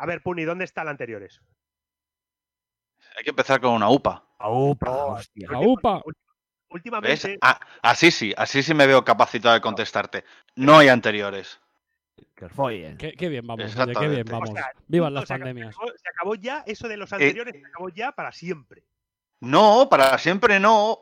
A ver, Puni, ¿dónde están las anteriores? Hay que empezar con una UPA. Aupa, No, hostia. La UPA. ¿Ves? Últimamente, Ah, así sí, así sí me veo capacitado de contestarte. No hay anteriores. Qué, qué bien vamos, oye, qué bien Exactamente. vamos. O sea, Vivan las se pandemias. Se acabó, se acabó ya eso de Eh, los anteriores, se acabó ya para siempre. No, para siempre no. O,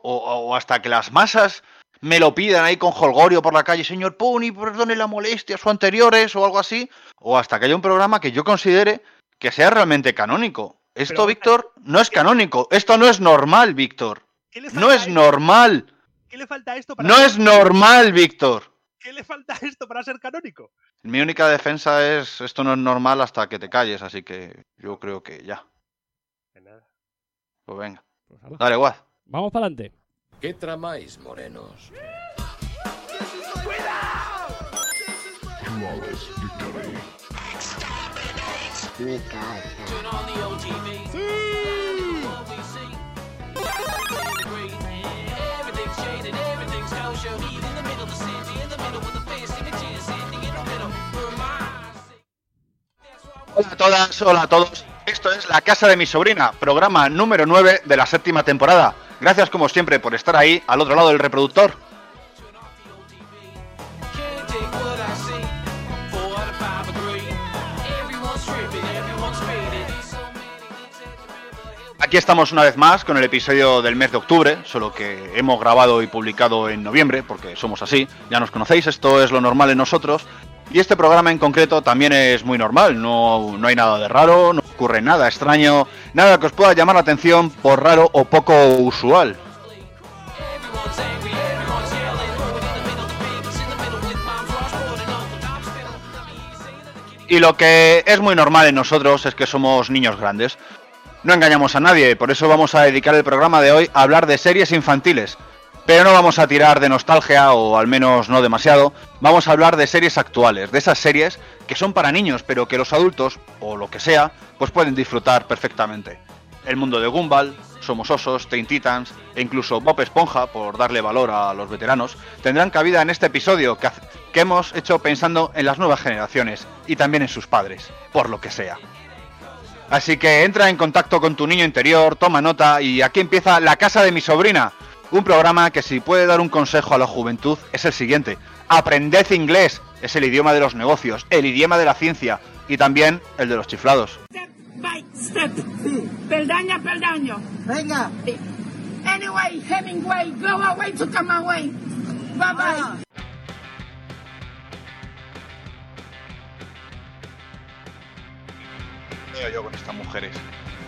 o hasta que las masas me lo pidan ahí con holgorio por la calle, señor Puni, perdone la molestia, o anteriores o algo así. O hasta que haya un programa que yo considere que sea realmente canónico. Esto, Pero- Víctor, no es canónico. Esto no es normal, Víctor. ¿Qué le No es esto? normal. ¿Qué le falta a esto para No ser- es normal, Víctor. ¿Qué le falta a esto para ser canónico? Mi única defensa es esto no es normal hasta que te calles, así que yo creo que ya. Que nada. Pues venga. Pues. Dale, Guaz. Vamos para adelante. ¿Qué tramáis, morenos? Hola a todas, hola a todos. Esto es La Casa de mi Sobrina, programa número 9 de la séptima temporada. Gracias como siempre por estar ahí, al otro lado del reproductor. Aquí estamos una vez más con el episodio del mes de octubre, solo que hemos grabado y publicado en noviembre, porque somos así, ya nos conocéis, esto es lo normal en nosotros. Y este programa en concreto también es muy normal, no, no hay nada de raro, ocurre nada extraño, nada que os pueda llamar la atención por raro o poco usual. Y lo que es muy normal en nosotros es que somos niños grandes. No engañamos a nadie, por eso vamos a dedicar el programa de hoy a hablar de series infantiles. Pero no vamos a tirar de nostalgia, o al menos no demasiado. Vamos a hablar de series actuales, de esas series que son para niños, pero que los adultos, o lo que sea, pues pueden disfrutar perfectamente. El mundo de Gumball, Somos Osos, Teen Titans e incluso Bob Esponja, por darle valor a los veteranos, tendrán cabida en este episodio que, que hemos hecho pensando en las nuevas generaciones y también en sus padres, por lo que sea. Así que entra en contacto con tu niño interior, toma nota y aquí empieza La Casa de mi Sobrina, un programa que si puede dar un consejo a la juventud es el siguiente. Aprended inglés, es el idioma de los negocios, el idioma de la ciencia y también el de los chiflados. Step by step. Peldaño a peldaño. Venga. Anyway, Hemingway, go away to come away. Bye bye. Veo yo con estas mujeres.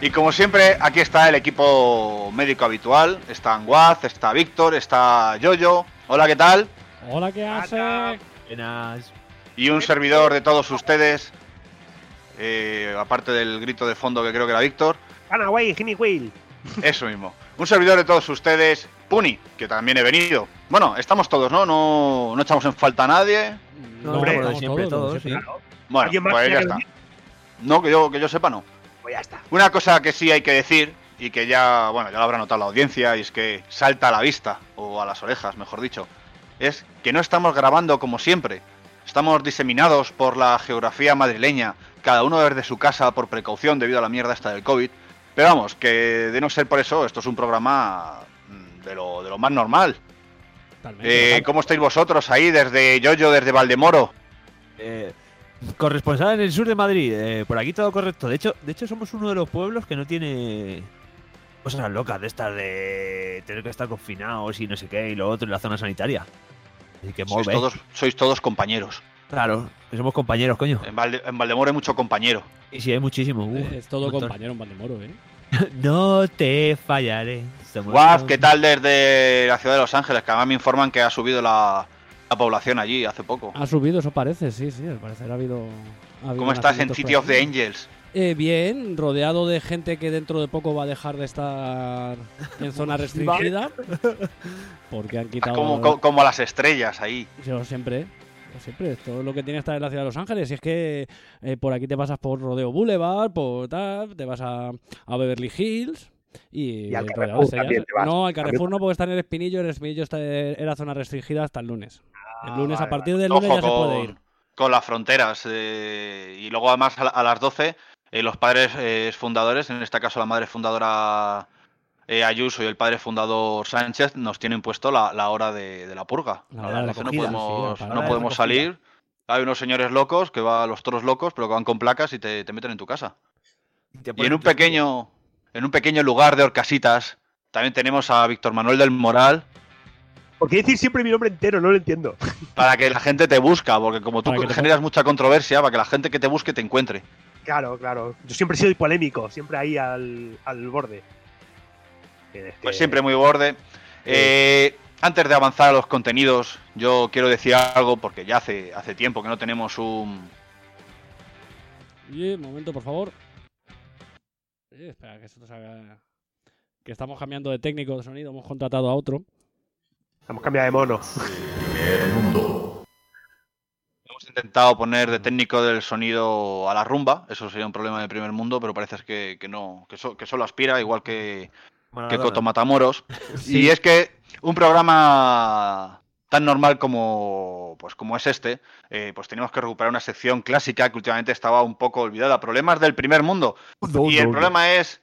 Y como siempre, aquí está el equipo médico habitual. Está Anguaz, está Víctor, está Yoyo. Hola, ¿qué tal? Hola, ¿qué hace? Buenas. Y un servidor de todos ustedes. eh, aparte del grito de fondo que creo que era Víctor. Hanaway, Jimmy Will. Eso mismo. Un servidor de todos ustedes, Puni, que también he venido. Bueno, estamos todos, ¿no? No, no echamos en falta a nadie. No, Hombre, siempre, todos, todos, sí. Bueno, ¿Alguien más pues ya está. venir? No, que yo, que yo sepa, no. Pues ya está. Una cosa que sí hay que decir, y que ya, bueno, ya lo habrá notado la audiencia, y es que salta a la vista, o a las orejas, mejor dicho, es que no estamos grabando como siempre. Estamos diseminados por la geografía madrileña, cada uno desde su casa por precaución debido a la mierda esta del COVID. Pero vamos, que de no ser por eso, esto es un programa mm, de lo, de lo más normal. Eh. ¿Cómo estáis vosotros ahí desde Yoyo, desde Valdemoro? Eh, corresponsal en el sur de Madrid. eh, por aquí todo correcto. De hecho, de hecho, somos uno de los pueblos que no tiene cosas locas de estas de tener que estar confinados y no sé qué y lo otro en la zona sanitaria. Así que Sois bé. todos, sois todos compañeros. Claro, que somos compañeros, coño. En, Valde- en Valdemoro hay mucho compañero. Y sí, hay muchísimo. Es todo compañero en Valdemoro, ¿eh? No te fallaré. Dos. ¿qué tal desde la ciudad de Los Ángeles? Que además me informan que ha subido la, la población allí hace poco. Ha subido, eso parece, sí, sí, al parecer ha habido. ha habido ¿Cómo estás en City of the. Angels? Eh, bien, rodeado de gente que dentro de poco va a dejar de estar en zona restringida. porque han quitado. Como, como, como las estrellas ahí. Yo siempre, yo siempre. Es lo que tiene estar en la ciudad de Los Ángeles. Y es que eh, por aquí te pasas por Rodeo Boulevard, por tal, te vas a, a Beverly Hills. Y, Y al eh, Carrefour vas. No, al Carrefour no, porque está en el Espinillo. El Espinillo está, era zona restringida hasta el lunes. El lunes, vale, a partir del lunes ya se puede con, ir. con las fronteras. eh, y luego además a, la- a las 12 eh, los padres eh, fundadores, en este caso la madre fundadora eh, Ayuso y el padre fundador Sánchez, nos tienen puesto la, la hora de, de la purga. La A hora de las 12 no sí, podemos, la no podemos salir. Hay unos señores locos que van los toros locos, pero que van con placas y te, te meten en tu casa. Y en un pequeño, en un pequeño lugar de Orcasitas, también tenemos a Víctor Manuel del Moral, ¿Por qué decir siempre mi nombre entero? No lo entiendo. para que la gente te busca, porque como tú te generas mucha controversia, para que la gente que te busque te encuentre. Claro, claro. Yo siempre he sido polémico, siempre ahí al, al borde. Es Pues siempre muy borde. Eh, antes de avanzar a los contenidos, yo quiero decir algo, porque ya hace, hace tiempo que no tenemos un... Y un momento, por favor. Eh, espera, que esto se haga- Que estamos cambiando de técnico de sonido, hemos contratado a otro. Hemos cambiado de mono. Hemos intentado poner de técnico del sonido a la rumba, eso sería un problema del primer mundo, pero parece que, que no, que, so- que solo aspira, igual que, que Coto Matamoros. Y es que un programa tan normal como, pues como es este, eh, pues tenemos que recuperar una sección clásica que últimamente estaba un poco olvidada. Problemas del primer mundo. y el problema es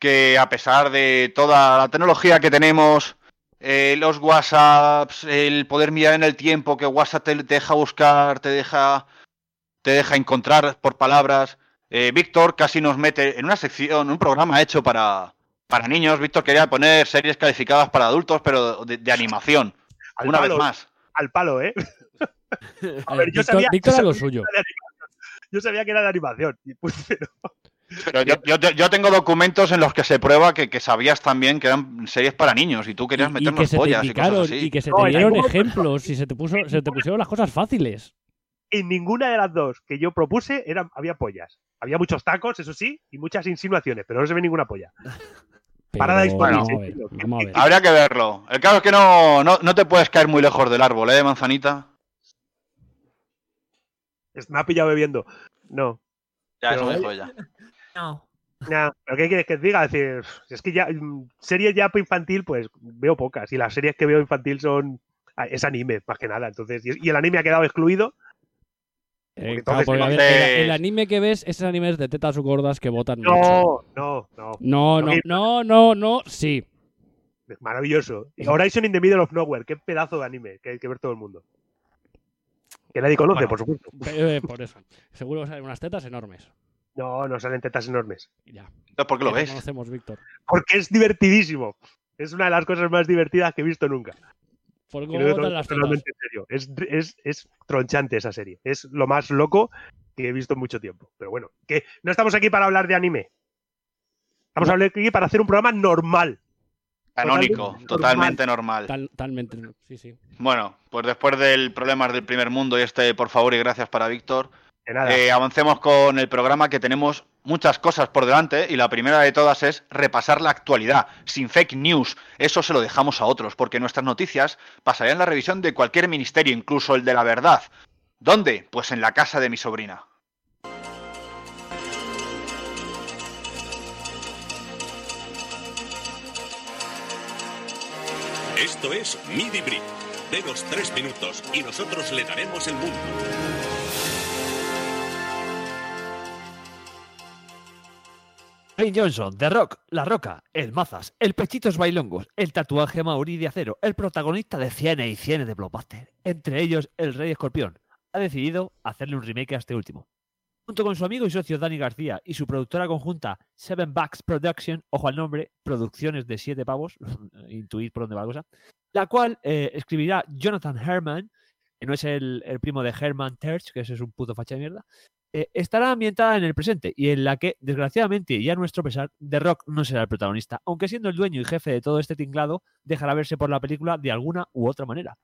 que a pesar de toda la tecnología que tenemos, eh, los WhatsApps, el poder mirar en el tiempo, que WhatsApp te, te deja buscar, te deja, te deja encontrar por palabras, eh, Víctor casi nos mete en una sección, un programa hecho para, para niños. Víctor quería poner series calificadas para adultos, pero de, de animación. Al una palo, vez más. Al palo, ¿eh? A ver, yo Víctor, sabía- Víctor yo a lo suyo. que era de animación. Yo sabía que era de animación. y pues, pero- Pero yo, yo, yo tengo documentos en los que se prueba que, que sabías también que eran series para niños y tú querías Y- y, meternos que se te pollas y indicaron cosas así. y que se No, te en dieron ejemplos y se te, puso, se te pusieron las cosas fáciles. en ninguna de las dos que yo propuse eran, había pollas. Había muchos tacos, eso sí, y muchas insinuaciones, pero no se ve ninguna polla. Para la Pero ver, a ver. Habría que verlo. El caso es que no, no, no te puedes caer muy lejos del árbol, ¿eh, manzanita? Es- Me ha pillado bebiendo. No. Ya, Pero- eso me dijo ella. No. Nah, ¿pero qué quieres que te diga? Es decir, es que ya mm, series ya para infantil, pues veo pocas. Y las series que veo infantil son. ah, Es anime, más que nada. Entonces, y el anime ha quedado excluido. Eh, entonces, claro, ver, el, el anime que ves, esos animes de tetas gordas que votan mucho. No, no, no. No, no, no, no, no, sí. Es maravilloso. Y Horizon in the Middle of Nowhere, qué pedazo de anime que hay que ver todo el mundo. Que nadie conoce, Bueno. por supuesto. Eh, por eso. Seguro que salen unas tetas enormes. No, no salen tetas enormes. Ya. Entonces, ¿por qué lo ves? conocemos, Víctor. Porque es divertidísimo. Es una de las cosas más divertidas que he visto nunca. ¿Por cómo las tetas? totalmente en serio. Es, es, es tronchante esa serie. Es lo más loco que he visto en mucho tiempo. Pero bueno, que no estamos aquí para hablar de anime. Estamos aquí para hacer un programa normal. Canónico, Totalmente totalmente normal. Tal- talmente, sí, sí. Bueno, pues después del problemas del primer mundo y este por favor y gracias para Víctor. Eh, avancemos con el programa que tenemos muchas cosas por delante y la primera de todas es repasar la actualidad, sin fake news. Eso se lo dejamos a otros, porque nuestras noticias pasarían la revisión de cualquier ministerio, incluso el de la verdad. ¿Dónde? Pues en la casa de mi sobrina. Esto es Midi Brick. Denos tres minutos y nosotros le daremos el mundo. Johnson, The Rock, La Roca, el Mazas, el Pechitos Bailongos, el tatuaje Mauri de acero, el protagonista de cienes y cienes de Blockbuster, entre ellos el Rey Escorpión, ha decidido hacerle un remake a este último. Junto con su amigo y socio Dani García y su productora conjunta Seven Bucks Production, ojo al nombre, Producciones de Siete Pavos, intuid por dónde va la cosa, la cual eh, escribirá Jonathan Herman, que no es el, el primo de Herman Terch, que ese es un puto facha de mierda, eh, estará ambientada en el presente y en la que, desgraciadamente y a nuestro pesar, The Rock no será el protagonista, aunque siendo el dueño y jefe de todo este tinglado, dejará verse por la película de alguna u otra manera.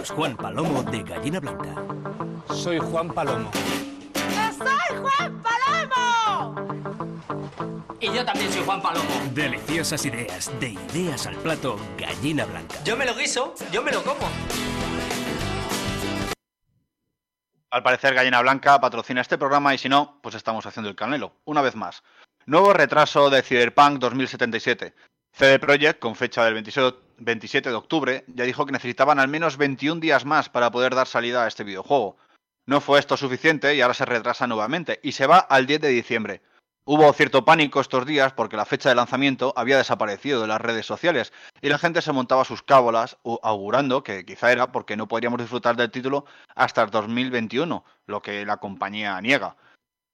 Es Juan Palomo de Gallina Blanca. Soy Juan Palomo. ¡Soy Juan Palomo! Y yo también soy Juan Palomo. Deliciosas ideas, de ideas al plato, Gallina Blanca. Yo me lo guiso, yo me lo como. Al parecer, Gallina Blanca patrocina este programa y si no, pues estamos haciendo el canelo. Una vez más. Nuevo retraso de Cyberpunk 2077. CD Projekt, con fecha del 27 27 de octubre, ya dijo que necesitaban al menos 21 días más para poder dar salida a este videojuego. No fue esto suficiente y ahora se retrasa nuevamente y se va al 10 de diciembre. Hubo cierto pánico estos días porque la fecha de lanzamiento había desaparecido de las redes sociales y la gente se montaba sus cábolas augurando que quizá era porque no podríamos disfrutar del título hasta el 2021, lo que la compañía niega.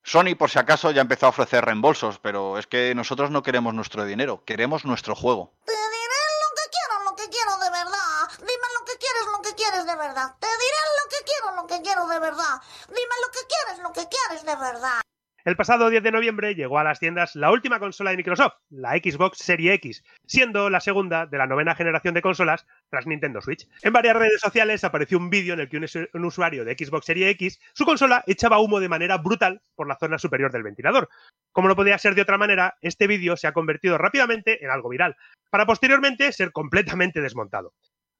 Sony, por si acaso, ya empezó a ofrecer reembolsos, pero es que nosotros no queremos nuestro dinero, queremos nuestro juego. Te diré lo que quiero, lo que quiero de verdad. Dime lo que quieres, lo que quieres de verdad. Te diré lo que quiero, lo que quiero de verdad. Dime lo que quieres, lo que quieres de verdad. El pasado 10 de noviembre llegó a las tiendas la última consola de Microsoft, la Xbox Serie X, siendo la segunda de la novena generación de consolas tras Nintendo Switch. En varias redes sociales apareció un vídeo en el que un, usu- un usuario de Xbox Serie X, su consola echaba humo de manera brutal por la zona superior del ventilador. Como no podía ser de otra manera, este vídeo se ha convertido rápidamente en algo viral, para posteriormente ser completamente desmontado.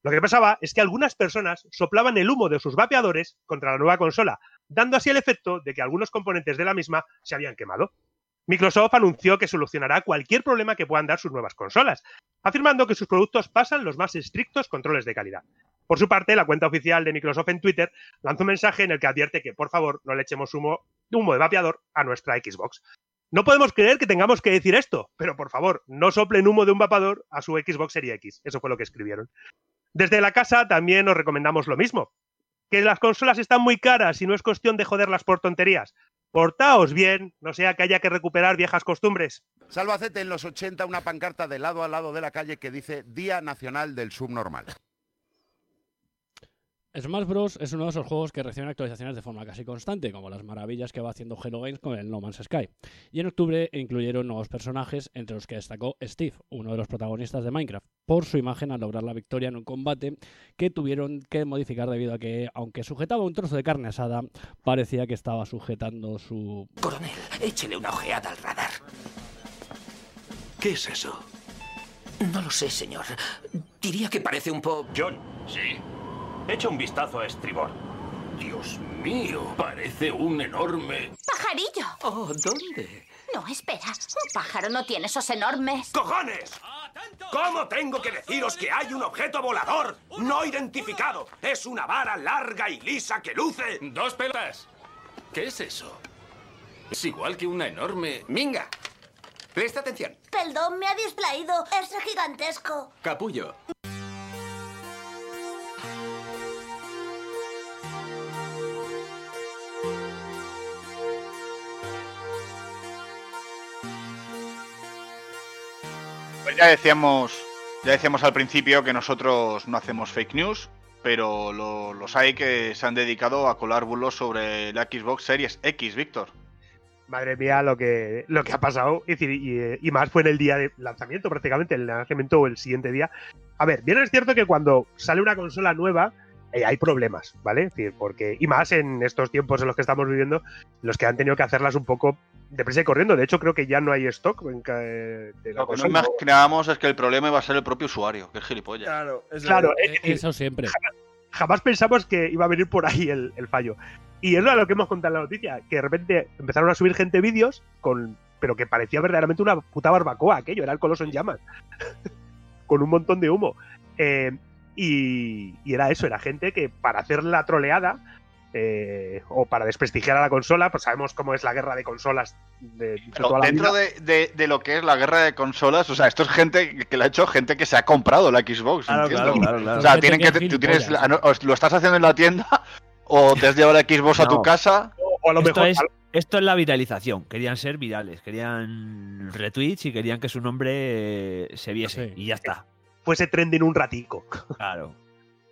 Lo que pasaba es que algunas personas soplaban el humo de sus vapeadores contra la nueva consola, dando así el efecto de que algunos componentes de la misma se habían quemado. Microsoft anunció que solucionará cualquier problema que puedan dar sus nuevas consolas, afirmando que sus productos pasan los más estrictos controles de calidad. Por su parte, la cuenta oficial de Microsoft en Twitter lanzó un mensaje en el que advierte que, por favor, no le echemos humo, de vapeador a nuestra Xbox. No podemos creer que tengamos que decir esto, pero por favor, no soplen humo de un vapeador a su Xbox Series X. Eso fue lo que escribieron. Desde la casa también os recomendamos lo mismo. Que las consolas están muy caras y no es cuestión de joderlas por tonterías. Portaos bien, no sea que haya que recuperar viejas costumbres. Salvacete en los 80 una pancarta de lado a lado de la calle que dice Día Nacional del Subnormal. Smash Bros. es uno de esos juegos que reciben actualizaciones de forma casi constante, como las maravillas que va haciendo Hello Games con el No Man's Sky. Y en octubre incluyeron nuevos personajes, entre los que destacó Steve, uno de los protagonistas de Minecraft, por su imagen al lograr la victoria en un combate que tuvieron que modificar debido a que, aunque sujetaba un trozo de carne asada, parecía que estaba sujetando su... Coronel, échele una ojeada al radar. ¿Qué es eso? No lo sé, señor. Diría que parece un poco... John. Sí. Echa un vistazo a estribor. Dios mío, parece un enorme... ¡Pajarillo! Oh, ¿dónde? No, espera. Un pájaro no tiene esos enormes. ¡Cojones! ¿Cómo tengo que deciros que hay un objeto volador no identificado? Es una vara larga y lisa que luce. Dos pelotas. ¿Qué es eso? Es igual que una enorme... Minga, presta atención. Perdón, me ha distraído. Es gigantesco. Capullo. Ya decíamos, ya decíamos al principio que nosotros no hacemos fake news, pero lo- los hay que se han dedicado a colar bulos sobre la Xbox Series X, Víctor. Madre mía, lo que, lo que ha pasado. Es decir, y, eh, más fue en el día de lanzamiento, prácticamente, el lanzamiento o el siguiente día. A ver, bien es cierto que cuando sale una consola nueva, eh, hay problemas, ¿vale? Es decir, porque, y más en estos tiempos en los que estamos viviendo, los que han tenido que hacerlas un poco deprisa y corriendo. De hecho, creo que ya no hay stock en ca- de la Lo que no imaginábamos es que el problema iba a ser el propio usuario, que es gilipollas. Claro, es Claro, verdad. es decir, Eso siempre. jamás pensamos que iba a venir por ahí el, el fallo. Y es lo que hemos contado en la noticia, que de repente empezaron a subir gente vídeos con pero que parecía verdaderamente una puta barbacoa aquello, era el coloso en llamas, con un montón de humo. Eh, y, y era eso, era gente que para hacer la troleada eh, o para desprestigiar a la consola, pues sabemos cómo es la guerra de consolas de, de Pero toda la dentro vida. de, de- de lo que es la guerra de consolas, o sea, esto es gente que lo ha hecho gente que se ha comprado la Xbox. Claro, claro, claro, claro. O sea, tienen que tú tienes, la- lo estás haciendo en la tienda o te has llevado la Xbox a tu casa. O a lo Esto mejor es, esto es la viralización. Querían ser virales, querían retweets y querían que su nombre eh, se viese. Sí. Y ya está. fuese trending un ratico. Claro.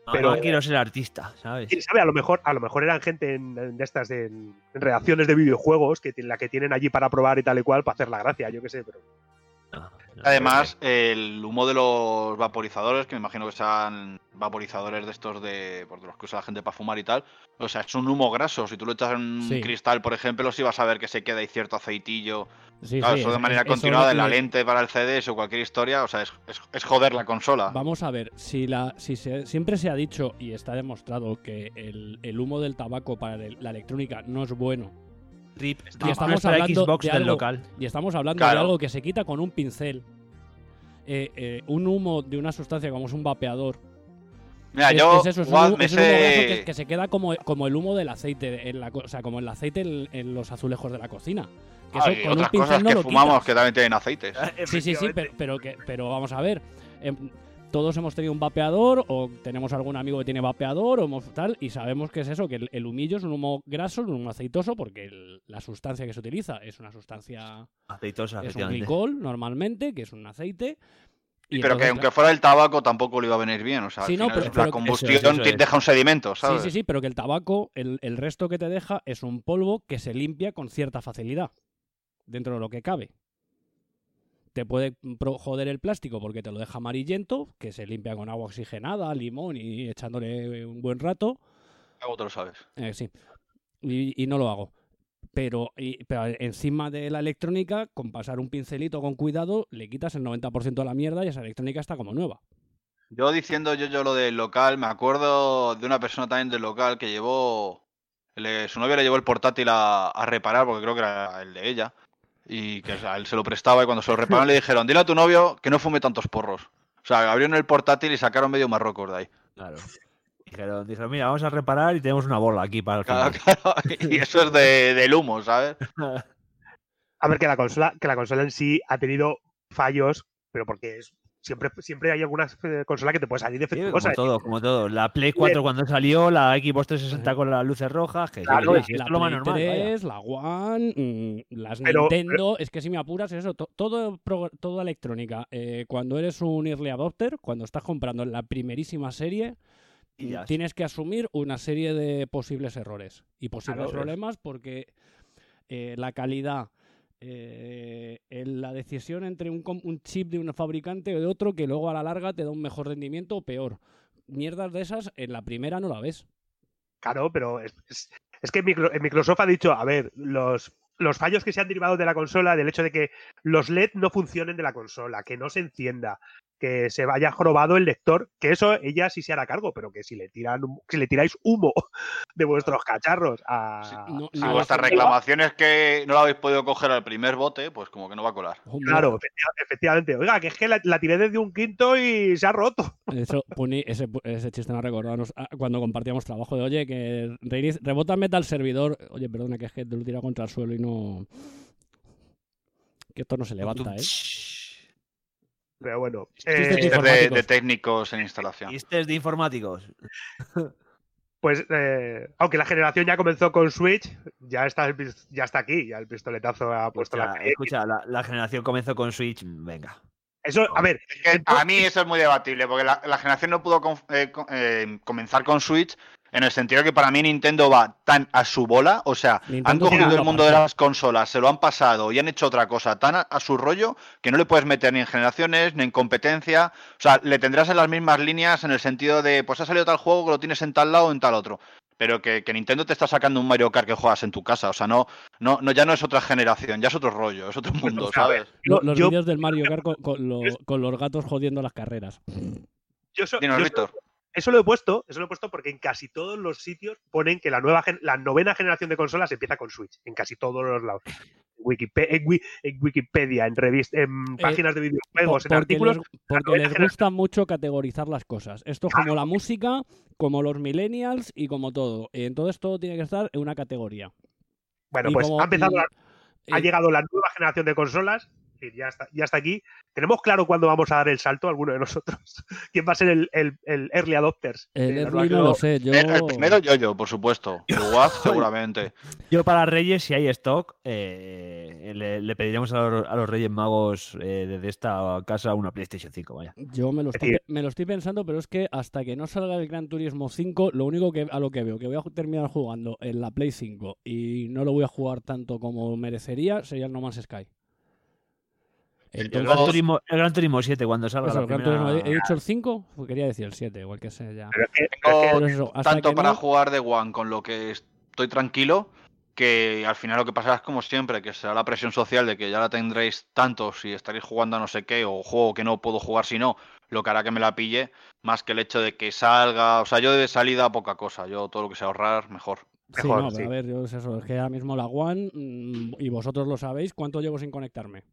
No, Pero- no quiero ser artista, ¿sabes? quién sabe, a lo mejor, a lo mejor eran gente en, estas de- en, en redacciones de videojuegos que la que tienen allí para probar y tal y cual para hacer la gracia, yo qué sé, pero No, no, Además, el humo de los vaporizadores, que me imagino que sean vaporizadores de estos de, pues, de los que usa la gente para fumar y tal. O sea, es un humo graso. Si tú lo echas en un Sí. cristal, por ejemplo, sí vas a ver que se queda ahí cierto aceitillo. Sí, Claro, sí, eso de manera es- continuada en la que- lente para el CDS o cualquier historia. O sea, es, es- es joder la consola. Vamos a ver, si la si se- siempre se ha dicho y está demostrado que el, el humo del tabaco para el- la electrónica no es bueno. Rip, Y estamos hablando Xbox de del algo- local. Y estamos hablando de algo que se quita con un pincel. Eh, eh, un humo de una sustancia como es un vapeador Mira, Es- yo es eso, es un me es un humo sé- que, que se queda como, como el humo del aceite, en la, co- o sea, como el aceite en, en los azulejos de la cocina. Que eso Ah, y con un otras pincel cosas no que lo fumamos quitas. que también tienen aceites. Sí, sí, sí, pero, pero, que, pero vamos a ver. em, todos hemos tenido un vapeador o tenemos algún amigo que tiene vapeador o hemos- tal y sabemos que es eso, que el, el humillo es un humo graso, un humo aceitoso porque el- la sustancia que se utiliza es una sustancia Aceitosa, es un glicol normalmente, que es un aceite. Y pero que aunque fuera el tabaco tampoco le iba a venir bien. O sea, Sí, no, pero- la pero- combustión Eso es, eso te es. deja un sedimento, Sí, ¿sabes? sí, sí, pero que el tabaco, el, el resto que te deja es un polvo que se limpia con cierta facilidad, dentro de lo que cabe. Te puede joder el plástico porque te lo deja amarillento, que se limpia con agua oxigenada, limón y echándole un buen rato. Algo te lo sabes. Eh, sí. Y, y no lo hago. Pero, y- pero encima de la electrónica, con pasar un pincelito con cuidado, le quitas el 90% de la mierda y esa electrónica está como nueva. Yo diciendo yo, yo lo del local, me acuerdo de una persona también del local que llevó. le- su novia le llevó el portátil a, a reparar, porque creo que era el de ella. Y que o sea, él se lo prestaba y cuando se lo repararon le dijeron, dile a tu novio que no fume tantos porros. O sea, abrieron el portátil y sacaron medio Marruecos de ahí. Claro. Dijeron, dijeron, mira, vamos a reparar y tenemos una bola aquí para el Claro, final. claro, y eso es de, del humo, ¿sabes? A ver, que la consola, que la consola en sí ha tenido fallos, pero porque es, siempre, siempre hay alguna eh, consola que te puede salir Sí, como defectuosa. todo, como todo. La Play 4 cuando salió, la Xbox 360 con las luces rojas, que Claro, sí, la es lo más Play normal. vaya. 3, la One, mm, las Pero- Nintendo, es que si me apuras es eso, to- todo, pro- toda electrónica. eh, cuando eres un early adopter, cuando estás comprando la primerísima serie, Y ya. tienes que asumir una serie de posibles errores y posibles problemas porque eh, la calidad, eh, la decisión entre un, chip de un fabricante o de otro que luego a la larga te da un mejor rendimiento o peor. Mierdas de esas en la primera no la ves. Claro, pero es, es- es que eh, Microsoft ha dicho, a ver, los, los fallos que se han derivado de la consola, del hecho de que los LED no funcionen de la consola, que no se encienda, que se vaya jorobado el lector, que eso ella sí se hará cargo, pero que si le tiran si le tiráis humo de vuestros cacharros a, no- Si a- vuestra a- reclamación es que no lo habéis podido coger al primer bote, pues como que no va a colar. Claro, efectiva- efectivamente. Oiga, que es que la, la tiré desde un quinto y se ha roto. Eso, Puni, ese, ese chiste me ha recordado nos- a- cuando compartíamos trabajo de, oye, que reinici- rebótame tal servidor. Oye, perdona, que es que te lo he tirado contra el suelo y no... Que esto no se levanta, ¿eh? Pero bueno. Eh, de, técnicos en instalación. Chistes de informáticos. pues eh, aunque la generación ya comenzó con Switch, ya está, el ya está aquí, ya el pistoletazo ha puesto Escucha, la escucha, la, la generación comenzó con Switch, venga. Eso, a ver, Es que a mí eso es muy debatible, porque la, la generación no pudo eh, eh, comenzar con Switch en el sentido que para mí Nintendo va tan a su bola, o sea, han cogido el mundo de las consolas, se lo han pasado y han hecho otra cosa tan a, a su rollo que no le puedes meter ni en generaciones ni en competencia, o sea, le tendrás en las mismas líneas en el sentido de, pues ha salido tal juego que lo tienes en tal lado o en tal otro. Pero que, que Nintendo te está sacando un Mario Kart que juegas en tu casa. O sea, no, no, no, ya no es otra generación, ya es otro rollo, es otro mundo, ¿sabes? Lo- los yo- vídeos del Mario Kart con, con lo- con los gatos jodiendo las carreras. yo, so- Dinos, yo so- eso lo he puesto, eso lo he puesto porque en casi todos los sitios ponen que la nueva la novena generación de consolas empieza con Switch, en casi todos los lados. En, Wikipe- en Wi- en Wikipedia, en revistas, en páginas de videojuegos, en artículos. les, porque les gusta mucho categorizar las cosas. Esto es como la música, como los millennials y como todo. Entonces todo tiene que estar en una categoría. Bueno, y pues como- ha empezado la- ha eh, llegado la nueva generación de consolas y ya está, ya está aquí. ¿Tenemos claro cuándo vamos a dar el salto alguno de nosotros? ¿Quién va a ser el, el- el early adopters? El la early no lo sé. Yo... El, el primero yo, yo, por supuesto. El WAF seguramente. Yo para Reyes, si hay stock, eh, le, le pediremos a los, a los Reyes Magos eh, desde esta casa una PlayStation 5, vaya. Yo me lo, estoy, decir- me lo estoy pensando, pero es que hasta que no salga el Gran Turismo 5, lo único que a lo que veo que voy a terminar jugando en la Play 5 y no lo voy a jugar tanto como merecería sería el No Man's Sky. El, Gran Turismo, el Gran Turismo 7, cuando salga eso, la el Gran primera- Turismo, ¿he dicho el 5? Pues quería decir el 7, igual que sea ya. Pero es que- Tengo Pero es eso, hasta tanto que para no- jugar de One con lo que estoy tranquilo que al final lo que pasará es como siempre, que será la presión social de que ya la tendréis tanto si estaréis jugando a no sé qué o juego que no puedo jugar si no, lo que hará que me la pille, más que el hecho de que salga, o sea, yo de salida poca cosa, yo todo lo que sea ahorrar, mejor. Sí, no, sí. pero a ver, yo es eso, es que ahora mismo la One, mm, y vosotros lo sabéis, ¿cuánto llevo sin conectarme?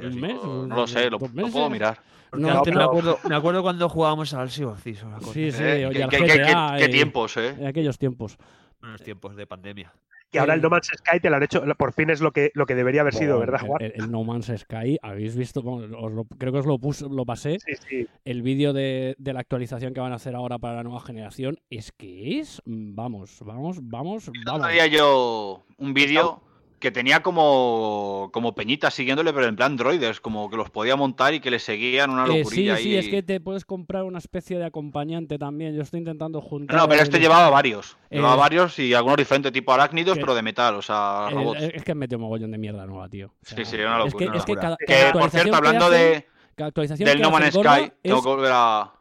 ¿Un mes? No lo sé, lo, ¿Dos lo puedo mirar. No, antes me, acuerdo, me acuerdo cuando jugábamos al Sea of Thieves o la cosa. Sí, sí, Eh, oye, qué- al qué- qué- GTA, qué eh, tiempos, eh. En aquellos tiempos. Unos tiempos de pandemia. Y ahora el No Man's Sky te lo han hecho, por fin es lo que, lo que debería haber sido, Bueno, ¿verdad, Juan? El, el No Man's Sky, habéis visto, Bueno, os lo- creo que os lo puse, lo pasé, Sí, sí. el vídeo de, de la actualización que van a hacer ahora para la nueva generación, es que es, vamos, vamos, vamos, vamos. Había yo un vídeo que tenía como, como peñitas siguiéndole, pero en plan droides, como que los podía montar y que le seguían una Eh, sí, locurilla sí, es que te puedes comprar una especie de acompañante también. Yo estoy intentando juntar. No, pero este el- llevaba varios. Llevaba Eh, varios y algunos diferentes, tipo arácnidos, que- pero de metal, o sea, el- robots. es que han metido mogollón de mierda nueva, tío. O sea, sí, sí, una locura. Es que, una es que locura. cada, Que, cada por cierto, hablando hacen- de, actualización del No Man's Sky, tengo que volver a...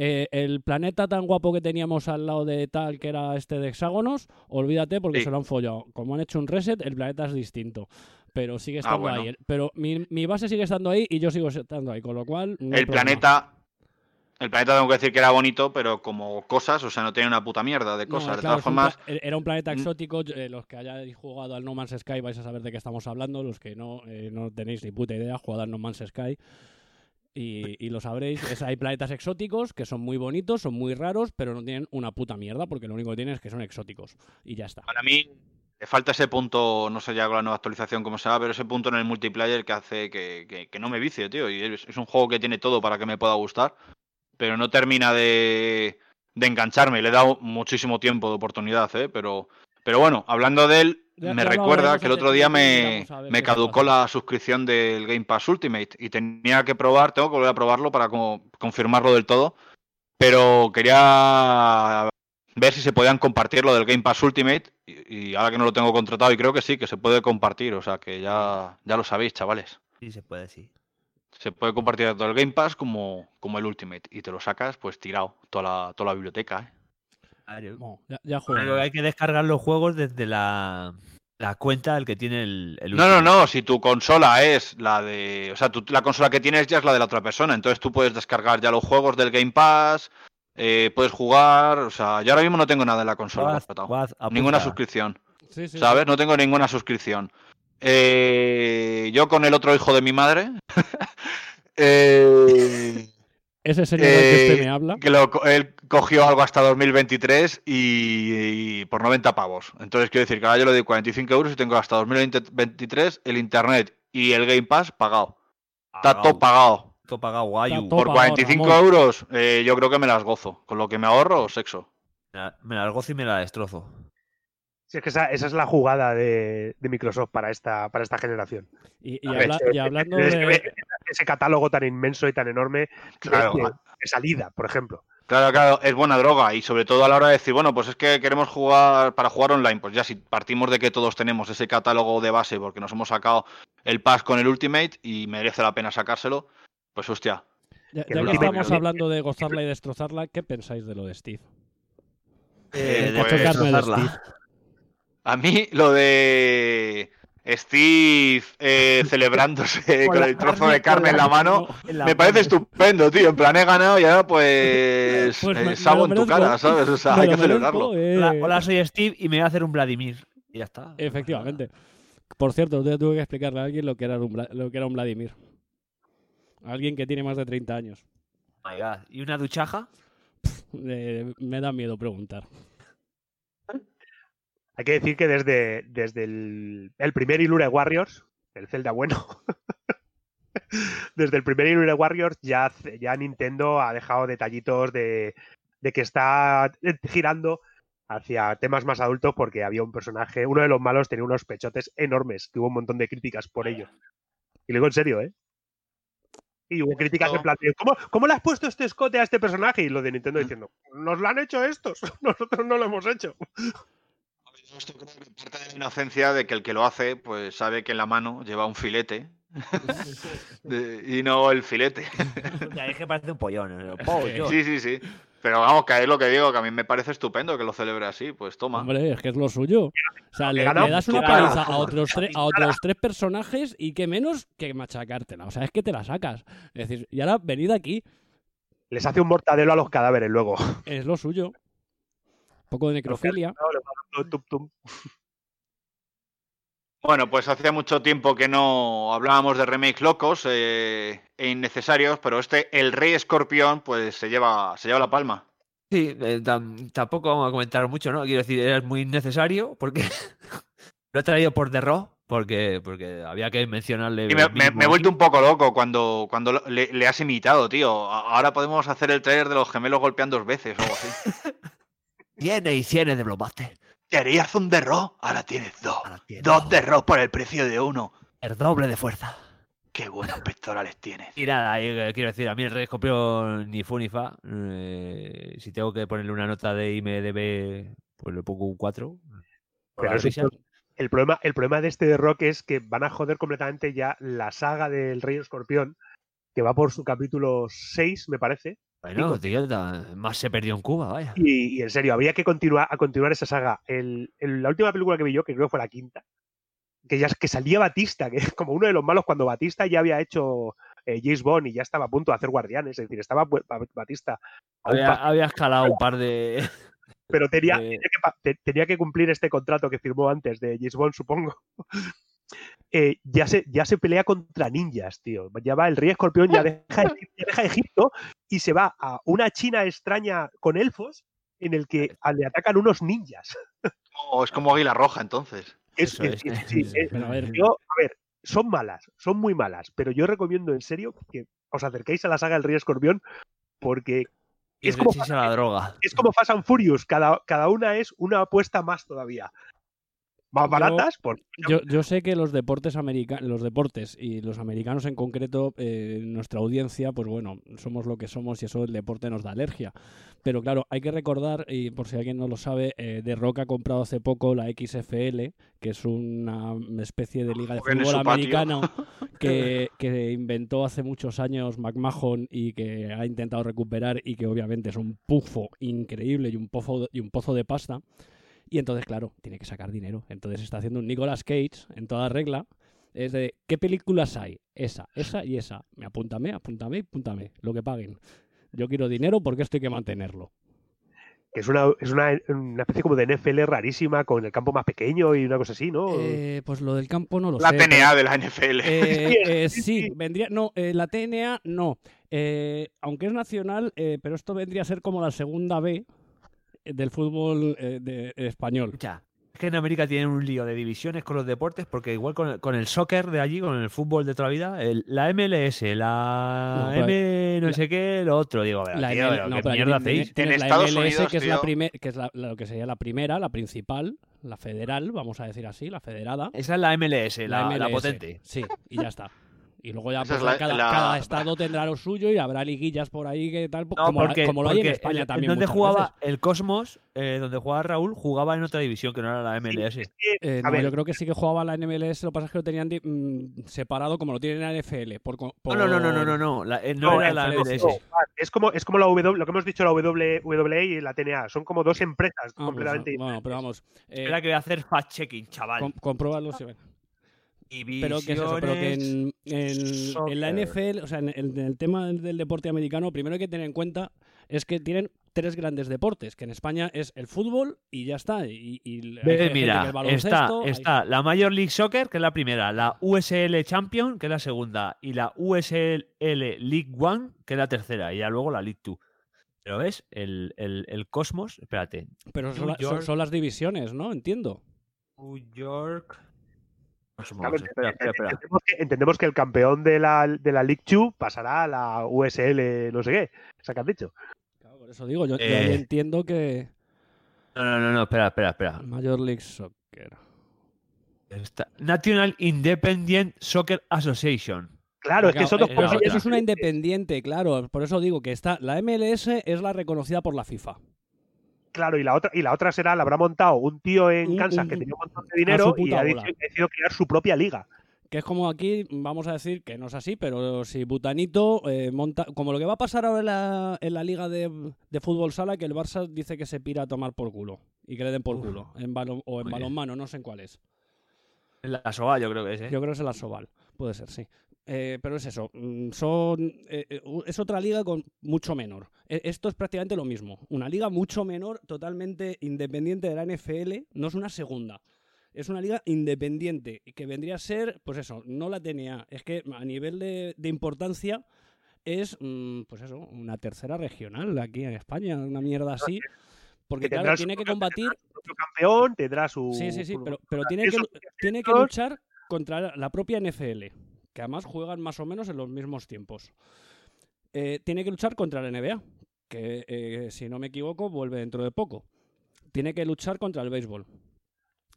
Eh, el planeta tan guapo que teníamos al lado de tal que era este de hexágonos, olvídate porque Sí. se lo han follado. Como han hecho un reset, el planeta es distinto. Pero sigue Ah, estando bueno. ahí. Pero mi, mi base sigue estando ahí y yo sigo estando ahí. Con lo cual. no El planeta... El planeta tengo que decir que era bonito, pero como cosas, o sea, no tenía una puta mierda de No, cosas. de claro, todas un formas, e- era un planeta Mm. exótico. eh, los que hayáis jugado al No Man's Sky vais a saber de qué estamos hablando. Los que no, eh, no tenéis ni puta idea, jugad al No Man's Sky. Y, lo sabréis, hay planetas exóticos que son muy bonitos, son muy raros, pero no tienen una puta mierda porque lo único que tienen es que son exóticos. Y ya está. para mí le falta ese punto, no sé ya con la nueva actualización cómo será, pero ese punto en el multiplayer que hace que, que- no me vicie, tío. Y es, es un juego que tiene todo para que me pueda gustar, pero no termina de, de engancharme. Le he dado muchísimo tiempo de oportunidad, ¿eh? Pero, pero bueno, hablando de él, Ya- me ya recuerda que el otro día me, me caducó la suscripción del Game Pass Ultimate y tenía que probar, tengo que volver a probarlo para como confirmarlo del todo. Pero quería ver si se podían compartir lo del Game Pass Ultimate y, y ahora que no lo tengo contratado y creo que sí, que se puede compartir, o sea que ya, ya lo sabéis, chavales. Sí, se puede, sí. Se puede compartir tanto el Game Pass como, como el Ultimate y te lo sacas pues tirado, toda la, toda la biblioteca. ¿eh? Bueno, ya, ya Pero jugaremos. hay que descargar los juegos desde la, la cuenta del que tiene el, el No, no, no, si tu consola es la de... O sea, la consola que tienes ya es la de la otra persona, entonces tú puedes descargar ya los juegos del Game Pass, eh, puedes jugar, o sea, yo ahora mismo no tengo nada en la consola. Guaz. Guaz. Ninguna suscripción. Sí, sí, ¿Sabes? No tengo ninguna suscripción. Eh, yo con el otro hijo de mi madre. eh, Ese señor del que eh, usted me habla. que lo él cogió algo hasta 2023 y, y por 90 pavos. Entonces quiero decir que ahora yo le doy 45 euros y tengo hasta 2023 el internet y el Game Pass pagado. Está todo pagado. Todo pagado, guayu. Por pagado, 45 Ramón. euros eh, yo creo que me las gozo. Con lo que me ahorro, sexo. Me la- Me la gozo y me la destrozo. Sí, es que esa, esa es la jugada de, de Microsoft para esta, para esta generación. Y, y habla- hablando que de. Ese catálogo tan inmenso y tan enorme de- Claro. de, de salida, por ejemplo. Claro, claro, es buena droga y sobre todo a la hora de decir, bueno, pues es que queremos jugar para jugar online, pues ya si partimos de que todos tenemos ese catálogo de base porque nos hemos sacado el pass con el Ultimate y merece la pena sacárselo, pues hostia. Ya, que ya estamos hablando de gozarla y destrozarla, ¿qué pensáis de lo de Steve? Eh, pues- Cacho carne de destrozarla. Steve. A mí lo de Steve eh, celebrándose Con el trozo carne- de carne en la mano, mano en la me parece estupendo, tío. En plan, he ganado y ahora pues, Pues eh, sabo en tu cara, ¿sabes? O sea, hay que celebrarlo. merezco, eh. Hola, hola, soy Steve y me voy a hacer un Vladimir. Y ya está. Efectivamente. Por cierto, yo tuve que explicarle a alguien lo que era un, Vla- lo que era un Vladimir. Alguien que tiene más de 30 años. Oh my God. ¿Y una duchaja? Eh, me da miedo preguntar. Hay que decir que desde, desde el, el primer Ilure Warriors, el Zelda bueno, desde el primer Ilure Warriors ya, ya Nintendo ha dejado detallitos de, de que está girando hacia temas más adultos porque había un personaje, uno de los malos tenía unos pechotes enormes, que hubo un montón de críticas por ello. Y lo digo en serio, ¿eh? Y hubo críticas en plan, ¿cómo, ¿cómo le has puesto este escote a este personaje? Y lo de Nintendo diciendo, nos lo han hecho estos, nosotros no lo hemos hecho. Esto creo que parte de la inocencia de que el que lo hace, pues sabe que en la mano lleva un filete de- y no el filete. Ya, es que parece un pollón. ¿no? Pollón. Sí, sí, sí. Pero vamos, que es lo que digo, que a mí me parece estupendo que lo celebre así, pues toma. Hombre, es que es lo suyo. O sea, le, das una paliza a otros, tres, a otros tres personajes y que menos que machacártela. O sea, es que te la sacas. Es decir, y ahora venid aquí, Les hace un mortadelo a los cadáveres luego. es lo suyo. Poco de necrofilia. Bueno, pues hacía mucho tiempo que no hablábamos de remakes locos eh, e innecesarios, pero este, el Rey Escorpión, pues se lleva, se lleva la palma. Sí, eh, tam- tampoco vamos a comentar mucho, ¿no? Quiero decir, es muy innecesario porque lo he traído por The Raw, porque, porque había que mencionarle. Y me, he vuelto un poco loco cuando, cuando le, le has imitado, tío. Ahora podemos hacer el trailer de los gemelos golpeando dos veces o algo así. Tiene y tiene de Blockbuster. Querías un de Raw, ahora tienes dos. tienes Dos de Raw por el precio de uno. El doble de fuerza. Qué buenos pectorales tienes. Y nada, eh, quiero decir, a mí el Rey Escorpión ni fu ni fa. Eh, si tengo que ponerle una nota de IMDB, pues le pongo un 4. por Pero el, problema, el problema de este de Rock es que van a joder completamente ya la saga del Rey Escorpión, que va por su capítulo 6, me parece. Bueno, tío, más se perdió en Cuba, vaya. Y, y en serio, había que continuar a continuar esa saga. El, el- la última película que vi yo, que creo que fue la quinta, que ya que salía Batista, que es como uno de los malos cuando Batista ya había hecho eh, James Bond y ya estaba a punto de hacer Guardianes, es decir, estaba Batista Había, escalado un par de. pero tenía, de- tenía, que, tenía que cumplir este contrato que firmó antes de James Bond, supongo. Eh, ya, se, ya se pelea contra ninjas, tío. Ya va el rey escorpión, ya deja, Egip- ya deja Egipto y se va a una China extraña con elfos en el que le atacan unos ninjas. O es como Águila Roja, entonces. Es- Eso es- es. sí, es- Pero a ver, yo, a ver, son malas, son muy malas, pero yo recomiendo en serio que os acerquéis a la saga del Rey Escorpión porque es como, a la droga. es como Fast and Furious, cada, cada una es una apuesta más todavía. Más Yo- baratas, por Yo, yo sé que los deportes americanos, los deportes y los americanos en concreto, eh, nuestra audiencia, pues bueno, somos lo que somos y eso el deporte nos da alergia. Pero claro, hay que recordar, y por si alguien no lo sabe, eh, De Rock ha comprado hace poco la XFL, que es una especie de liga de fútbol americano que, que inventó hace muchos años McMahon y que ha intentado recuperar y que obviamente es un pufo increíble y un pozo, y un pozo de pasta. Y entonces, claro, tiene que sacar dinero. Entonces está haciendo un Nicolas Cage en toda regla. Es de, ¿qué películas hay? Esa, esa y esa. Me apúntame, apúntame, apúntame. Lo que paguen. Yo quiero dinero porque esto hay que mantenerlo. que es una, es una, una especie como de NFL rarísima con el campo más pequeño y una cosa así, ¿no? Eh, pues lo del campo no lo La sé. TNA pero- de la NFL. Eh, eh, sí, vendría. No, eh, la TNA no. Eh, aunque es nacional, eh, pero esto vendría a ser como la segunda B del fútbol eh, de- español. Ya. Es que en América tienen un lío de divisiones con los deportes, porque igual con el, con el soccer de allí, con el fútbol de toda la vida, el- la MLS, la No, M no la- sé qué, lo otro, digo, La tío, ML pero no, ¿qué pero aquí mierda tiene- hacéis? tienes En la MLS, Unidos, que es la primer, que es la, lo que sería la primera, la principal, la federal, vamos a decir así, la federada. Esa es la MLS, la, la MLS, potente. Sí, y ya está. Y luego ya pues, es la- cada, la- cada estado tendrá lo suyo y habrá liguillas por ahí que tal, No, como, porque, como lo hay en España el- también. Donde jugaba veces. el Cosmos, eh, donde jugaba Raúl, jugaba en otra división que no era la MLS. Eh, a no, ver. yo creo que sí que jugaba la NMLS, lo que pasa es que lo tenían di- mm, separado como lo tienen en la NFL. Por, co- No, no, no, no, no, no, no, la- eh, no No, era la MLS. No, es como, es como la W, lo que hemos dicho, la WWE y la TNA. Son como dos empresas Ah, pues, completamente bueno, pero vamos. eh, Espera que voy a hacer fact-checking, chaval. com- compruébalo si ven. Pero que es eso, pero que en, en- en la. NFL, o sea, en el, en el tema del deporte americano, primero hay que tener en cuenta es que tienen tres grandes deportes, que en España es el fútbol y ya está. Y, y hay que mira, el está, hay- está la Major League Soccer, que es la primera, la USL Champion, que es la segunda, y la USL League One, que es la tercera, y ya luego la League Two. Pero ves, el, el, el Cosmos, espérate, pero son, la- son las divisiones, ¿no? Entiendo. New York. Cosmos, Claro, espera, espera, espera. Entendemos que, entendemos que el campeón de la, de la League 2 pasará a la USL, no sé qué. Esa que has dicho. Claro, por eso digo, yo, Eh. entiendo que No, no, no, no, espera, espera, espera. Major League Soccer. Está- National Independent Soccer Association. Claro, es que eh, eso, cosas. otra. eso es una independiente, claro. Por eso digo que está la MLS es la reconocida por la FIFA. Claro, y la otra, y la otra será, la habrá montado un tío en Kansas que tenía un montón de dinero y ha bola. decidido crear su propia liga. Que es como aquí, vamos a decir que no es así, pero si Butanito eh, monta. Como lo que va a pasar ahora en la, en la liga de, de fútbol sala, que el Barça dice que se pira a tomar por culo. Y que le den por Uf. culo. En balon, o en balonmano, no sé en cuál es. La SOA, yo creo que es, ¿eh? Yo creo que es el Asobal. Puede ser, sí. Eh, pero es eso. mm, Son, eh, eh, es otra liga con mucho menor. E- Esto es prácticamente lo mismo. Una liga mucho menor, totalmente independiente de la NFL. No es una segunda. Es una liga independiente que vendría a ser, pues eso, no la tenía. Es que a nivel de, de importancia es, mm, pues eso, una tercera regional aquí en España, una mierda así. Porque Que claro, tiene que combatir Su campeón tendrá su. Sí, sí, sí, pero, pero tiene, que, tiene que luchar contra la propia NFL, que además juegan más o menos en los mismos tiempos. Eh, tiene que luchar contra la NBA, que eh, si no me equivoco vuelve dentro de poco. Tiene que luchar contra el béisbol.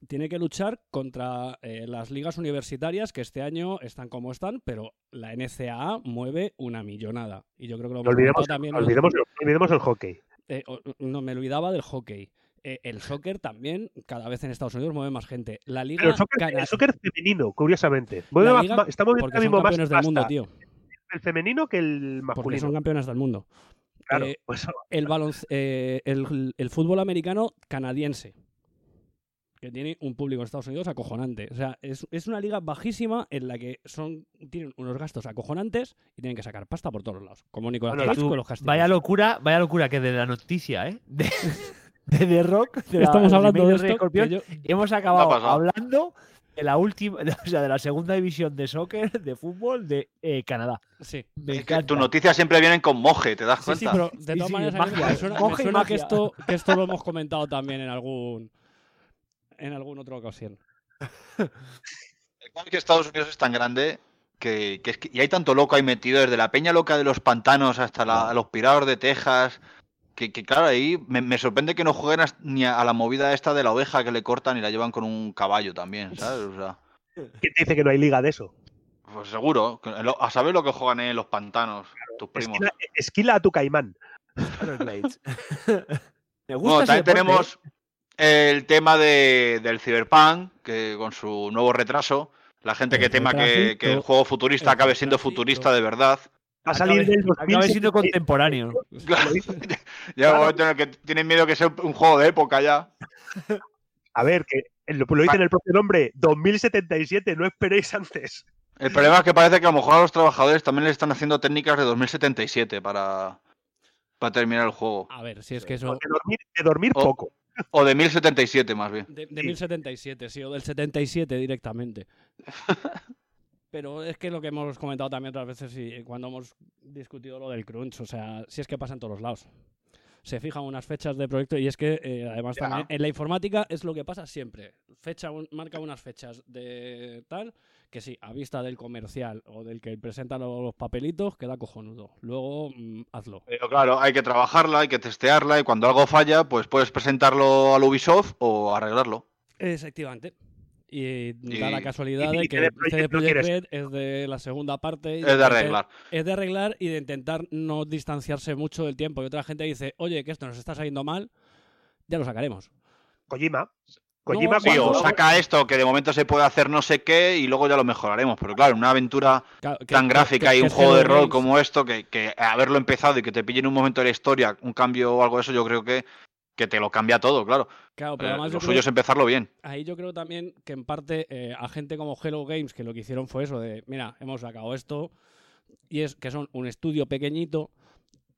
Tiene que luchar contra eh, las ligas universitarias que este año están como están, pero la NCAA mueve una millonada. Y yo creo que lo No olvidemos, también. olvidemos, olvidemos el hockey. eh, no, me olvidaba del hockey. Eh, el soccer también, cada vez en Estados Unidos mueve más gente. La liga Pero el soccer, cana- el soccer femenino, curiosamente. Mueve la más- liga- más- está moviendo porque ahora mismo más campeones del mundo, tío. el femenino que el Porque masculino. son campeones del mundo. Claro, Eh, pues- el, balonc- eh, el, el fútbol americano canadiense, que tiene un público en Estados Unidos acojonante. O sea, es, es una liga bajísima en la que son tienen unos gastos acojonantes y tienen que sacar pasta por todos lados. Como Nicolás Bueno, Cage tú- con los castillos. vaya locura, vaya locura que de la noticia, ¿eh? De, de The Rock, de la- Estamos hablando de esto, Escorpión, que yo- y hemos ¿Qué ha acabado hablando de la última, o sea, de la segunda división de soccer, de fútbol de eh, Canadá. Sí. Me Es que encanta. tus noticias siempre vienen con moje, ¿te das Sí, cuenta? sí, pero de todas sí, maneras magia, me suena, me que, esto, que esto lo hemos comentado también en algún en alguna otra ocasión. El caso es que Estados Unidos es tan grande que, que es que- y hay tanto loco ahí metido, desde la peña loca de los pantanos hasta la- los pirados de Texas, que, que claro, ahí me, me sorprende que no jueguen ni a, a la movida esta de la oveja que le cortan y la llevan con un caballo también, ¿sabes? O sea, ¿Quién te dice que no hay liga de eso? pues seguro, a saber lo que juegan en los pantanos, tus primos. Esquila, esquila a tu caimán. Me gusta Bueno, también tenemos el tema de, del Cyberpunk, que con su nuevo retraso, la gente que El tema que, que el juego futurista el acabe siendo futurista de verdad. Va a salir del Acabe siendo 2076. contemporáneo. Claro. Llega un momento en el que tienen miedo que sea un juego de época ya. A ver, que lo, lo dice en el propio nombre, 2077, no esperéis antes. El problema es que parece que a lo mejor a los trabajadores también les están haciendo técnicas de 2077 para, para terminar el juego. A ver, si es que eso De dormir, de dormir O- poco. O de 1077 más bien. de, de Sí. 1077, sí, o del 77 directamente. Pero es que lo que hemos comentado también otras veces y cuando hemos discutido lo del crunch, o sea, si es que pasa en todos lados. Se fijan unas fechas de proyecto y es que eh, además también en la informática es lo que pasa siempre. Fecha un- marca unas fechas de tal que sí, a vista del comercial o del que presenta lo- los papelitos queda cojonudo. Luego mm, hazlo. Pero claro, hay que trabajarla, hay que testearla y cuando algo falla, pues puedes presentarlo al Ubisoft o arreglarlo. Efectivamente. Y da Y- la casualidad y de que Projekt CD no Projekt quiere Red es de la segunda parte. y Es de arreglar. Es de arreglar y de intentar no distanciarse mucho del tiempo. Y otra gente dice, oye, que esto nos está saliendo mal, ya lo sacaremos. Kojima. Kojima No, Sí, o saca esto que de momento se puede hacer no sé qué y luego ya lo mejoraremos. Pero claro, una aventura Claro, que- tan gráfica que- y un juego de rol como esto, que, que haberlo empezado y que te pille en un momento de la historia un cambio o algo de eso, yo creo que, que te lo cambia todo, claro. Claro, pero Eh, además lo yo suyo creo- es empezarlo bien. ahí yo creo también que en parte eh, a gente como Hello Games, que lo que hicieron fue eso de, mira, hemos sacado esto, y es que son un estudio pequeñito,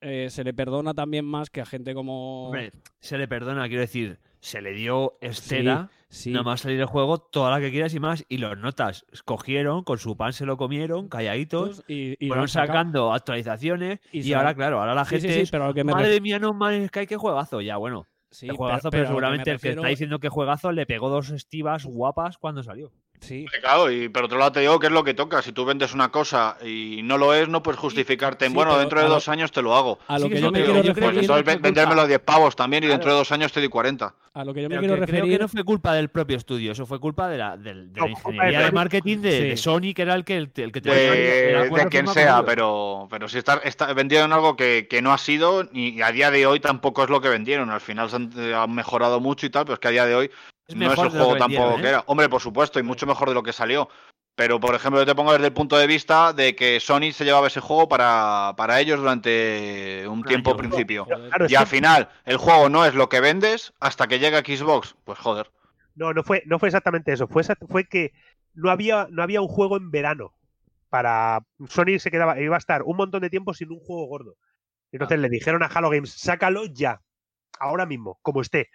eh, se le perdona también más que a gente como... Hombre, se le perdona, quiero decir, se le dio estera, sí. nada más salir el juego, toda la que quieras y más, y los notas cogieron, con su pan se lo comieron, calladitos, y, y fueron sacando actualizaciones, Y ahora, claro, ahora la gente sí, es, pero que me madre mía, no man, Sky, qué juegazo, ya, bueno, Sí, qué juegazo, pero- que seguramente el que está diciendo que juegazo le pegó dos estivas guapas cuando salió. Sí, Claro, y por otro lado te digo que es lo que toca. Si tú vendes una cosa y no lo es, no puedes justificarte en, sí, bueno, dentro de dos años te lo hago. a lo Sí, que yo me te quiero Pues referir... ven- vendérmelo a 10 pavos también y dentro de dos años te doy 40. A lo que yo me Pero quiero que creo referir... que no fue culpa del propio estudio, eso fue culpa de la, del- de No, la culpa ingeniería de- de marketing de, Sí. de Sony, que era el que, el, el que tenía el de, de quien sea, pero, pero si está, está vendieron algo que, que no ha sido y a día de hoy tampoco es lo que vendieron. Al final se han, eh, han mejorado mucho y tal, pero es que a día de hoy Es no es lo juego tampoco que ¿eh? era. Hombre, por supuesto, y mucho mejor de lo que salió. Pero, por ejemplo, yo te pongo desde el punto de vista de que Sony se llevaba ese juego para, para ellos durante un tiempo año. principio. Claro, Y al final, el juego no es lo que vendes hasta que llega Xbox. Pues joder. No, no fue, no fue exactamente eso. Fue, fue que no había, no había un juego en verano. Para Sony se quedaba, iba a estar un montón de tiempo sin un juego gordo. Entonces le dijeron a Halo Games, sácalo ya, ahora mismo, como esté.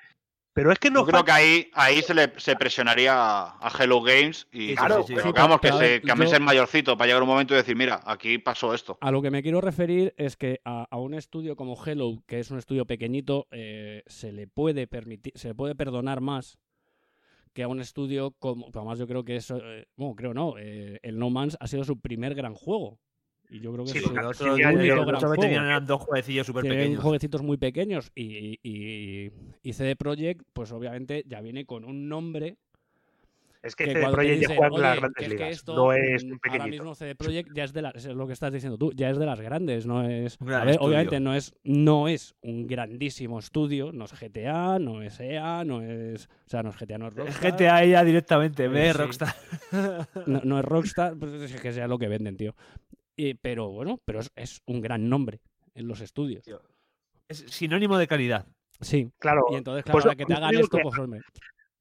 Pero es que no Yo creo que ahí, ahí se le se presionaría a, Hello Games y Claro, pero sí, que a se, ver, que a mí yo- ser mayorcito para llegar un momento y decir, mira, aquí pasó esto. A lo que me quiero referir es que a, a un estudio como Hello, que es un estudio pequeñito, eh, se le puede permitir, se le puede perdonar más que a un estudio como. Además, yo creo que eso. eh, bueno, creo no. eh, el No Man's ha sido su primer gran juego. Y yo creo que Sí, es su otros- único gran que tenían eran dos jueguecillos súper pequeños. jueguecitos muy pequeños y, y, y CD Projekt, pues obviamente ya viene con un nombre Es que, que CD Projekt ya juega en las "Oye, grandes es ligas. esto, no es un Ahora pequeñito. mismo CD Projekt ya es de las, es lo que estás diciendo tú, ya es de las grandes, no es. A ver, obviamente no es, no es un grandísimo estudio, no es GTA, no es EA, no es. O sea, no es GTA, no es Rockstar. GTA ella directamente, Eh, ve sí. Rockstar. No, no es Rockstar, pues es que sea lo que venden, tío. Y- pero bueno, pero es, es un gran nombre en los estudios. Es sinónimo de calidad. Sí. Claro. Y entonces, claro, pues, ahora que te hagan esto, que pues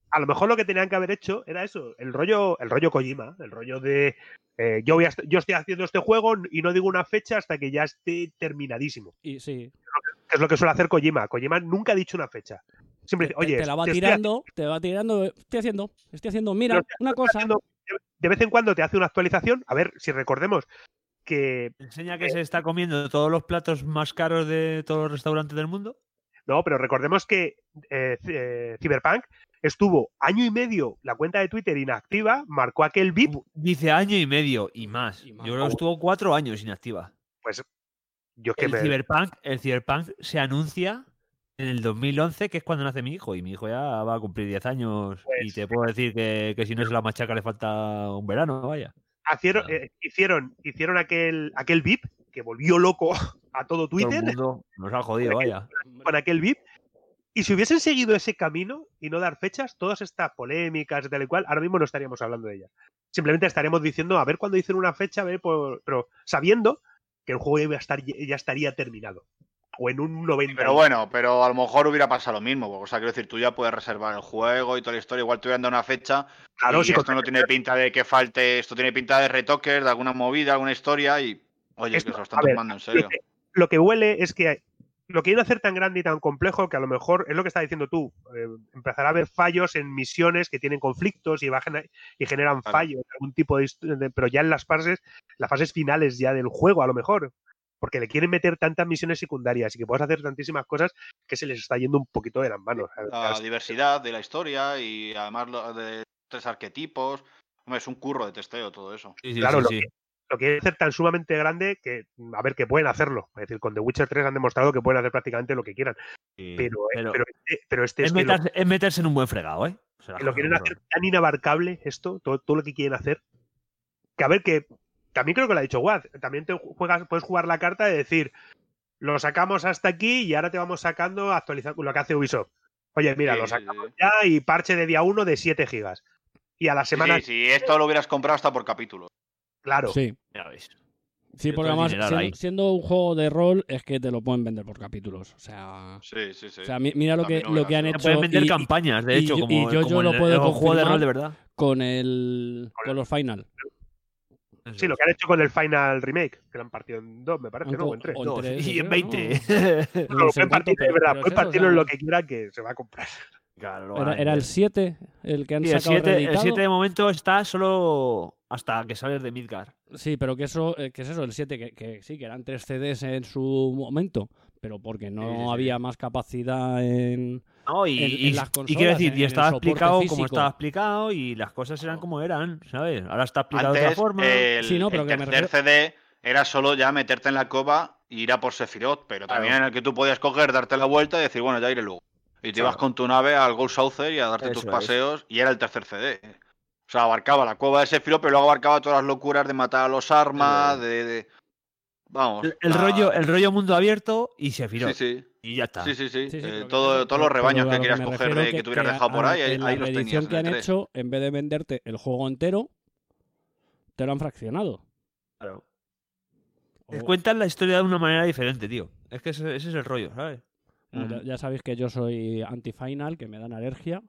a lo mejor lo que tenían que haber hecho era eso, el rollo, el rollo Kojima, el rollo de eh, yo voy a yo estoy haciendo este juego y no digo una fecha hasta que ya esté terminadísimo. Y sí. Es lo que suele hacer Kojima. Kojima nunca ha dicho una fecha. Siempre Te, dice, oye, te la va te estoy tirando, te va tirando, estoy haciendo, estoy haciendo, mira, una cosa. haciendo- de vez en cuando te hace una actualización. A ver, si recordemos que. Enseña que se está comiendo todos los platos más caros de todos los restaurantes del mundo. No, pero recordemos que eh, eh, Cyberpunk estuvo año y medio la cuenta de Twitter inactiva, marcó aquel VIP. Dice año y medio y más. Yo creo que estuvo cuatro años inactiva. Pues yo es que El me- Cyberpunk, el Cyberpunk se anuncia en el 2011, que es cuando nace mi hijo, y mi hijo ya va a cumplir 10 años. Pues y te puedo decir que, que si no es la machaca le falta un verano, vaya. Hicieron, eh, hicieron, hicieron aquel, aquel VIP que volvió loco a todo Twitter nos ha jodido, Con vaya. con aquel VIP. Y si hubiesen seguido ese camino y no dar fechas, todas estas polémicas y tal y cual, ahora mismo no estaríamos hablando de ellas. Simplemente estaríamos diciendo, a ver cuándo dicen una fecha, a ver, por- pero sabiendo que el juego ya, estar, ya estaría terminado. O en un 90. Pero bueno, pero a lo mejor hubiera pasado lo mismo. O sea, quiero decir, tú ya puedes reservar el juego y toda la historia. Igual te hubieran dado una fecha. Claro, y sí, esto no tiene pinta de que falte, esto tiene pinta de retoques, de alguna movida, alguna historia y. Oye, Esto- que se lo están ver, tomando en serio. que, lo que huele es que lo quieren hacer tan grande y tan complejo que a lo mejor es lo que está diciendo tú. eh, empezará a haber fallos en misiones que tienen conflictos y, bajan, y generan Claro. fallos, algún tipo de, de- Pero ya en las fases, las fases finales ya del juego, a lo mejor. Porque le quieren meter tantas misiones secundarias y que puedes hacer tantísimas cosas que se les está yendo un poquito de las manos. La diversidad de la historia y además lo de tres arquetipos. Hombre, es un curro de testeo todo eso. claro, lo, que- lo quieren hacer tan sumamente grande que, a ver, que pueden hacerlo. Es decir, con The Witcher 3 han demostrado que pueden hacer prácticamente lo que quieran. Pero, eh, pero- pero, este, pero este Es es que lo- meterse, es meterse en un buen fregado, ¿eh? O sea, las que lo quieren hacer tan inabarcable esto, todo, todo lo que quieren hacer, que a ver que también creo que lo ha dicho Watt, también te juegas, puedes jugar la carta de decir, lo sacamos hasta aquí y ahora te vamos sacando actualizando lo que hace Ubisoft. Oye, mira, Sí, lo sí, sacamos ya y parche de día 1 de 7 gigas. Y a la semana, sí, si esto lo hubieras comprado hasta por capítulo. claro, Sí. Ya ves. Sí, porque además, siendo, un juego de rol, es que te lo pueden vender por capítulos. O sea, Sí, sí, sí. o sea mi- mira lo que, no lo que han hecho. Se pueden vender y- y- campañas, de y hecho, yo- como, y yo, como yo lo puedo el juego de rol de verdad. con el con los final. Sí, lo que han hecho con el Final Remake, que lo han partido en dos, me parece, ¿no? O en tres. o en Dos, tres, y en creo, 20. No, No lo pueden partir, de verdad, pero pueden partirlo sea, en lo que quieran que se va a comprar. Claro, Era, el vender. 7 el que han Sí, el sacado 7 el reeditado. 7 de momento está solo hasta que sales de Midgar. Sí, pero que eso, eh, que es eso, el 7, que, que sí, que eran 3 CDs en su momento, pero porque no Sí, sí, sí. había más capacidad en... No, y, en- y- en las y consolas, quiero decir, en- y estaba explicado como estaba explicado y las cosas eran como eran, ¿sabes? Ahora está explicado de otra forma. el, Sí, no, pero el que tercer CD era solo ya meterte en la cova e ir a por Sephiroth, pero también en el que tú podías coger, darte la vuelta y decir, bueno, ya iré luego. Y te ibas con tu nave al Gold Saucer y a darte tus es. paseos, y era el tercer CD. O sea, abarcaba la cueva de Sephiroth, pero luego abarcaba todas las locuras de matar a los armas, de... de- Vamos. el, el la- rollo, el rollo mundo abierto y Sephiroth. Sí, sí. Y ya está. Sí, sí, sí. Sí, sí, Eh, que todos los rebaños que lo quieras me coger de que, tú hubieras que dejado por a- ahí, ahí, en la ahí los tenías. que han el 3. hecho, en vez de venderte el juego entero, te lo han fraccionado. Claro. O- Te cuentan la historia de una manera diferente, tío. Es que ese, ese es el rollo, ¿sabes? bueno, ya, ya sabéis que yo soy anti-final, que me dan alergia,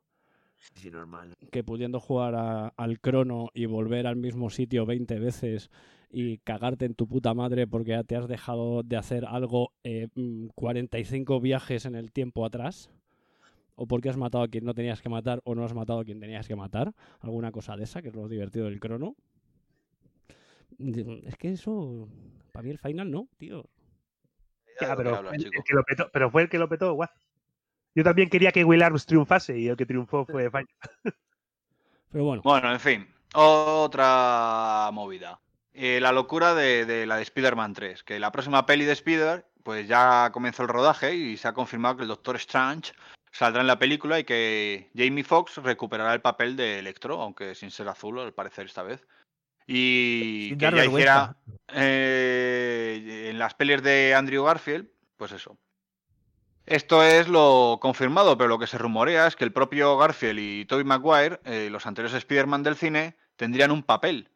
Sí, sí, normal. que pudiendo jugar a- al crono y volver al mismo sitio 20 veces y cagarte en tu puta madre porque ya te has dejado de hacer algo eh, mm, 45 viajes en el tiempo atrás. o por qué has matado a quien no tenías que matar o no has matado a quien tenías que matar. Alguna cosa de esa, que es lo divertido del crono. Es que eso, para mí el final no, tío. Ya, pero, hablas, fue el chico. que lo petó, pero fue el que lo petó, guau. Yo también quería que Will Arms triunfase y el que triunfó fue Final. Pero bueno, Bueno, en fin, otra movida. Eh, la locura de, de la de Spider-Man 3, que la próxima peli de Spider, pues ya comenzó el rodaje y se ha confirmado que el Doctor Strange saldrá en la película y que Jamie Foxx recuperará el papel de Electro, aunque sin ser azul, al parecer esta vez. Y Sin que ya hiciera eh, en las pelis de Andrew Garfield, pues eso. Esto es lo confirmado, pero lo que se rumorea es que el propio Garfield y Tobey Maguire, eh, los anteriores Spider-Man del cine, tendrían un papel.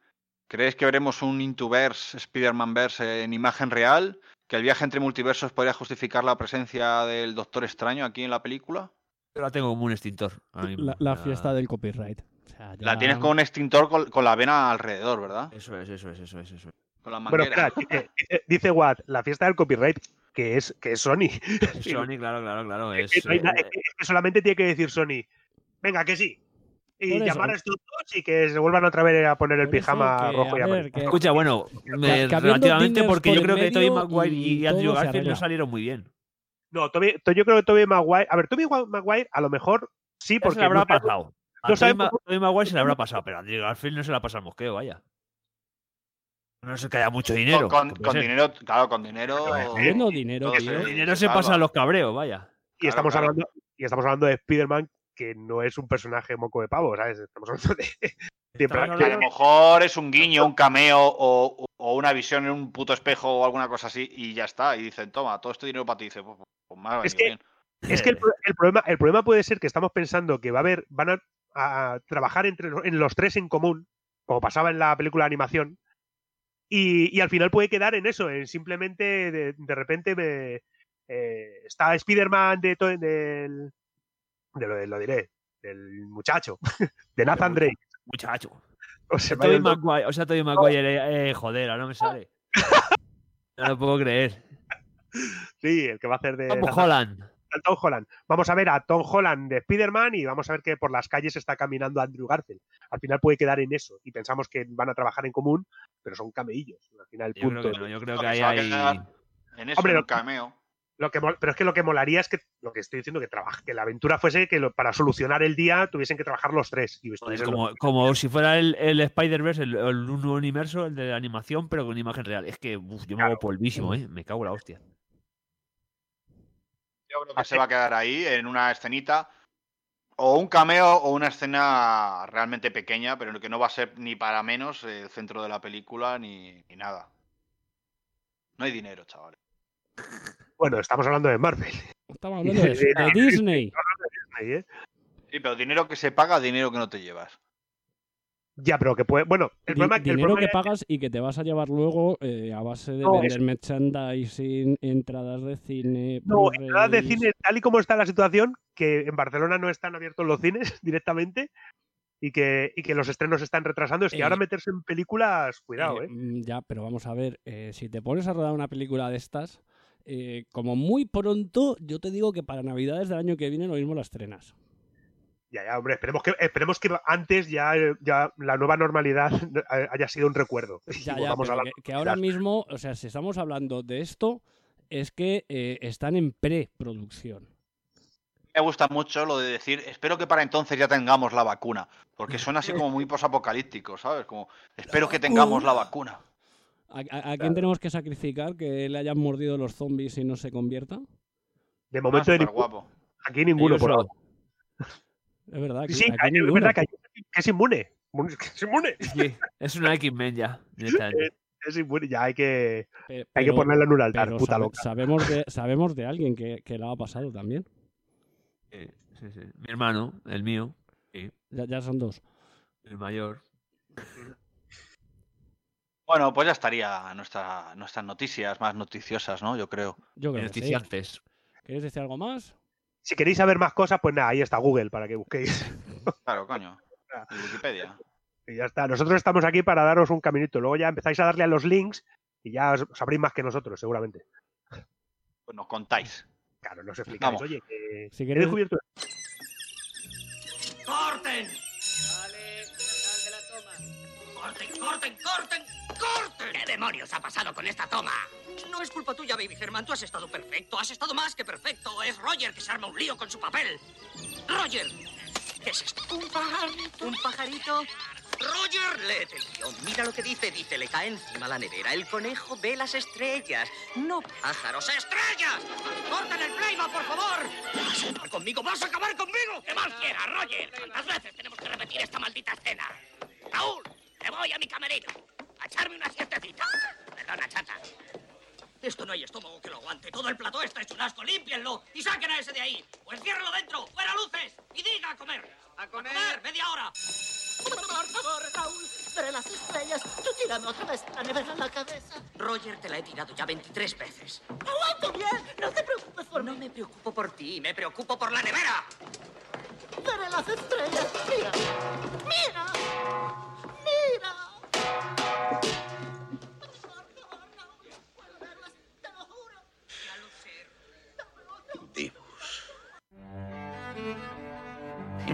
¿Crees que veremos un Intuverse, Spider-Man-verse en imagen real? ¿Que el viaje entre multiversos podría justificar la presencia del Doctor Extraño aquí en la película? Yo la tengo como un extintor. la, fiesta del copyright. O sea, La tienes con un extintor con, con la vena alrededor, ¿verdad? Eso es, eso es, eso es, eso es. Con la Bueno, manguera. espera, dice, dice- dice Watt, la fiesta del copyright, que es, que es Sony. Es Sony, claro, claro, claro. Es Es, que no hay na- eh, es que- es que solamente tiene que decir Sony, venga, que sí. Y Por eso. llamar a estos dos y que se vuelvan otra vez a poner el pijama que, rojo y a ver, amarillo. que- Escucha, bueno, me- relativamente porque por yo creo que Tobey Maguire y y Andrew Garfield no salieron muy bien. No, Tobey- to- yo creo que Tobey Maguire. A ver, Tobey Maguire a lo mejor sí, porque. se le habrá no pasado. No Tobey Maguire se le habrá pasado, pero Andrew Garfield no se le ha pasado el mosqueo, vaya. No sé que haya mucho dinero. con, dinero, claro, con dinero. Dinero, todo tío. se- El dinero se se pasa a los cabreos, vaya. y, claro, estamos claro. Hablando, y estamos hablando de Spider-Man, que no es un personaje moco de pavo, ¿sabes? Estamos hablando de. de- Que a lo mejor es un guiño, un cameo o, o una visión en un puto espejo o alguna cosa así y ya está. Y dicen, toma, todo este dinero para ti. Dice, pues, pues me ha Es que- bien. Es que el, pro- el problema, el problema puede ser que estamos pensando que va a haber, van a, a trabajar entre en los tres en común, como pasaba en la película de animación, y, y al final puede quedar en eso, en simplemente de, de repente me, eh, está Spider-Man de, del, de lo, lo diré, del muchacho, de Nathan Drake. Muchacho. O se me ha ido Tobey Maguire, o sea, Tobey Maguire, eh, eh, joder, ahora no me sale. No lo puedo creer. sí, el que va a hacer de Tom Nathan- Holland. Tom Holland. Vamos a ver a Tom Holland de Spider-Man y vamos a ver que por las calles está caminando Andrew Garfield. Al final puede quedar en eso y pensamos que van a trabajar en común, pero son cameillos. Al final, el Yo creo punto. que no, yo creo que que hay. era- En eso, Hombre, un cameo. Lo que pero es que lo que molaría es que lo que estoy diciendo que trabaje, que la aventura fuese que lo- para solucionar el día tuviesen que trabajar los tres. Y Joder, estuviesen como, los- como si fuera el, el Spider-Verse, el, el nuevo universo, el de la animación, pero con imagen real. Es que uf, yo me hago polvísimo, ¿eh? Me cago en la hostia. Yo creo que se va a quedar ahí en una escenita. O un cameo o una escena realmente pequeña, pero que no va a ser ni para menos el centro de la película ni, ni nada. No hay dinero, chavales. Bueno, estamos hablando de Marvel. Estamos hablando de, de Disney. Disney, ¿eh? Sí, pero dinero que se paga, dinero que no te llevas. Ya, pero que puede. Bueno, el Di- problema, el dinero problema que es- pagas y que te vas a llevar luego eh, a base de No, vender merchandising, entradas de cine. No, entradas de cine, tal y como está la situación, que en Barcelona no están abiertos los cines directamente y que, y que los estrenos se están retrasando, es que Eh, ahora meterse en películas, cuidado, Eh, ¿eh? mm, Ya, pero vamos a ver, eh, si te pones a rodar una película de estas, eh, como muy pronto, yo te digo que para Navidades del año que viene lo mismo las estrenas. Ya, ya, hombre, esperemos que, esperemos que antes ya, eh, ya la nueva normalidad haya sido un recuerdo. Y Ya, ya, volvamos a pero la que, que ahora mismo, o sea, si estamos hablando de esto, es que eh, están en preproducción. Me gusta mucho lo de decir, espero que para entonces ya tengamos la vacuna. Porque suena así como muy posapocalíptico, ¿sabes? Como, espero que tengamos la vacuna. ¿A, a- a quién tenemos que sacrificar que le hayan mordido los zombies y no se convierta? De Ah, momento, ningún- guapo. aquí ninguno Ellos por ahora. Es verdad, aquí, Sí, aquí es verdad que, hay- que es inmune. Que es inmune. Sí, es una X-Men ya, directamente. Es inmune, ya hay que, Pe- hay que pero- ponerla en un altar, pero puta sabe- loca. sabemos, de, sabemos de alguien que, que le ha pasado también. Sí, sí, sí. Mi hermano, el mío, sí, Ya, ya son dos. el mayor. Bueno, pues ya estaría nuestra, nuestras noticias más noticiosas, ¿no? Yo creo. Yo creo que sí. Noticiantes. ¿Queréis decir algo más? Si queréis saber más cosas, pues nada, ahí está Google para que busquéis. Claro, coño. En Wikipedia. Y ya está. Nosotros estamos aquí para daros un caminito. Luego ya empezáis a darle a los links y ya os- sabréis más que nosotros, seguramente. Pues nos contáis. Claro, nos explicáis. Vamos. Oye, que Si he queréis, descubierto. ¡Corten! ¡Corten, corten, corten, corten! ¿Qué demonios ha pasado con esta toma? No es culpa tuya, Baby Herman. Tú has estado perfecto. Has estado más que perfecto. Es Roger que se arma un lío con su papel. Roger, ¿qué es esto? Un pajarito. ¿Un pajarito? Roger, léete el guion. Mira lo que dice. Dice, le cae encima la nevera. El conejo ve las estrellas. No pájaros, estrellas. ¡Corten el playback, por favor! ¿Vas a acabar conmigo? ¿Vas a acabar conmigo? ¿Qué más quieras, Roger? ¿Cuántas veces tenemos que repetir esta maldita escena? Raúl, me voy a mi camerino. A echarme una siestecita. Perdona, chata. Esto no hay estómago que lo aguante. Todo el plató está hecho un asco. Límpienlo y saquen a ese de ahí. Pues ciérralo dentro. ¡Fuera luces! Y diga a comer. ¡A comer! ¡Media hora! Por favor, Raúl, veré las estrellas. Tú tírame otra vez la nevera en la cabeza. Roger, te la he tirado ya 23 veces. Aguanto bien, no te preocupes por No mí. me preocupo por ti, me preocupo por la nevera. Veré las estrellas. Mira, mira, mira.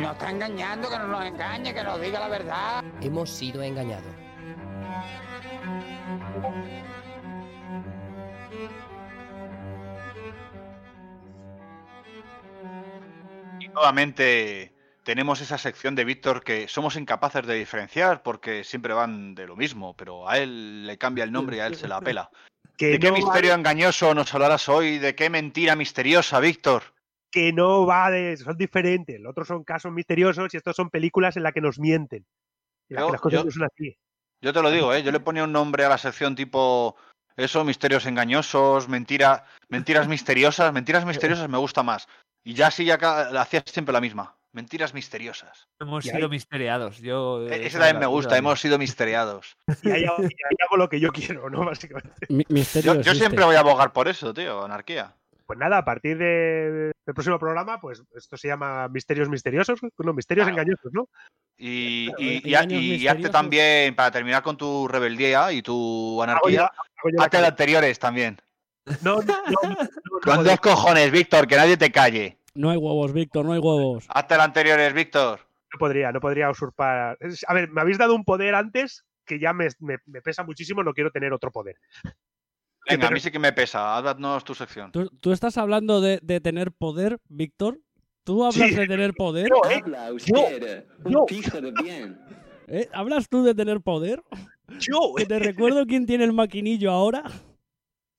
Nos está engañando, que no nos engañe, que nos diga la verdad. Hemos sido engañados. Y nuevamente tenemos esa sección de Víctor que somos incapaces de diferenciar porque siempre van de lo mismo, pero a él le cambia el nombre y a él se la pela. Que ¿De qué no misterio engañoso nos hablarás hoy? ¿De qué mentira misteriosa, Víctor? que no va de. son diferentes. Los otros son casos misteriosos y estos son películas en las que nos mienten. En las Yo- que las cosas yo- no son así. Yo te lo digo, ¿eh? Yo le ponía un nombre a la sección tipo eso, misterios engañosos, mentira, mentiras misteriosas. Mentiras misteriosas me gusta más. Y ya sí, ya hacías siempre la misma. Mentiras misteriosas. Hemos sido ahí- misteriados. Yo, E- eh, Ese también me gusta, hemos sido misteriados. Y ahí, hago- y ahí hago lo que yo quiero, ¿no? Básicamente. Mi- Yo, siempre voy a abogar por eso, tío, anarquía. Pues nada, a partir de- del próximo programa, pues esto se llama Misterios Misteriosos, no, Misterios Claro. Engañosos, ¿no? Y, y, hazte también, para terminar con tu rebeldía y tu Hago anarquía, yo- hago yo la hazte de anteriores también. No, no, no, no, no, Con no, dos cojones, Víctor, que nadie te calle. No hay huevos, Víctor, no hay huevos. Hazte de anteriores, Víctor. no podría, no podría usurpar. Es- A ver, me habéis dado un poder antes que ya me, me- me pesa muchísimo, no quiero tener otro poder. Venga, a mí sí que me pesa. Haznos tu sección. ¿Tú, tú estás hablando de, de tener poder, Víctor? ¿Tú hablas Sí. de tener poder? Yo, ¿eh? Yo, ¿Eh? ¿Hablas tú de tener poder? yo, Que te recuerdo quién tiene el maquinillo ahora.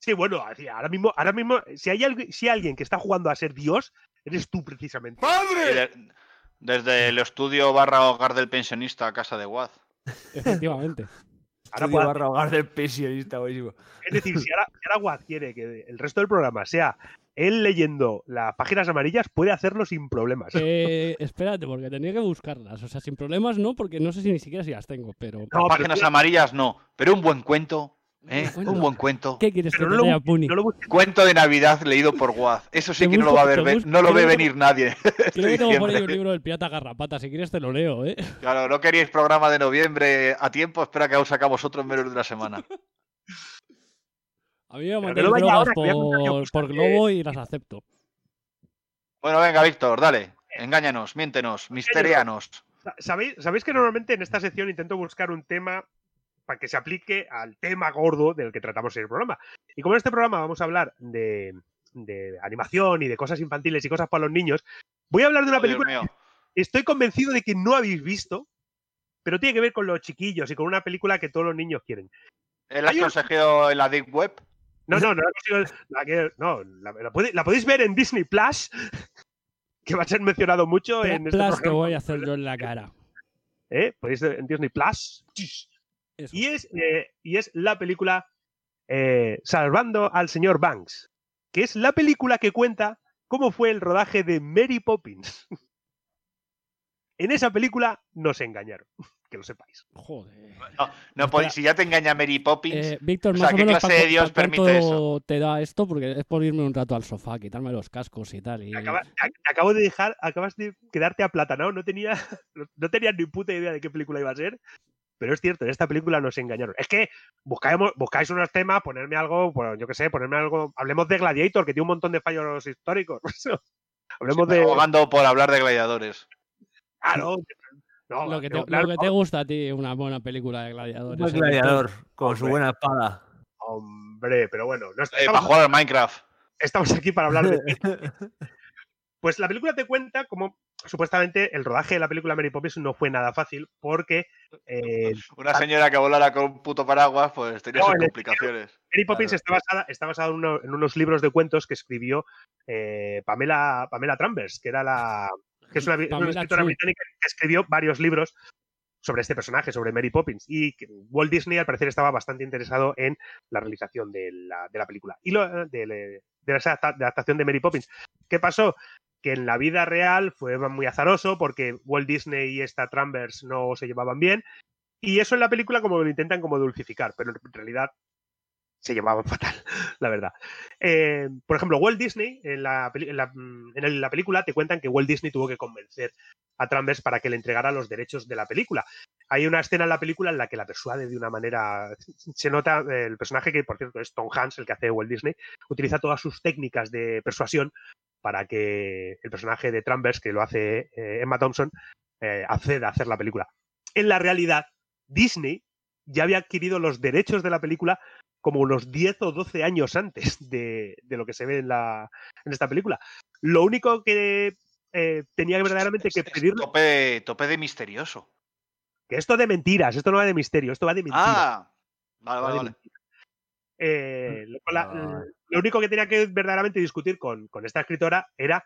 Sí, bueno, ahora mismo, ahora mismo, si hay, alguien, si hay alguien que está jugando a ser Dios, eres tú precisamente. De- Desde el estudio barra hogar del pensionista a casa de Waz. Efectivamente. Ahora Estudio barra hogar del pensionista, buenísimo. Es decir, si ahora, si ahora quiere que el resto del programa sea él leyendo las páginas amarillas, puede hacerlo sin problemas. Eh, espérate, porque tenía que buscarlas. O sea, sin problemas no, porque no sé si ni siquiera si las tengo, pero... No, Páginas amarillas no, pero un buen cuento. ¿Eh? Un buen cuento. ¿Qué quieres pero que no te lo, lea, busques, Puni? no lo busques. Cuento de Navidad leído por Waz. Eso sí que no lo va a ver, busco- no lo ve venir nadie. Creo que tengo por ahí un libro del pirata garrapata. Si quieres te lo leo, ¿eh? Claro, no queríais programa de noviembre a tiempo, espera que os sacamos otro en menos de una semana. A mí me drogas por, por Globo y las acepto. Bueno, venga, Víctor, dale. Engáñanos, miéntenos, misterianos. Sa- ¿Sabéis, ¿Sabéis que normalmente en esta sección intento buscar un tema para que se aplique al tema gordo del que tratamos en el programa? Y como en este programa vamos a hablar de, de animación y de cosas infantiles y cosas para los niños, voy a hablar de una Oh, película que estoy convencido de que no habéis visto, pero tiene que ver con los chiquillos y con una película que todos los niños quieren. ¿El has un- conseguido en la Deep Web? No, no, no la consigo- la no, la, la puede- la podéis ver en Disney Plus, que va a ser mencionado mucho en este Plus que voy a hacer yo en la cara. ¿eh? Podéis ver en Disney Plus. Eso. Y es, eh, y es la película eh, Salvando al señor Banks, que es la película que cuenta cómo fue el rodaje de Mary Poppins. en esa película nos engañaron, que lo sepáis. Joder. No, no podéis, si ya te engaña Mary Poppins. Eh, Víctor, o sea, más o ¿qué menos clase ¿pa- de Dios permite eso? te da esto? Porque es por irme un rato al sofá, quitarme los cascos y tal. Y... Acaba- ac- acabo de dejar, acabas de quedarte aplatanado, no tenía, no tenía ni puta idea de qué película iba a ser. Pero es cierto, en esta película nos engañaron. Es que buscáis, buscáis unos temas, ponerme algo, pues, yo qué sé, ponerme algo. Hablemos de Gladiator, que tiene un montón de fallos históricos. Hablemos de. Abogando por hablar de gladiadores. Claro. No, lo, que te, no, claro, lo que te gusta a ti, una buena película de gladiadores. Un ¿eh? gladiador con su buena espada. Hombre, pero bueno. No Eh, estamos, para jugar al Minecraft. estamos aquí para hablar de. Pues la película te cuenta cómo supuestamente el rodaje de la película Mary Poppins no fue nada fácil porque eh, Una señora que volara con un puto paraguas, pues tenía No, sus complicaciones. Mary Poppins Claro. está basada, está basada en, uno- en unos libros de cuentos que escribió eh, Pamela, Pamela Trambers, que era la que es una, escritora True. británica que escribió varios libros sobre este personaje, sobre Mary Poppins. Y Walt Disney, al parecer, estaba bastante interesado en la realización de la, de la película. Y lo, de, de esa adapta- de adaptación de Mary Poppins. ¿Qué pasó? Que en la vida real fue muy azaroso porque Walt Disney y esta Trambers no se llevaban bien. Y eso en la película como lo intentan como dulcificar, pero en realidad se llevaban fatal, la verdad. Eh, por ejemplo, Walt Disney, en la, en, mm, la película te cuentan que Walt Disney tuvo que convencer a Trambers para que le entregara los derechos de la película. Hay una escena en la película en la que la persuade de una manera. Se nota el personaje que, por cierto, es Tom Hanks, el que hace Walt Disney, utiliza todas sus técnicas de persuasión para que el personaje de Trambers, que lo hace eh, Emma Thompson, eh, acceda a hacer la película. En la realidad, Disney ya había adquirido los derechos de la película como unos 10 o 12 años antes de, de lo que se ve en, la, en esta película. Lo único que eh, tenía verdaderamente que pedir Tope, tope de misterioso. que esto de mentiras, esto no va de misterio, esto va de mentiras. Ah, vale, va vale, vale. Eh, la- Ah. Lo único que tenía que verdaderamente discutir con, con esta escritora era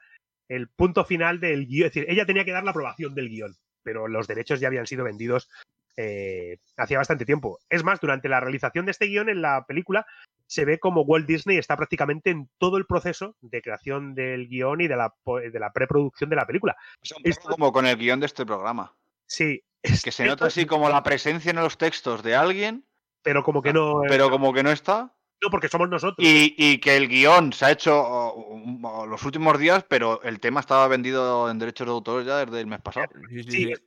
el punto final del guion. Es decir, ella tenía que dar la aprobación del guion, pero los derechos ya habían sido vendidos eh, hacía bastante tiempo. Es más, durante la realización de este guion en la película se ve como Walt Disney está prácticamente en todo el proceso de creación del guion y de la, de la preproducción de la película. Es como con el guion de este programa. Sí. Que se nota así como la presencia en los textos de alguien, Pero como que no. pero como que no está. No, porque somos nosotros. Y, y que el guion se ha hecho los últimos días, pero el tema estaba vendido en derechos de autor ya desde el mes pasado. Sí, es,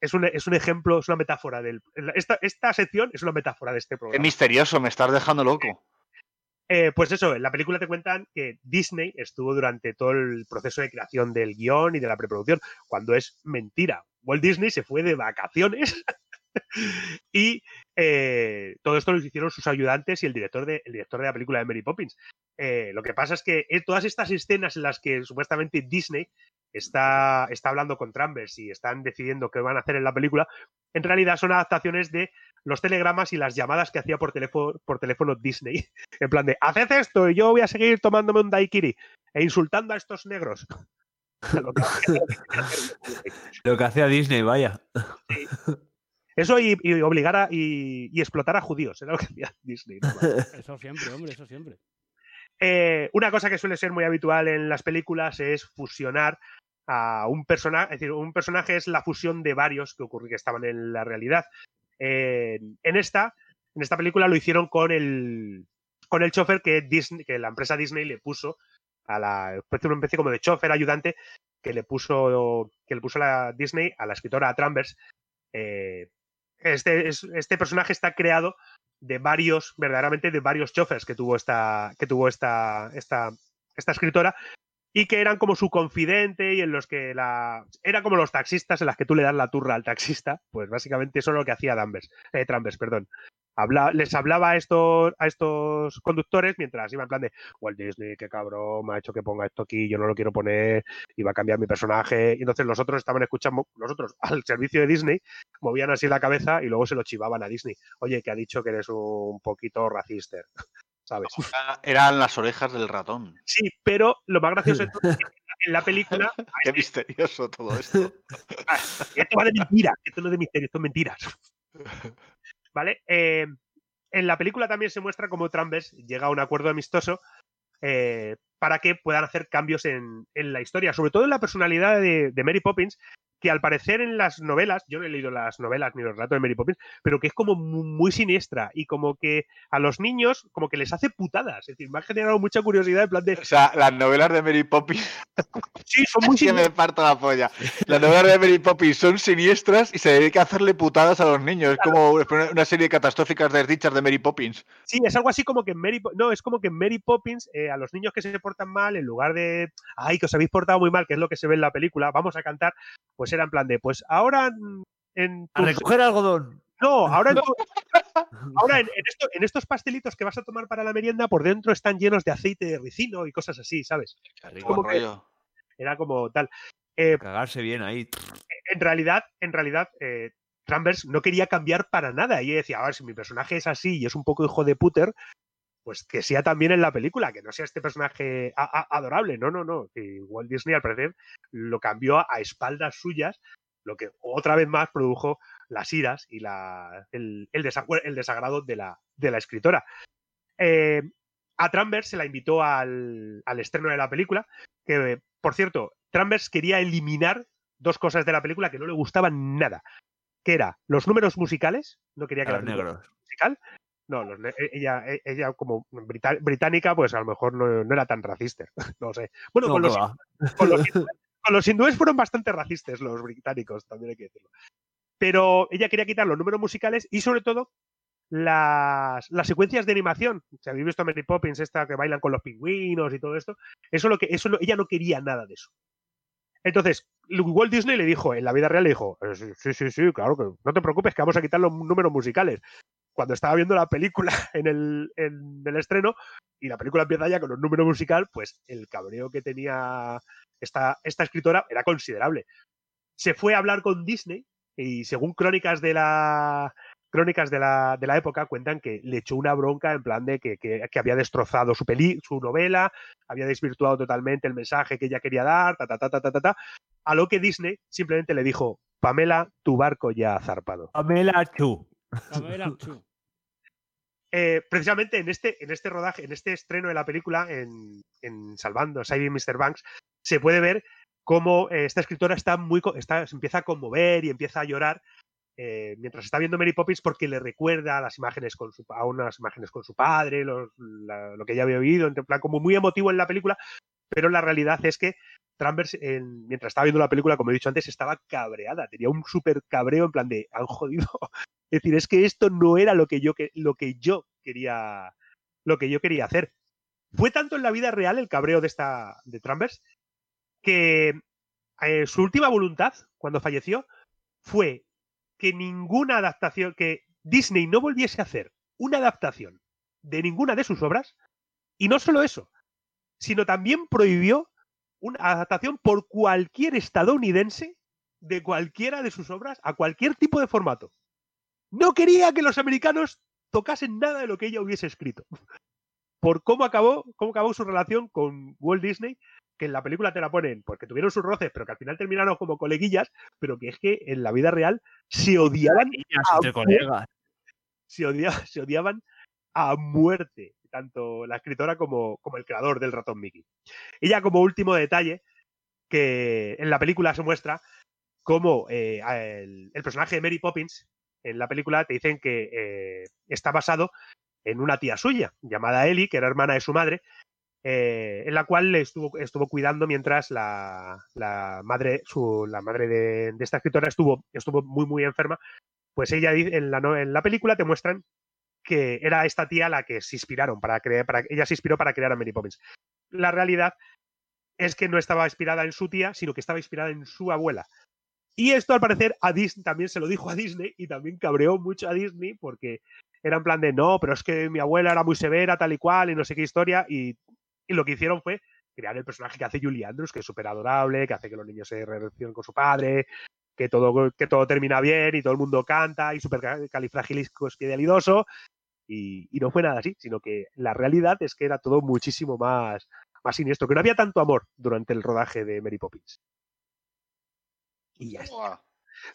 es un, es un ejemplo, es una metáfora del. Esta, esta sección es una metáfora de este Qué programa. misterioso, me estás dejando loco. Eh, pues eso, en la película te cuentan que Disney estuvo durante todo el proceso de creación del guion y de la preproducción, cuando es mentira. Walt Disney se fue de vacaciones y eh, todo esto lo hicieron sus ayudantes y el director de, el director de la película de Mary Poppins. Eh, lo que pasa es que eh, todas estas escenas en las que supuestamente Disney está, está hablando con Trambers y están decidiendo qué van a hacer en la película, en realidad son adaptaciones de los telegramas y las llamadas que hacía por teléfono, por teléfono Disney. En plan de, haced esto y yo voy a seguir tomándome un daiquiri e insultando a estos negros. Lo que- hacía Disney, vaya. Eso y, y obligar a y, y explotar a judíos, era lo que hacía Disney. ¿no? Eso siempre, hombre, eso siempre. Eh, una cosa que suele ser muy habitual en las películas es fusionar a un personaje, es decir, un personaje es la fusión de varios que ocurre que estaban en la realidad. Eh, en esta, en esta película lo hicieron con el con el chofer que Disney, que la empresa Disney le puso a la una especie como de chofer ayudante que le puso que le puso la Disney a la escritora Trambers. Eh, este, es- este personaje está creado de varios, verdaderamente de varios chofers que tuvo esta, que tuvo esta, esta, esta escritora y que eran como su confidente y en los que la era como los taxistas en las que tú le das la turra al taxista, pues básicamente eso es lo que hacía Danvers, eh, perdón. Habla, les hablaba a estos, a estos conductores mientras iba en plan de Walt Disney, qué cabrón, me ha hecho que ponga esto aquí, yo no lo quiero poner, iba a cambiar mi personaje. Y entonces los otros estaban escuchando, los otros al servicio de Disney, movían así la cabeza y luego se lo chivaban a Disney. Oye, que ha dicho que eres un poquito racista, Eran las orejas del ratón. Sí, pero lo más gracioso es que en la película. Qué misterioso todo esto. Ah, Esto va de mentiras, esto no es de misterio, esto es mentiras. ¿Vale? Eh, en la película también se muestra cómo Trambers llega a un acuerdo amistoso eh, para que puedan hacer cambios en, en la historia, sobre todo en la personalidad de, de Mary Poppins, que al parecer en las novelas, yo no he leído las novelas ni los relatos de Mary Poppins, pero que es como mu- muy siniestra y como que a los niños como que les hace putadas. Es decir, me ha generado mucha curiosidad en plan de... O sea, las novelas de Mary Poppins. Sí, son muy que me parto la polla. Las novelas de Mary Poppins son siniestras y se dedica a hacerle putadas a los niños. Es como una serie de catastróficas desdichas de Mary Poppins. Sí, es algo así como que en Mary no, es como que en Mary Poppins eh, a los niños que se portan mal, en lugar de ay, que os habéis portado muy mal, que es lo que se ve en la película, vamos a cantar, pues era en plan de, pues ahora en... en A recoger algodón. No, ahora, en, tu- ahora en, en esto- en estos pastelitos que vas a tomar para la merienda, por dentro están llenos de aceite de ricino y cosas así, ¿sabes? Como que rollo. era como tal. Eh, Cagarse bien ahí. en realidad, en realidad, eh, Trambers no quería cambiar para nada. Y ella decía, a ver, si mi personaje es así y es un poco hijo de puter, pues que sea también en la película, que no sea este personaje adorable. No, no, no. Que Walt Disney, al parecer, lo cambió a espaldas suyas, lo que otra vez más produjo las iras y la, el, el el desagrado de la, de la escritora. Eh, a Trambers se la invitó al, al estreno de la película, que, por cierto, Trambers quería eliminar dos cosas de la película que no le gustaban nada, que era los números musicales, no quería que los negros. musical. No, los e- ella, e- ella como británica, pues a lo mejor no, no era tan racista. No sé. Bueno, No, con, los, va. con los hindúes- con los hindúes fueron bastante racistas los británicos, también hay que decirlo. Pero ella quería quitar los números musicales y sobre todo las, las secuencias de animación. Si habéis visto a Mary Poppins, esta que bailan con los pingüinos y todo esto, eso lo que eso ella no quería nada de eso. Entonces, Walt Disney le dijo, en la vida real le dijo, "Eh, sí, sí, sí, sí, claro que no te preocupes, que vamos a quitar los números musicales. Cuando estaba viendo la película en el, en el estreno y la película empieza ya con los números musical, pues el cabreo que tenía esta, escritora era considerable. Se fue a hablar con Disney y según crónicas de la crónicas de la, de la época cuentan que le echó una bronca en plan de que, había destrozado su su novela, había desvirtuado totalmente el mensaje que ella quería dar, ta ta ta ta ta ta, a lo que Disney simplemente le dijo, Pamela, tu barco ya ha zarpado. Pamela Chu. Eh, precisamente en este, en este rodaje, en este estreno de la película, en, en Salvando, Saving Mr. Banks, se puede ver cómo eh, esta escritora está muy, está, se empieza a conmover y empieza a llorar eh, mientras está viendo Mary Poppins porque le recuerda a las imágenes con su, a unas imágenes con su padre, los- la- lo que ella había vivido, en plan como muy emotivo en la película, pero la realidad es que Trambers, en- mientras estaba viendo la película, como he dicho antes, estaba cabreada, tenía un súper cabreo en plan de, han jodido. Es decir, es que esto no era lo que yo, lo que yo quería lo que yo quería hacer. Fue tanto en la vida real el cabreo de esta de Trambers que eh, su última voluntad cuando falleció fue que ninguna adaptación que Disney no volviese a hacer una adaptación de ninguna de sus obras y no solo eso, sino también prohibió una adaptación por cualquier estadounidense de cualquiera de sus obras a cualquier tipo de formato. No quería que los americanos tocasen nada de lo que ella hubiese escrito. Por cómo acabó, cómo acabó su relación con Walt Disney, que en la película te la ponen porque tuvieron sus roces, pero que al final terminaron como coleguillas, pero que es que en la vida real se odiaban a colegas. Se, se odiaban a muerte, tanto la escritora como, como el creador del ratón Mickey. Y ya como último detalle, que en la película se muestra cómo eh, el, personaje de Mary Poppins en la película te dicen que eh, está basado en una tía suya llamada Ellie, que era hermana de su madre, eh, en la cual le estuvo, estuvo cuidando mientras la, madre, su, la madre de, de esta escritora estuvo, estuvo muy, muy enferma. Pues ella en la, en la película te muestran que era esta tía la que se inspiraron para crear, para, ella se inspiró para crear a Mary Poppins. La realidad es que no estaba inspirada en su tía, sino que estaba inspirada en su abuela. Y esto al parecer a Disney también se lo dijo a Disney y también cabreó mucho a Disney porque era en plan de no, pero es que mi abuela era muy severa, tal y cual, y no sé qué historia. Y, lo que hicieron fue crear el personaje que hace Julie Andrews, que es súper adorable, que hace que los niños se relacionen con su padre, que todo, que todo termina bien y todo el mundo canta y súper califragiliscoespialidoso. Y, y no fue nada así, sino que la realidad es que era todo muchísimo más, más siniestro, que no había tanto amor durante el rodaje de Mary Poppins. Y ya está.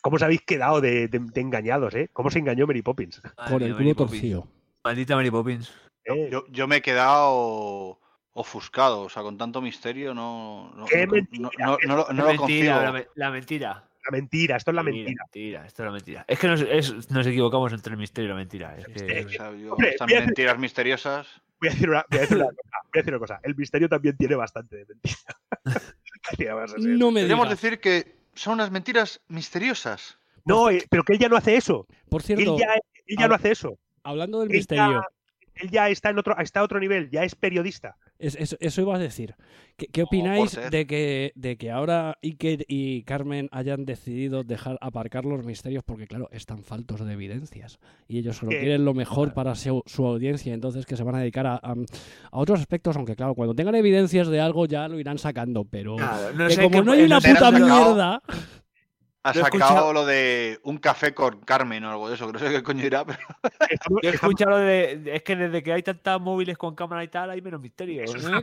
¿Cómo os habéis quedado de, de- de engañados, eh? ¿Cómo se engañó Mary Poppins? Con el culo torcido. Maldita Mary Poppins. Yo, yo- yo me he quedado ofuscado, o sea, con tanto misterio no, no, ¡Qué no- mentira! no- no- no lo- no la lo mentira, concibo. la, me- la mentira. La mentira, esto es la mentira. mentira, esto es la mentira. Es que nos, es- nos equivocamos entre el misterio y la mentira. Es que- Hombre, decir- mentiras misteriosas. Voy a decir una, voy a decir una cosa. Voy a decir una cosa. El misterio también tiene bastante de mentira. No me Podríamos decir que son unas mentiras misteriosas. No, eh, pero que ella no hace eso. Por cierto, ella, ella no hace eso. hablando del Ella- misterio, él ya está en otro, está a otro nivel, ya es periodista. Es- es- eso iba a decir. ¿Qué, qué opináis ser. de que, de que ahora Iker y Carmen hayan decidido dejar aparcar los misterios? Porque, claro, están faltos de evidencias. Y ellos solo quieren lo mejor para su, su audiencia. Entonces, que se van a dedicar a, a- a otros aspectos. Aunque, claro, cuando tengan evidencias de algo ya lo irán sacando. Pero Claro, no que sé como qué- no hay una puta mierda. Ha sacado escuchado- lo de un café con Carmen o algo de eso, que no sé qué coño irá, pero Yo he escuchado lo de. Es que desde que hay tantas móviles con cámara y tal, hay menos misterio. Es Eh, una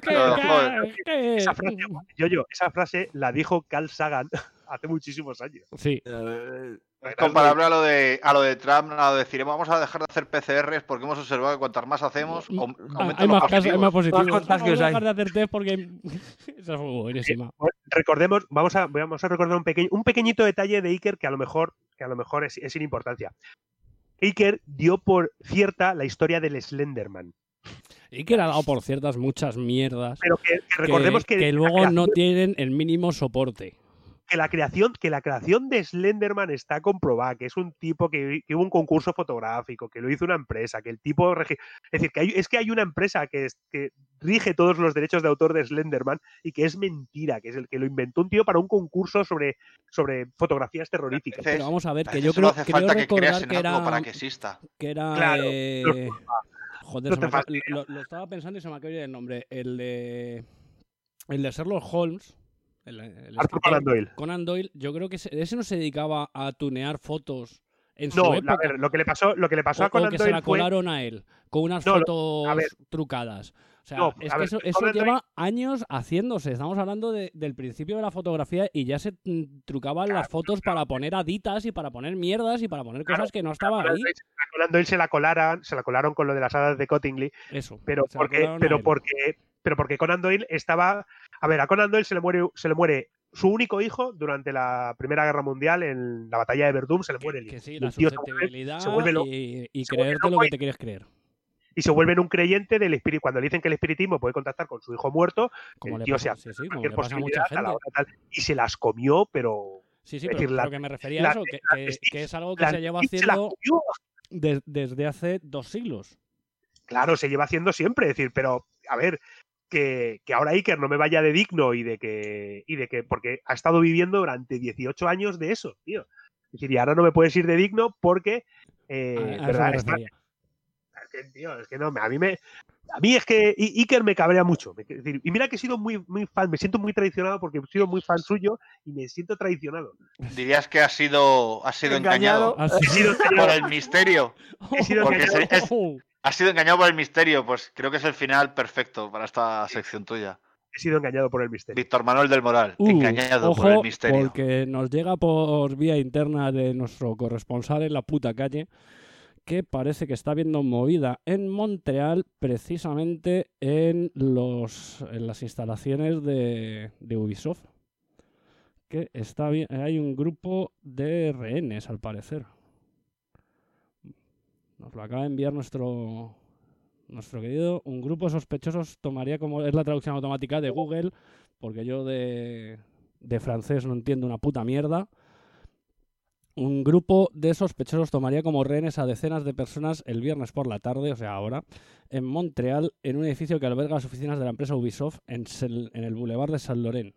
esa frase, yo, yo, esa frase la dijo Carl Sagan hace muchísimos años. Sí. Es comparable a lo de a lo de Trump, a lo de decir vamos a dejar de hacer PCRs porque hemos observado que cuantas más hacemos, Mm, ah, aumentan hay, los más casos, hay más positivos. positivos. contagios Vamos a hay. dejar de hacer test porque... Esa fue buenísima. Recordemos, vamos a, vamos a recordar un, pequeño, un pequeñito detalle de Iker que a lo mejor, que a lo mejor es, es sin importancia. Iker dio por cierta la historia del Slenderman. Que le ha dado por ciertas muchas mierdas. Pero que, que recordemos que, que la luego no tienen el mínimo soporte. Que la creación, que la creación de Slenderman está comprobada, que es un tipo que, que hubo un concurso fotográfico, que lo hizo una empresa, que el tipo regi- es decir, que hay- es que hay una empresa que, es- que rige todos los derechos de autor de Slenderman y que es mentira, que es el que lo inventó un tío para un concurso sobre, sobre fotografías terroríficas. veces- Pero vamos a ver, que yo creo, hace creo falta que creas recordar en que algo era, para que exista. que era Claro, eh, joder, no me lo, lo estaba pensando y se me de ir el nombre. El de el de Sherlock Holmes. El, el Arthur escritor Conan Doyle. Conan Doyle, yo creo que ese, ese no se dedicaba a tunear fotos en su No, a época. ver, lo que le pasó, lo que le pasó o, a Conan que se Doyle la fue colaron a él con unas No, fotos a ver. trucadas. O sea, No, es a que ver, eso, eso Doyle- lleva años haciéndose. Estamos hablando de- del principio de la fotografía y ya se mm, trucaban las fotos para poner aditas y para poner mierdas y para poner cosas que no estaban ahí. Doyle- a Conan Doyle se la colaron, se la colaron con lo de las hadas de Cottingley, Eso. pero porque, a pero porque, pero porque Conan Doyle estaba, a ver, a Conan Doyle se le muere, se le muere su único hijo durante la Primera Guerra Mundial en la batalla de Verdún, se le muere el hijo. Que sí, la tío se vuelve- susceptibilidad se vuelve lo- y, y se creerte lo que te quieres creer. y se vuelven un creyente del espíritu. Cuando le dicen que el espiritismo puede contactar con su hijo muerto, Como el le tío pasa- se hace sí, cualquier a posibilidad a la hora tal, y se las comió, pero Sí, sí, pero, decir, la- pero que me refería la- a eso, que, la- que- que es algo que se lleva se haciendo comió. de- desde hace dos siglos. Claro, se lleva haciendo siempre, es decir, pero a ver, que, que ahora Iker no me vaya de digno y de que, y de que, porque ha estado viviendo durante 18 años de eso, tío. Es decir, y ahora no me puedes ir de digno porque, eh, A- refería. es que, tío, es que no, a mí me, a mí es que Iker me cabrea mucho. me- es decir, y mira que he sido muy, muy fan, me siento muy traicionado porque he sido muy fan suyo y me siento traicionado. Dirías que ha sido, ha sido engañado, Ha He sido por engañado, el misterio. he sido Porque engañado. es- ha sido engañado por el misterio. Pues creo que es el final perfecto para esta sección tuya. he sido engañado por el misterio. Víctor Manuel del Moral, Uh, engañado ojo, por el misterio. Porque nos llega por vía interna de nuestro corresponsal en la puta calle que parece que está habiendo movida en Montreal precisamente en, los, en las instalaciones de, de Ubisoft. Que está bien, hay un grupo de rehenes al parecer. Nos lo acaba de enviar nuestro nuestro querido. Un grupo de sospechosos tomaría como es la traducción automática de Google, porque yo de, de francés no entiendo una puta mierda. Un grupo de sospechosos tomaría como rehenes a decenas de personas el viernes por la tarde, o sea, ahora, en Montreal, en un edificio que alberga las oficinas de la empresa Ubisoft en, Sel- en el Boulevard de San Lorén.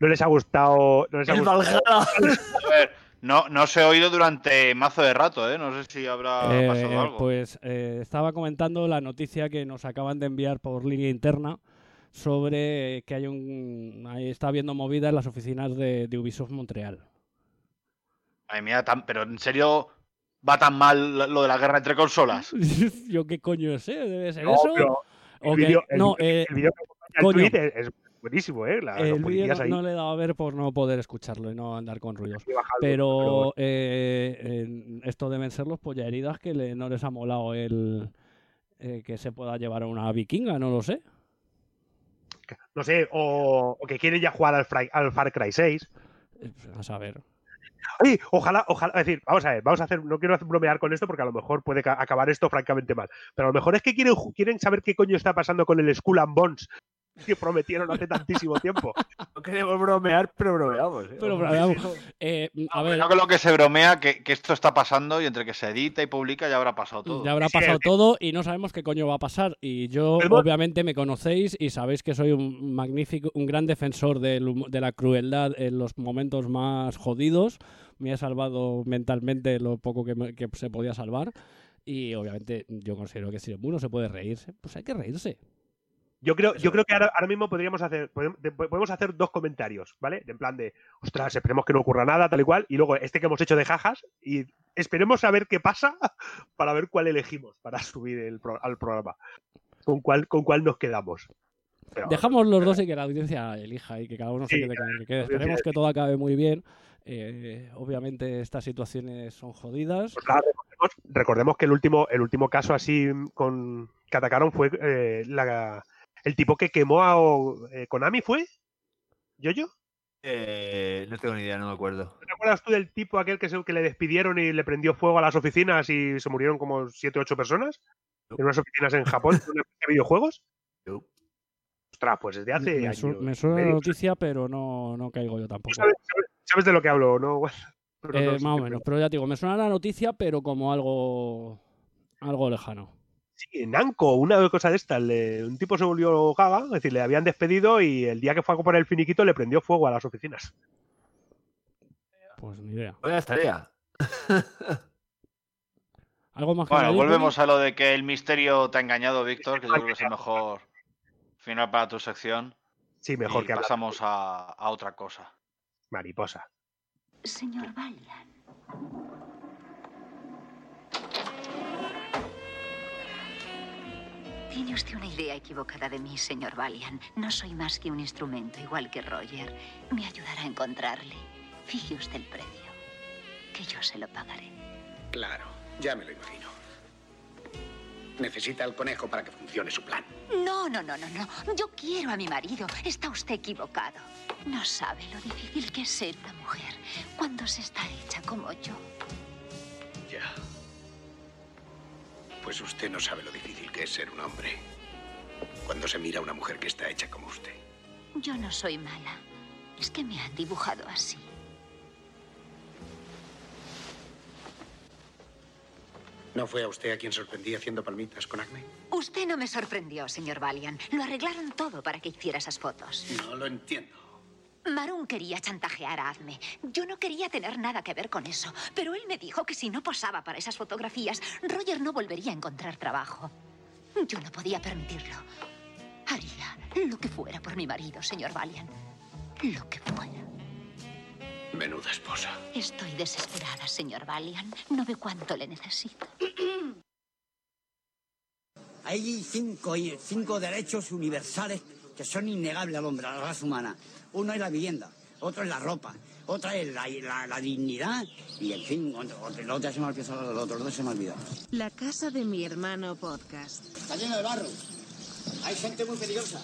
No les ha gustado. No les ha El gustado. Valhalla. A ver, no, no se ha oído durante mazo de rato, ¿eh? No sé si habrá Eh, pasado algo. Pues eh, estaba comentando la noticia que nos acaban de enviar por línea interna sobre que hay un ahí está habiendo movida en las oficinas de, de Ubisoft Montreal. Madre mía, tan- pero en serio va tan mal lo de la guerra entre consolas. Yo qué coño sé, debe ser No, eso. pero O el vídeo- el no, eh, el que coño. es, es buenísimo, ¿eh? La- el vídeo no, le he dado a ver por no poder escucharlo y no andar con ruidos. Bajarlo, Pero eh, esto deben ser los pollaheridas que le- no les ha molado el eh, que se pueda llevar a una vikinga, no lo sé. No sé, o, o que quieren ya jugar al, Fry- al Far Cry 6. Eh, A saber. Ay, ojalá, ojalá, es decir, vamos a ver, vamos a hacer, no quiero bromear con esto porque a lo mejor puede ca- acabar esto francamente mal, pero a lo mejor es que quieren, quieren saber qué coño está pasando con el Skull and Bones que prometieron hace tantísimo tiempo. No queremos bromear, pero bromeamos. ¿eh? Pero bromeamos. Eh, a ver, No con lo que se bromea que, que esto está pasando y entre que se edita y publica ya habrá pasado todo. Ya habrá pasado sí. todo y no sabemos qué coño va a pasar. Y yo, obviamente, me conocéis y sabéis que soy un magnífico, un gran defensor humo- de la crueldad en los momentos más jodidos. Me ha salvado mentalmente lo poco que, me- que se podía salvar. Y obviamente, yo considero que si uno se puede reírse, pues hay que reírse. Yo creo, yo creo que ahora, ahora mismo podríamos hacer, podem- de- podemos hacer dos comentarios, ¿vale? En plan de, ostras, esperemos que no ocurra nada, tal y cual, y luego este que hemos hecho de jajas, y esperemos a ver qué pasa para ver cuál elegimos para subir el pro- al programa. Con cuál, con cuál nos quedamos. Pero- Dejamos los dos y que la audiencia elija y que cada uno se Sí, quede con el que quede. Esperemos que todo acabe muy bien. Eh, obviamente, estas situaciones son jodidas. Pues recordemos que el último, el último caso así con que atacaron fue eh, la- el tipo que quemó a o- eh, Konami, ¿fue? ¿Yo-yo? Eh, no tengo ni idea, no me acuerdo. ¿Te acuerdas tú del tipo aquel que, se- que le despidieron y le prendió fuego a las oficinas y se murieron como 7 o 8 personas? En unas oficinas en Japón, en una empresa de videojuegos. Ostras, pues desde hace Me, años. su- me suena la noticia, pero no, no caigo yo tampoco. ¿Sabes, sabes- sabes de lo que hablo, no? Pero Eh, no más o menos, pero ya te digo, me suena la noticia, pero como algo, algo lejano. Sí, Namco, una cosa de estas. le- un tipo se volvió gaga, es decir, le habían despedido y el día que fue a comprar el finiquito le prendió fuego a las oficinas. Pues ni idea. Buena tarea. ¿Algo más que Bueno, volvemos a lo de que el misterio te ha engañado, Víctor, que yo creo que es el mejor final para tu sección. Sí, mejor y que pasamos a, a otra cosa. Mariposa. Señor Valian. Tiene usted una idea equivocada de mí, señor Valian. No soy más que un instrumento, igual que Roger. Me ayudará a encontrarle. Fije usted el precio, que yo se lo pagaré. Claro, ya me lo imagino. Necesita al conejo para que funcione su plan. No, no, no, no, no. Yo quiero a mi marido. Está usted equivocado. No sabe lo difícil que es ser una mujer cuando se está hecha como yo. Pues usted no sabe lo difícil que es ser un hombre. Cuando se mira a una mujer que está hecha como usted. Yo no soy mala. Es que me han dibujado así. ¿No fue a usted a quien sorprendí haciendo palmitas con acné? Usted no me sorprendió, señor Valian. Lo arreglaron todo para que hiciera esas fotos. No lo entiendo. Maroon quería chantajear a Azme. Yo no quería tener nada que ver con eso, pero él me dijo que si no posaba para esas fotografías, Roger no volvería a encontrar trabajo. Yo no podía permitirlo. Haría lo que fuera por mi marido, señor Valian. Lo que fuera. Menuda esposa. Estoy desesperada, señor Valian. No ve cuánto le necesito. Hay cinco, cinco derechos universales que son innegables al hombre, a la raza humana. Uno es la vivienda, otro es la ropa, otra es la, la- la dignidad y, en fin, el otro se me ha olvidado, el otro, el otro se me ha olvidado. La casa de mi hermano podcast. Está lleno de barro. Hay gente muy peligrosa.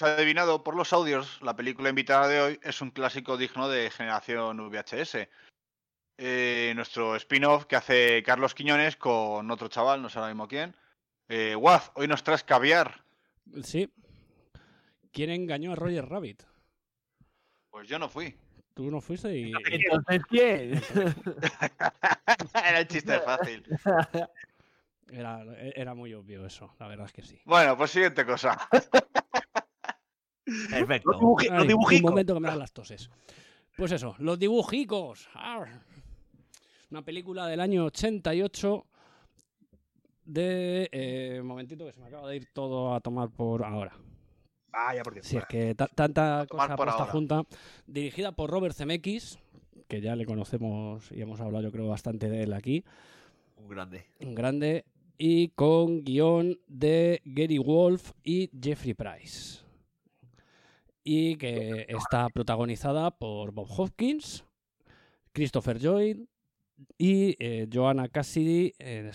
Habréis adivinado por los audios, la película invitada de hoy es un clásico digno de generación VHS. Eh, nuestro spin-off que hace Carlos Quiñones con otro chaval, no sé ahora mismo quién. Eh, Waz, hoy nos traes caviar. Sí. ¿Quién engañó a Roger Rabbit? Pues yo no fui. Tú no fuiste y... Entonces, ¿quién? Era el chiste fácil. Era, era muy obvio eso, la verdad es que sí. Bueno, pues siguiente cosa. Perfecto. Ay, Un momento que me dan las toses. Pues eso, los dibujicos. Arr. Una película del año 88 de... eh, un momentito que se me acaba de ir todo a tomar por ahora. Vaya, por Dios. Si es que ta- tanta cosa por puesta ahora. junta. Dirigida por Robert Zemeckis, que ya le conocemos y hemos hablado yo creo bastante de él aquí. Un grande. Un grande. Y con guion de Gary Wolf y Jeffrey Price. Y que está protagonizada por Bob Hopkins, Christopher Lloyd y eh, Joanna Cassidy, eh,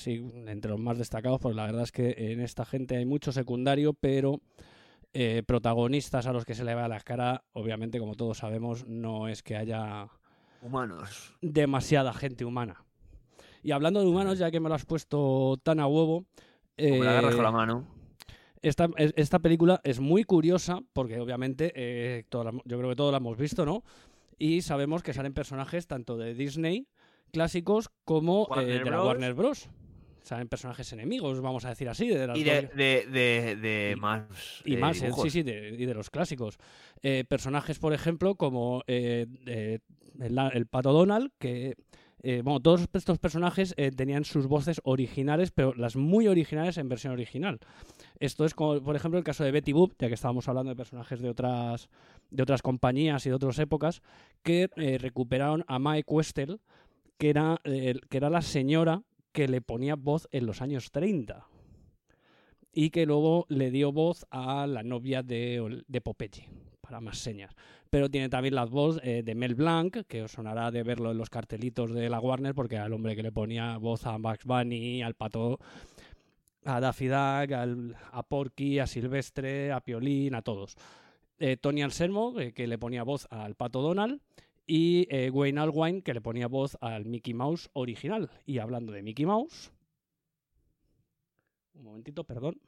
entre los más destacados, porque la verdad es que en esta gente hay mucho secundario, pero eh, protagonistas a los que se le va la cara, obviamente, como todos sabemos, no es que haya Humanos. demasiada gente humana. Y hablando de humanos, ya que me lo has puesto tan a huevo. Como la agarras con la mano. Esta, es- esta película es muy curiosa porque obviamente eh, la- yo creo que todos la hemos visto, ¿no? Y sabemos que salen personajes tanto de Disney clásicos como eh, de la. Warner Bros. Salen personajes enemigos, vamos a decir así. De las Y de, de, de, de más. y eh, más, dibujos. sí, sí, de, y de los clásicos. Eh, personajes, por ejemplo, como eh, eh, el, el Pato Donald, que, bueno, todos estos personajes tenían sus voces originales, pero las muy originales en versión original. Esto es como, por ejemplo, el caso de Betty Boop, ya que estábamos hablando de personajes de otras, de otras compañías y de otras épocas, que eh, recuperaron a Mae Questel, que era, eh, que era la señora que le ponía voz en los años 30 y que luego le dio voz a la novia de, de Popeye, para más señas. Pero tiene también la voz eh, de Mel Blanc, que os sonará de verlo en los cartelitos de la Warner, porque era el hombre que le ponía voz a Max Bunny, al pato, a Daffy Duck, al- a Porky, a Silvestre, a Piolín, a todos. Eh, Tony Anselmo, eh, que le ponía voz al pato Donald, y eh, Wayne Allwine, que le ponía voz al Mickey Mouse original. Y hablando de Mickey Mouse... Un momentito, perdón.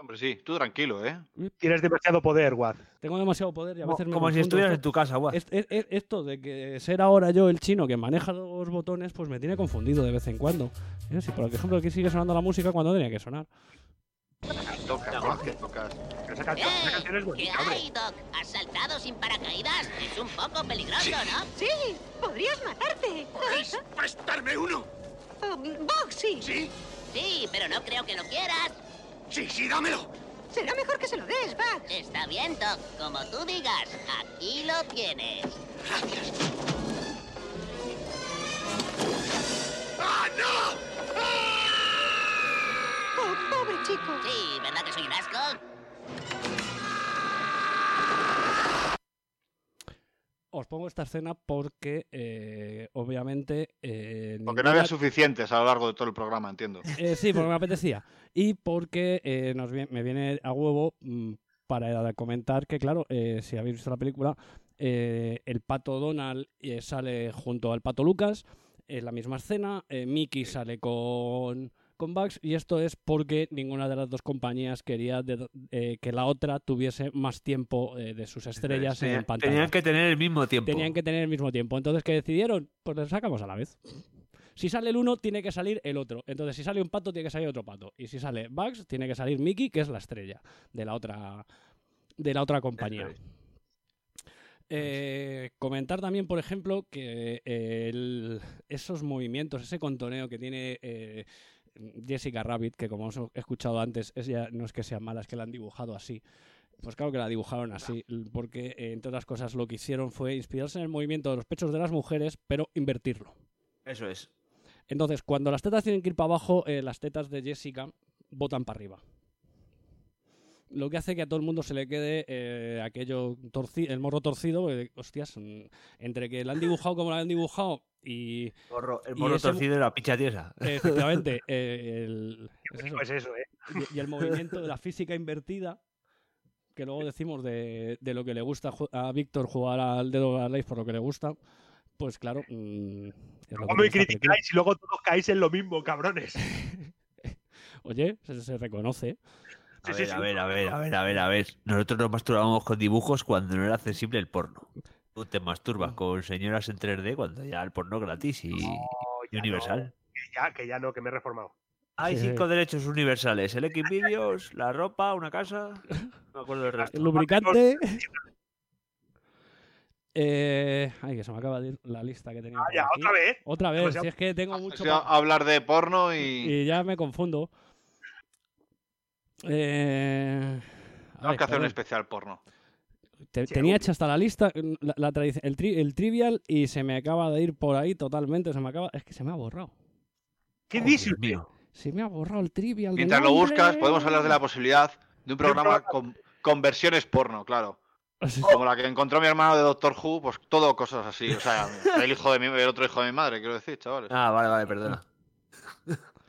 Hombre, sí, tú tranquilo, ¿eh? Tienes demasiado poder, Wad. Tengo demasiado poder y a Como- veces me como si estuvieras Esto- en tu casa, guau. es- es- es- esto de que ser ahora yo el chino que maneja los botones, pues me tiene confundido de vez en cuando. Eh, Si por ejemplo aquí sigue sonando la música cuando tenía que sonar. Tocas, ¿no? Que tocas. Esa, can- esa canción es ¿Qué bonita, hombre. hay, Doc? ¿Has saltado sin paracaídas? Es un poco peligroso, ¿no? Sí, podrías matarte. ¿Podéis prestarme uno? Oh, Bog, sí. ¿Sí? Sí, pero no creo que lo quieras. Sí, sí, dámelo. Será mejor que se lo des, Bugs. Está bien, Doc. Como tú digas. Aquí lo tienes. Gracias. ¡Ah, no! Oh, pobre chico. Sí, ¿verdad que soy un asco? Os pongo esta escena porque eh, obviamente... eh, Porque no había suficientes a lo largo de todo el programa, entiendo. Eh, sí, porque me apetecía. Y porque eh, nos me viene a huevo mm, para comentar que, claro, si habéis visto la película, el pato Donald sale junto al pato Lucas en la misma escena, Mickey sale con, con Bugs, y esto es porque ninguna de las dos compañías quería de- eh, que la otra tuviese más tiempo eh, de sus estrellas en pantalla. Tenían que tener el mismo tiempo. Tenían que tener el mismo tiempo. Entonces, ¿qué decidieron? Pues lo sacamos a la vez. Si sale el uno, tiene que salir el otro. Entonces, si sale un pato, tiene que salir otro pato. Y si sale Bugs, tiene que salir Mickey, que es la estrella de la otra, de la otra compañía. Eh, comentar también, por ejemplo, que eh, el- esos movimientos, ese contoneo que tiene eh, Jessica Rabbit, que como os he escuchado antes, es ya, no es que sea mala, es que la han dibujado así. Pues claro que la dibujaron así, porque eh, entre otras cosas lo que hicieron fue inspirarse en el movimiento de los pechos de las mujeres, pero invertirlo. Eso es. Entonces, cuando las tetas tienen que ir para abajo, eh, las tetas de Jessica botan para arriba. Lo que hace que a todo el mundo se le quede eh, aquello torci- el morro torcido. eh, hostias, mm, entre que la han dibujado como la han dibujado y. Morro- el y morro ese torcido y la picha tiesa. Efectivamente. eh, el, es eso. Pues eso, ¿eh? Y, y el movimiento de la física invertida, que luego decimos de, de lo que le gusta a Víctor jugar al dedo a Life por lo que le gusta, pues claro. mm, es ¿Cómo tiene me criticáis y luego todos caéis en lo mismo, cabrones? Oye, se, se reconoce. A Sí, ver, sí, a sí. ver, a ver, a ver, a ver, a ver. Nosotros nos masturbábamos con dibujos cuando no era accesible el porno. Tú te masturbas con señoras en 3D cuando ya el porno gratis y, y universal. que ya, que ya no, que me he reformado. Hay Sí, sí. cinco derechos universales: el Xvideos, la ropa, una casa. No me acuerdo del resto. El lubricante. Eh, ay, que se me acaba de ir la lista que tenía. por ya, aquí. otra vez. Otra vez, si es que tengo mucho. O sea, pa- hablar de porno y... Y ya me confundo. Eh, Tenemos ay, que hacer un especial porno. Te- tenía hecha hasta la lista, la, la el, tri- el trivial, y se me acaba de ir por ahí totalmente. Se me acaba. Es que se me ha borrado. ¿Qué dices? Se me ha borrado el trivial. de Mientras lo buscas, podemos hablar de la posibilidad de un programa con, con versiones porno, claro. Como la que encontró mi hermano de Doctor Who, pues todo cosas así. O sea, el hijo de mi, el otro hijo de mi madre, quiero decir, chavales. Ah, vale, vale, perdona.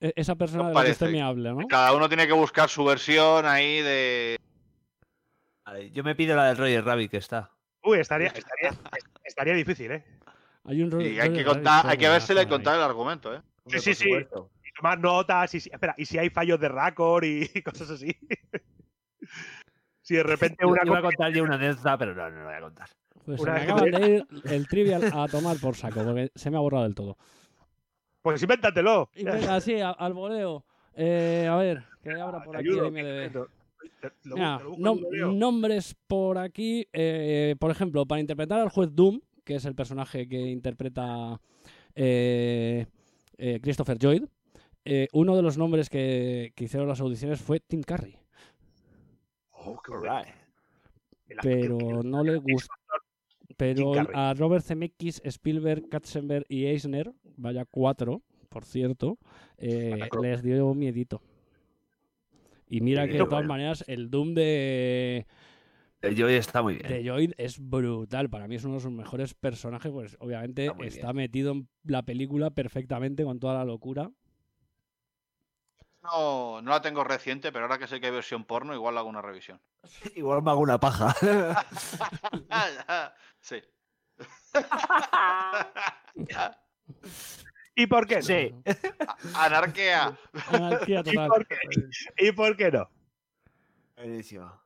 E- Esa persona ¿Qué de la que usted parece? me habla, ¿no? Cada uno tiene que buscar su versión ahí de. Vale, yo me pido la del Roger Rabbit, que está. Uy, estaría, estaría, estaría difícil, ¿eh? Hay un Y hay que contar, hay que contar el argumento, ¿eh? Sí, sí, sí. Y tomar notas, y si, espera, y si hay fallos de récord y cosas así. si de repente Yo una iba a contar yo una anécdota, pero no, no lo voy a contar. Pues se me te- de ir el trivial a tomar por saco, porque se me ha borrado del todo. Pues invéntatelo. Y venga, así, a- al voleo. Eh, a ver, que abra por Te aquí ayudo, el te- lo Mira, te lo nombres por aquí. eh, por ejemplo, para interpretar al juez Doom, que es el personaje que interpreta eh, eh, Christopher Lloyd, eh, uno de los nombres que, que hicieron las audiciones fue Tim Curry. Oh, qué. Pero no le gustó. Pero a Robert Zemeckis, Spielberg, Katzenberg y Eisner, vaya cuatro, por cierto, eh, les dio miedito. Y mira que de todas maneras el Doom de, El Joy está muy bien. de Lloyd es brutal. Para mí es uno de sus mejores personajes, pues obviamente muy está metido en la película perfectamente con toda la locura. No, no la tengo reciente, pero ahora que sé que hay versión porno, igual hago una revisión. Igual me hago una paja. sí. ¿Y por qué no? Sí. Anarquía. Anarquía ¿Y total. por qué, ¿Y por qué no? Buenísimo.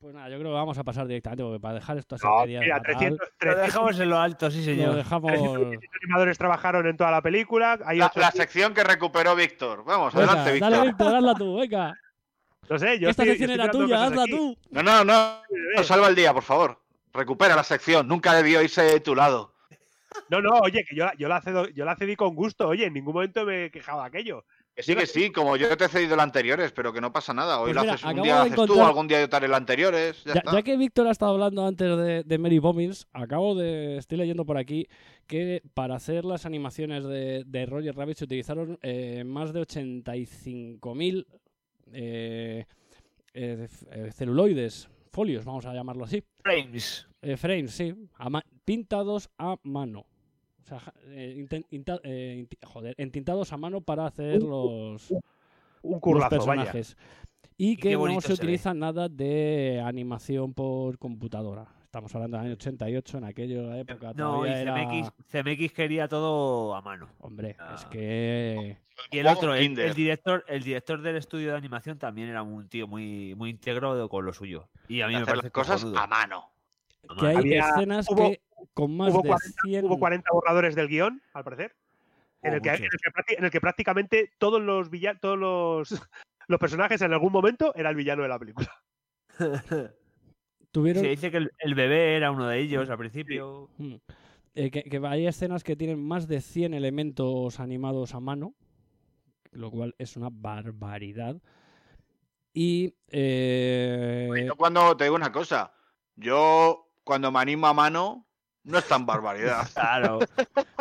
Pues nada, yo creo que vamos a pasar directamente porque para dejar esto así No, media mira, fatal, 300, Lo 300 dejamos en lo alto, sí, lo señor. dejamos. 300 animadores trabajaron en toda la película. Hay La, la sección que recuperó Víctor. Vamos, Venga, adelante, Víctor. dale, Víctor, hazla tú, venga. No sé, yo Esta estoy- sección estoy era tuya, hazla aquí. tú. No, no. no, Salva el día, por favor. Recupera la sección. Nunca debió irse de tu lado. No, no, oye, que yo, la- yo, la cedo- yo la cedí con gusto. Oye, en ningún momento me he quejado de aquello. Que sí, que sí, como yo te he cedido el anteriores, pero que no pasa nada. Hoy Pues lo mira, haces un día, haces tú, algún día yo te haré el anteriores. Ya, Ya, está. ya que Víctor ha estado hablando antes de, de Mary Poppins, acabo de. Estoy leyendo por aquí que para hacer las animaciones de, de Roger Rabbit se utilizaron eh, más de 85.000 eh, eh, eh, celuloides, folios, vamos a llamarlo así. Frames. Eh, frames, sí. a pintados a mano. O sea, eh, eh, joder, entintados a mano para hacer los, Un los vaya. personajes. Y que no se ve. utiliza nada de animación por computadora. Estamos hablando del año 88, en aquella época No, y era... CMX, quería todo a mano. Hombre, es que... Y el otro, el, director, el director del estudio de animación también era un tío muy, muy íntegro con lo suyo. Y a mí me parece las cosas a mano. A que hay. Había- escenas hubo- que con más hubo, de 40, 100... hubo 40 borradores del guion, al parecer. En, Oh, el que, en, el que en el que prácticamente todos los villa- todos los, los personajes en algún momento era el villano de la película. Tuvieron... Se dice que el, el bebé era uno de ellos al principio. Mm. Eh, que, que hay escenas que tienen más de 100 elementos animados a mano, lo cual es una barbaridad. Y... eh, Yo cuando te digo una cosa, yo cuando me animo a mano, no es tan barbaridad. Claro.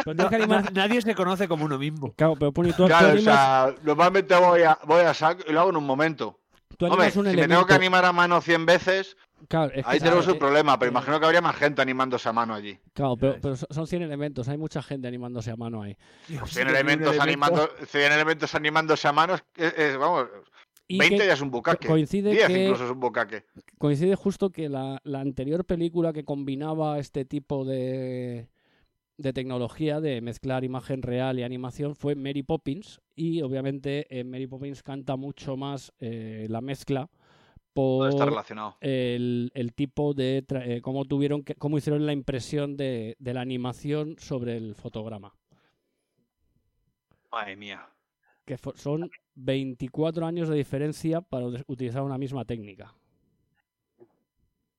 pero tienes que animar- Na- nadie se conoce como uno mismo. Claro, pero Puni, tú, Claro, o animas- sea, normalmente voy a, voy a saco y lo hago en un momento. Tú Hombre, un si me tengo que animar a mano 100 veces, Claro, es que ahí tenemos un eh, problema, pero eh, imagino que habría más gente animándose a mano allí. Claro, pero, pero so- son 100 elementos, hay mucha gente animándose a mano ahí. Pues 100 elementos, animando, 100 elementos animándose a mano, es- vamos, Y 20 que ya es un bucaque. coincide 10 que- incluso es un bucaque. Coincide justo que la, la anterior película que combinaba este tipo de, de tecnología de mezclar imagen real y animación fue Mary Poppins y obviamente en Mary Poppins canta mucho más eh, la mezcla por está relacionado. el, el tipo de eh, cómo tuvieron que, cómo hicieron la impresión de, de la animación sobre el fotograma. Madre mía. Que son 24 años de diferencia para ut- utilizar una misma técnica.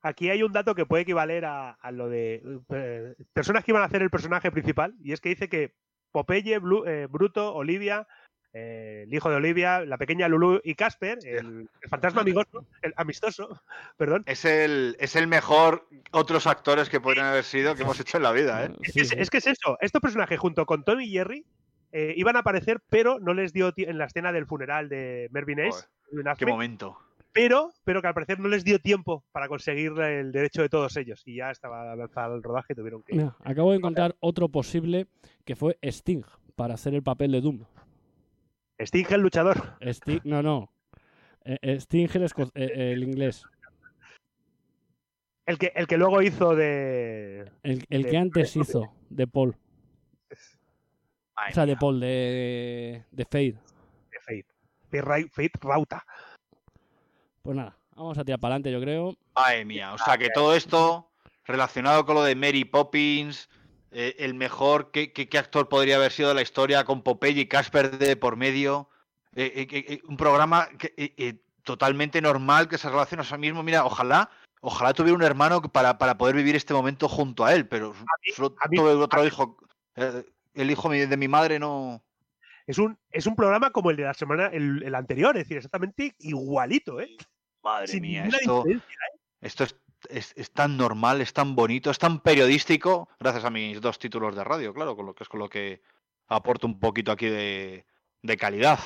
Aquí hay un dato que puede equivaler a, a lo de eh, personas que iban a hacer el personaje principal, y es que dice que Popeye, Blu- eh, Bruto, Olivia, eh, el hijo de Olivia, la pequeña Lulu y Casper, el, el fantasma amigoso, el amistoso, perdón. Es el, es el mejor otros actores que podrían haber sido que hemos hecho en la vida, ¿eh? Es, que es- es que es eso, estos personajes junto con Tommy y Jerry eh, iban a aparecer, pero no les dio en la escena del funeral de Mervyn Ace. Qué momento. Pero, pero que al parecer no les dio tiempo para conseguir el derecho de todos ellos y ya estaba avanzado el rodaje y tuvieron que... Mira, acabo de encontrar otro posible que fue Sting para hacer el papel de Doom. Sting el luchador. Sting, no, no. Eh, eh, Sting el, eh, el inglés. El que, el que luego hizo de... El, el de- que antes hizo de Paul. Ay, O sea, de Paul, de, de Fade. de Fate. De Ra- Fate Rauta. Pues nada, vamos a tirar para adelante, yo creo. Madre mía. O sea, que todo esto relacionado con lo de Mary Poppins, eh, el mejor, ¿qué, qué, qué actor podría haber sido de la historia con Popeye y Casper de por medio? Eh, eh, un programa que, eh, eh, totalmente normal que se relaciona a sí mismo. Mira, ojalá, ojalá tuviera un hermano para, para poder vivir este momento junto a él, pero solo mí- tuve otro hijo. eh, el hijo de mi madre no. Es un, es un programa como el de la semana, el, el anterior, es decir, exactamente igualito, ¿eh? Madre Sin mía, esto, ¿eh? esto es, es- es tan normal, es tan bonito, es tan periodístico, gracias a mis dos títulos de radio, claro, con lo que es con lo que aporto un poquito aquí de, de calidad.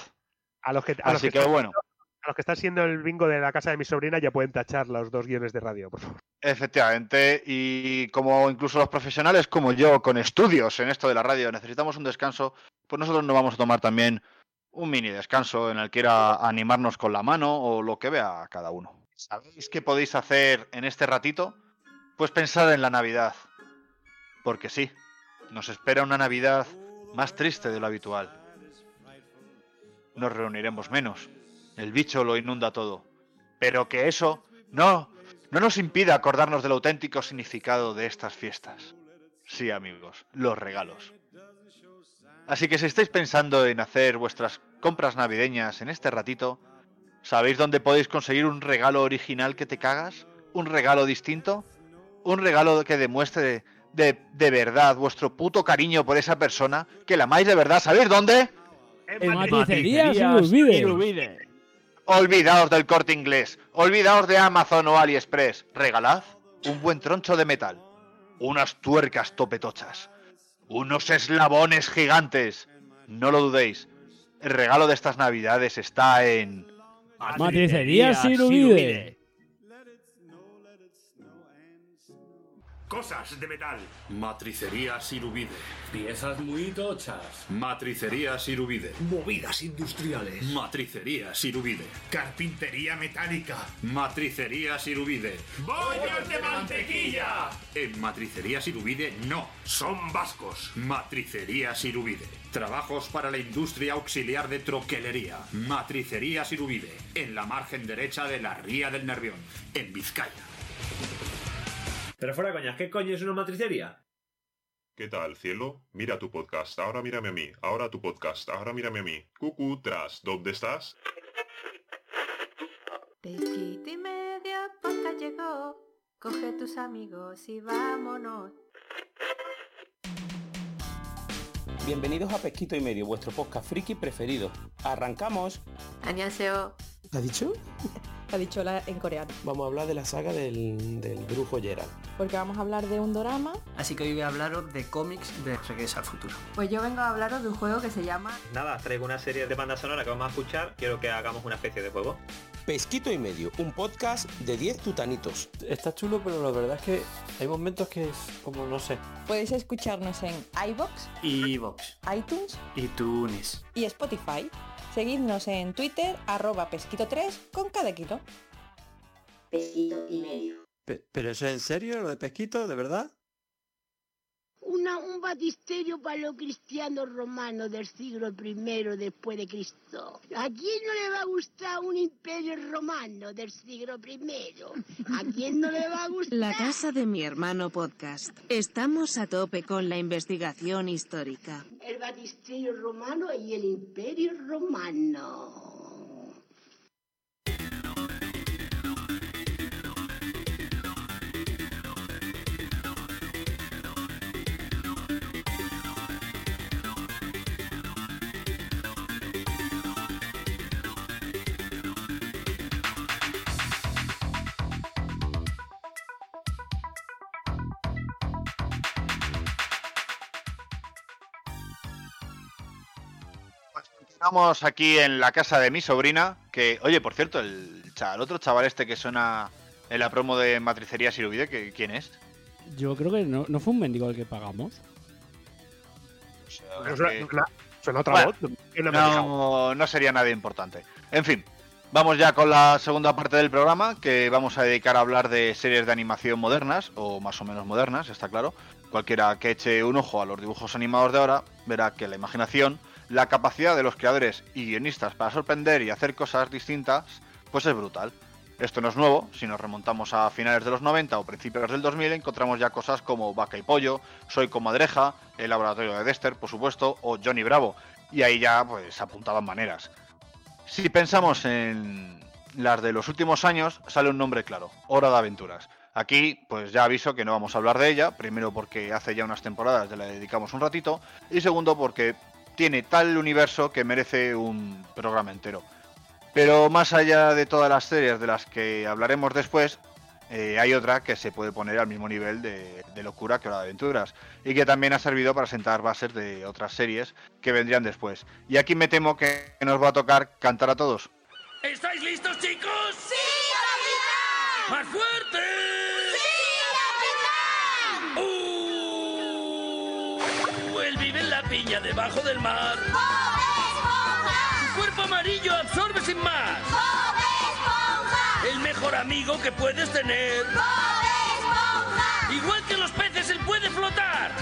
A los que, a los Así que bueno, siendo- a los que están siendo el bingo de la casa de mi sobrina ya pueden tachar los dos guiones de radio, por favor. efectivamente, y como incluso los profesionales como yo, con estudios en esto de la radio, necesitamos un descanso, pues nosotros nos vamos a tomar también un mini descanso en el que ir a animarnos con la mano o lo que vea cada uno. ¿Sabéis qué podéis hacer en este ratito? Pues pensar en la Navidad. Porque sí, nos espera una Navidad más triste de lo habitual. Nos reuniremos menos. El bicho lo inunda todo. Pero que eso no, no nos impida acordarnos del auténtico significado de estas fiestas. Sí, amigos, los regalos. Así que si estáis pensando en hacer vuestras compras navideñas en este ratito, ¿sabéis dónde podéis conseguir un regalo original que te cagas? ¿Un regalo distinto? ¿Un regalo que demuestre de, de verdad vuestro puto cariño por esa persona? ¿Que la amáis de verdad? ¿Sabéis dónde? En Irubide. Olvidaos del corte inglés, olvidaos de Amazon o AliExpress. Regalad un buen troncho de metal, unas tuercas topetochas, unos eslabones gigantes. No lo dudéis, el regalo de estas navidades está en... Matricerías Irubide. Cosas de metal. Matricería Sirubide. Piezas muy tochas. Matricería Sirubide. Movidas industriales. Matricería Sirubide. Carpintería metálica. Matricería Sirubide. ¡Bollos de mantequilla! En Matricería Sirubide no. Son vascos. Matricería Sirubide. Trabajos para la industria auxiliar de troquelería. Matricería Sirubide. En la margen derecha de la Ría del Nervión. En Vizcaya. Pero fuera coñas, ¿qué coño es una matricería? ¿Qué tal, cielo? Mira tu podcast, ahora mírame a mí, ahora tu podcast, ahora mírame a mí. Cucu, tras, ¿dónde estás? Pesquito y media poca llegó. Coge tus amigos y vámonos. Bienvenidos a Pesquito y Medio, vuestro podcast friki preferido. ¡Arrancamos! Annyeonghaseyo. ¿Ha dicho? Ha dicho la- en coreano. Vamos a hablar de la saga del, del brujo Geralt. Porque vamos a hablar de un dorama. Así que hoy voy a hablaros de cómics de Regreso al Futuro. Pues yo vengo a hablaros de un juego que se llama Nada, traigo una serie de banda sonora que vamos a escuchar. Quiero que hagamos una especie de juego. Pesquito y Medio, un podcast de 10 tutanitos. Está chulo, pero la verdad es que hay momentos que es como, no sé. Podéis escucharnos en iBox, Evox. iTunes Y Tunis. y Spotify. Seguidnos en Twitter, arroba pesquito3 con cada kilo. Pesquito y medio. Pe- ¿Pero eso es en serio, lo de pesquito, de verdad? Una, un batisterio para los cristianos romanos del siglo I después de Cristo. ¿A quién no le va a gustar un imperio romano del siglo I? ¿A quién no le va a gustar? La casa de mi hermano podcast. Estamos a tope con la investigación histórica. El batisterio romano y el imperio romano. Estamos aquí en la casa de mi sobrina, que, oye, por cierto, el, el otro chaval este que suena en la promo de Matricería Siruvide, que, ¿quién es? Yo creo que no, no fue un mendigo el que pagamos. No suena, que- suena- suena otra Bueno, voz. No, no sería nada importante. En fin, vamos ya con la segunda parte del programa, que vamos a dedicar a hablar de series de animación modernas, o más o menos modernas, está claro. Cualquiera que eche un ojo a los dibujos animados de ahora verá que la imaginación, la capacidad de los creadores y guionistas para sorprender y hacer cosas distintas, pues es brutal. Esto no es nuevo, si nos remontamos a finales de los 90 o principios del 2000 encontramos ya cosas como Vaca y Pollo, Soy Comadreja, El Laboratorio de Dexter, por supuesto, o Johnny Bravo, y ahí ya pues apuntaban maneras. Si pensamos en las de los últimos años, sale un nombre claro, Hora de Aventuras. Aquí, pues ya aviso que no vamos a hablar de ella, primero porque hace ya unas temporadas ya le dedicamos un ratito, y segundo porque tiene tal universo que merece un programa entero. Pero más allá de todas las series de las que hablaremos después, eh, hay otra que se puede poner al mismo nivel de, de locura que Hora de Aventuras y que también ha servido para sentar bases de otras series que vendrían después. Y aquí me temo que nos va a tocar cantar a todos. ¿Estáis listos, chicos? ¡Sí, ¡Más fuerte! Vive en la piña debajo del mar. Su cuerpo amarillo absorbe sin más. El mejor amigo que puedes tener. Igual que los peces, él puede flotar.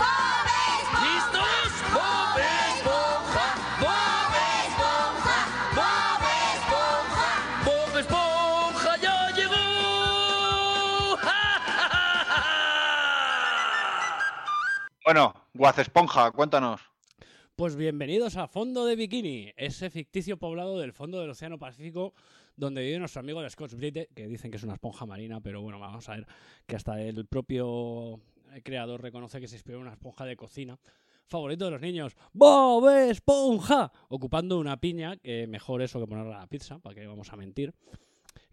¿Listos? Bob Esponja, Bob Esponja, Bob Esponja. Bob Esponja ya llegó. Bueno, Guaz Esponja, cuéntanos. Pues bienvenidos a Fondo de Bikini, ese ficticio poblado del fondo del Océano Pacífico donde vive nuestro amigo el Scotch Brite, que dicen que es una esponja marina, pero bueno, vamos a ver que hasta el propio creador reconoce que se inspiró en una esponja de cocina. Favorito de los niños, Bob Esponja, ocupando una piña, que mejor eso que ponerla a la pizza, para que vamos a mentir,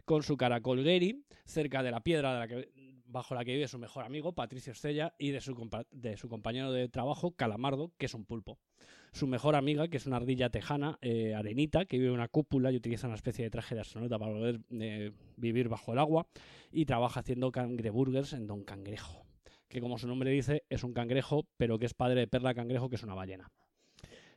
con su caracol Gary, cerca de la piedra de la que, bajo la que vive su mejor amigo, Patricio Estella, y de su, de su compañero de trabajo, Calamardo, que es un pulpo su mejor amiga, que es una ardilla tejana, eh, Arenita, que vive en una cúpula y utiliza una especie de traje de astronauta para poder eh, vivir bajo el agua y trabaja haciendo cangreburgers en Don Cangrejo, que como su nombre dice es un cangrejo, pero que es padre de Perla Cangrejo, que es una ballena.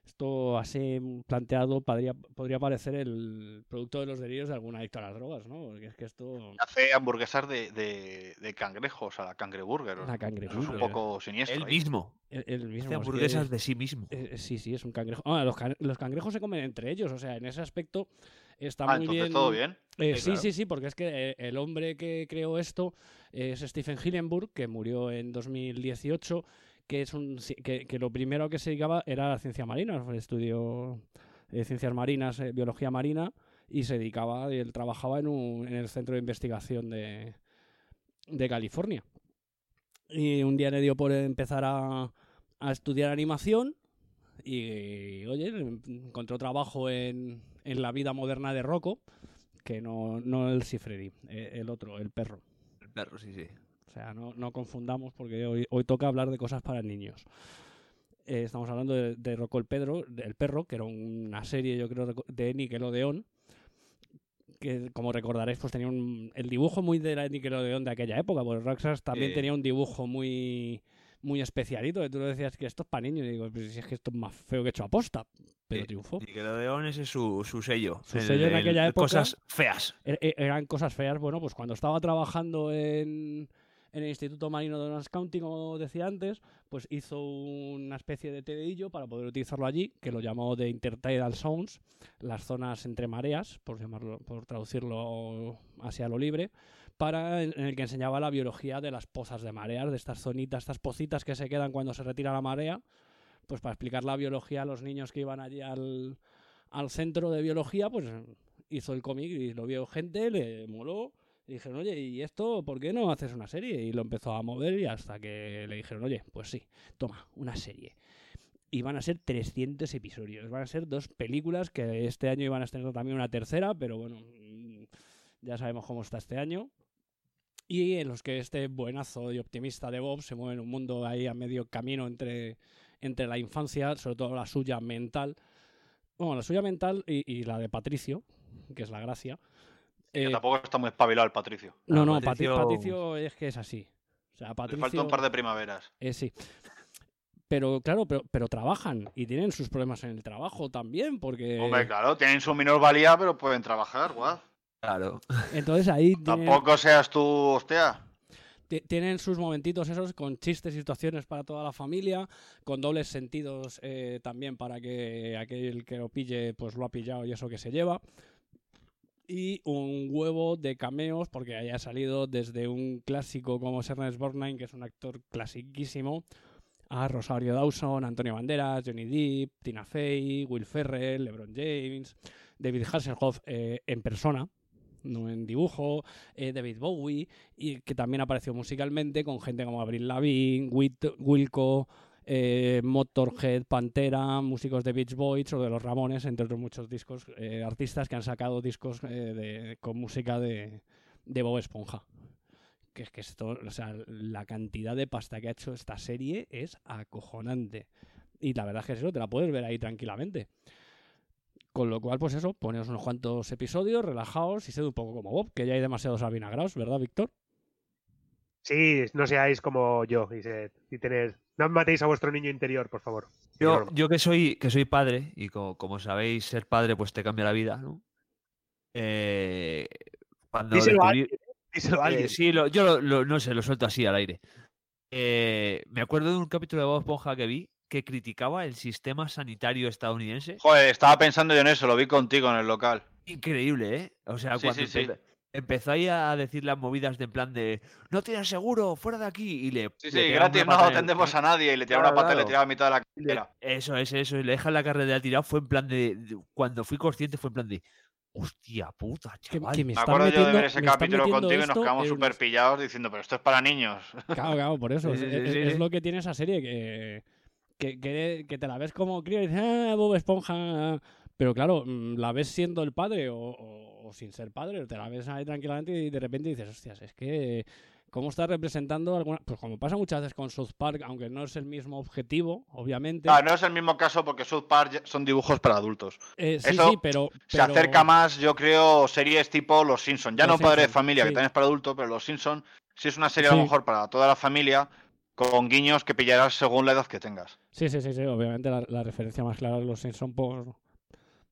Esto así planteado podría, podría parecer el producto de los delirios de algún adicto a las drogas, ¿no? Porque es que esto... Hace hamburguesas de, de, de cangrejos, a la cangreburger. La cangreburger. Es un poco siniestro. Él ahí. mismo. El, el mismo, Hace es que- hamburguesas de sí mismo. Eh, sí, sí, es un cangrejo. Ah, los, can- los cangrejos se comen entre ellos, o sea, en ese aspecto está Ah, muy entonces bien. todo bien. Eh, Sí, sí, claro. sí, sí, porque es que eh, el hombre que creó esto es Stephen Hillenburg, que murió en 2018, que es un que, que lo primero que se dedicaba era la ciencia marina, estudió eh, ciencias marinas, eh, biología marina, y se dedicaba, él trabajaba en, un, en el centro de investigación de, de California. Y un día le dio por empezar a, a estudiar animación y, oye, encontró trabajo en, en la vida moderna de Rocco, que no, no el Cifredi, eh, el otro, el perro. El perro, sí, sí. O sea, no, no confundamos porque hoy, hoy toca hablar de cosas para niños. Eh, estamos hablando de, de Rocco el, Pedro, el perro, que era una serie, yo creo, de Nickelodeon, que como recordaréis, pues tenía un, el dibujo muy de la Nickelodeon de aquella época, porque Roxas también tenía un dibujo muy muy especialito, que tú lo decías que esto es para niños, y digo, pues si es que esto es más feo que hecho aposta, pero triunfó. Nickelodeon ese es su, su sello. Su El- sello en el- aquella época. Cosas feas. e- e- Eran cosas feas. Bueno, pues cuando estaba trabajando en, en el Instituto Marino de Orange County, como decía antes, pues hizo una especie de TDillo para poder utilizarlo allí, que lo llamó de Intertidal Zones, las zonas entre mareas, por llamarlo, por traducirlo hacia lo libre, para en el que enseñaba la biología de las pozas de mareas, de estas zonitas, estas pocitas que se quedan cuando se retira la marea, pues para explicar la biología a los niños que iban allí al, al centro de biología, pues hizo el cómic y lo vio gente, le moló. Y dijeron, oye, ¿y esto por qué no haces una serie? Y lo empezó a mover y hasta que le dijeron, oye, pues sí, toma, una serie. Y van a ser 300 episodios. Van a ser dos películas que este año iban a estrenar también una tercera, pero bueno, ya sabemos cómo está este año. Y en los que este buenazo y optimista de Bob se mueve en un mundo ahí a medio camino entre, entre la infancia, sobre todo la suya mental, bueno, la suya mental y, y la de Patricio, que es la gracia. Que Eh, tampoco está muy espabilado el Patricio. no, no, Patri- Patricio- Patricio... es que es así. O sea, Le Patricio... falta un par de primaveras. Eh, sí. Pero claro, pero, pero trabajan y tienen sus problemas en el trabajo también, porque... Hombre, claro, tienen su minusvalía, pero pueden trabajar, guau. Claro. Entonces ahí tienen, Tampoco seas tú, hostia. ti- tienen sus momentitos esos con chistes y situaciones para toda la familia, con dobles sentidos eh, también para que aquel que lo pille pues lo ha pillado y eso que se lleva. Y un huevo de cameos, porque haya salido desde un clásico como es Ernest Borgnine, que es un actor clasiquísimo, a Rosario Dawson, Antonio Banderas, Johnny Depp, Tina Fey, Will Ferrell, LeBron James, David Hasselhoff eh, en persona, no en dibujo, eh, David Bowie, y que también apareció musicalmente con gente como Avril Lavigne, Wilco, eh, Motorhead, Pantera, músicos de Beach Boys o de los Ramones, entre otros muchos discos, eh, artistas que han sacado discos eh, de- con música de, Bob Esponja. Que es que esto, o sea, la cantidad de pasta que ha hecho esta serie es acojonante. Y la verdad es que eso te la puedes ver ahí tranquilamente. Con lo cual, pues eso, poneos unos cuantos episodios, relajaos y sed un poco como Bob, que ya hay demasiados avinagrados, ¿verdad, Víctor? Sí, no seáis como yo y, tener. No matéis a vuestro niño interior, por favor. Yo, yo que soy que soy padre, y co- como, sabéis, ser padre pues te cambia la vida, ¿no? Eh, cuando Díselo a alguien, ¿eh? Díselo a Eh, alguien. sí, lo- yo lo, lo- no sé, lo suelto así al aire. Eh, me acuerdo de un capítulo de Bob Esponja que vi que criticaba el sistema sanitario estadounidense. Joder, estaba pensando yo en eso, lo vi contigo en el local. Increíble, ¿eh? O sea, Sí, cuando sí, sí. Empe- empezó ahí a decir las movidas de en plan de no tienes seguro, fuera de aquí, y le. Sí, sí, gratis no atendemos a nadie y le tiraba Claro, una pata y le tiraba a mitad de la cartera. Eso, eso, eso. Y le dejan la carrera tirado. Fue en plan de, de- Cuando fui consciente, fue en plan de. Hostia puta, chaval. que me acuerdo yo de ver ese capítulo contigo y nos quedamos súper pillados diciendo, pero esto es para niños. Claro, claro, por eso. Sí, es, sí, es- sí, es sí. lo que tiene esa serie, que, que, que, que te la ves como crío y dices, ah, Bob Esponja. Pero claro, mm, la ves siendo el padre o, o- o sin ser padre, te la ves ahí tranquilamente y de repente dices, hostias, es que. ¿Cómo está representando alguna.? Pues como pasa muchas veces con South Park, aunque no es el mismo objetivo, obviamente. Ah, no es el mismo caso porque South Park son dibujos para adultos. Eh, sí, Eso sí, pero. se acerca más, yo creo, series tipo Los Simpsons. Ya Los no Padre de Familia, que también es para adultos, pero Los Simpsons sí es una serie a lo mejor para toda la familia, con guiños que pillarás según la edad que tengas. Sí, sí, sí, sí. Obviamente la, la referencia más clara es los Simpson por.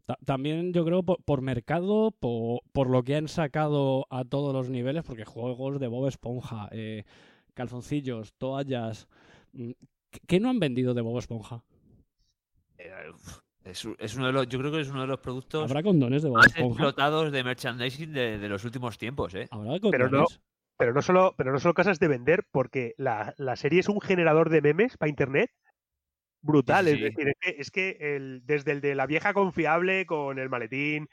Ta- También yo creo por, por mercado, por, por lo que han sacado a todos los niveles, porque juegos de Bob Esponja, eh, calzoncillos, toallas. mm, ¿qué- ¿Qué no han vendido de Bob Esponja? Eh, Es, uno de los, yo creo que es uno de los productos ¿Habrá condones de Bob más Esponja? explotados de merchandising de, de los últimos tiempos, ¿eh? ¿Habrá Pero no, condones? pero no solo, pero no solo cosas de vender, porque la, la serie es un generador de memes para internet brutal. Sí, sí, Es decir, es que, es que el, desde el de la vieja confiable con el maletín,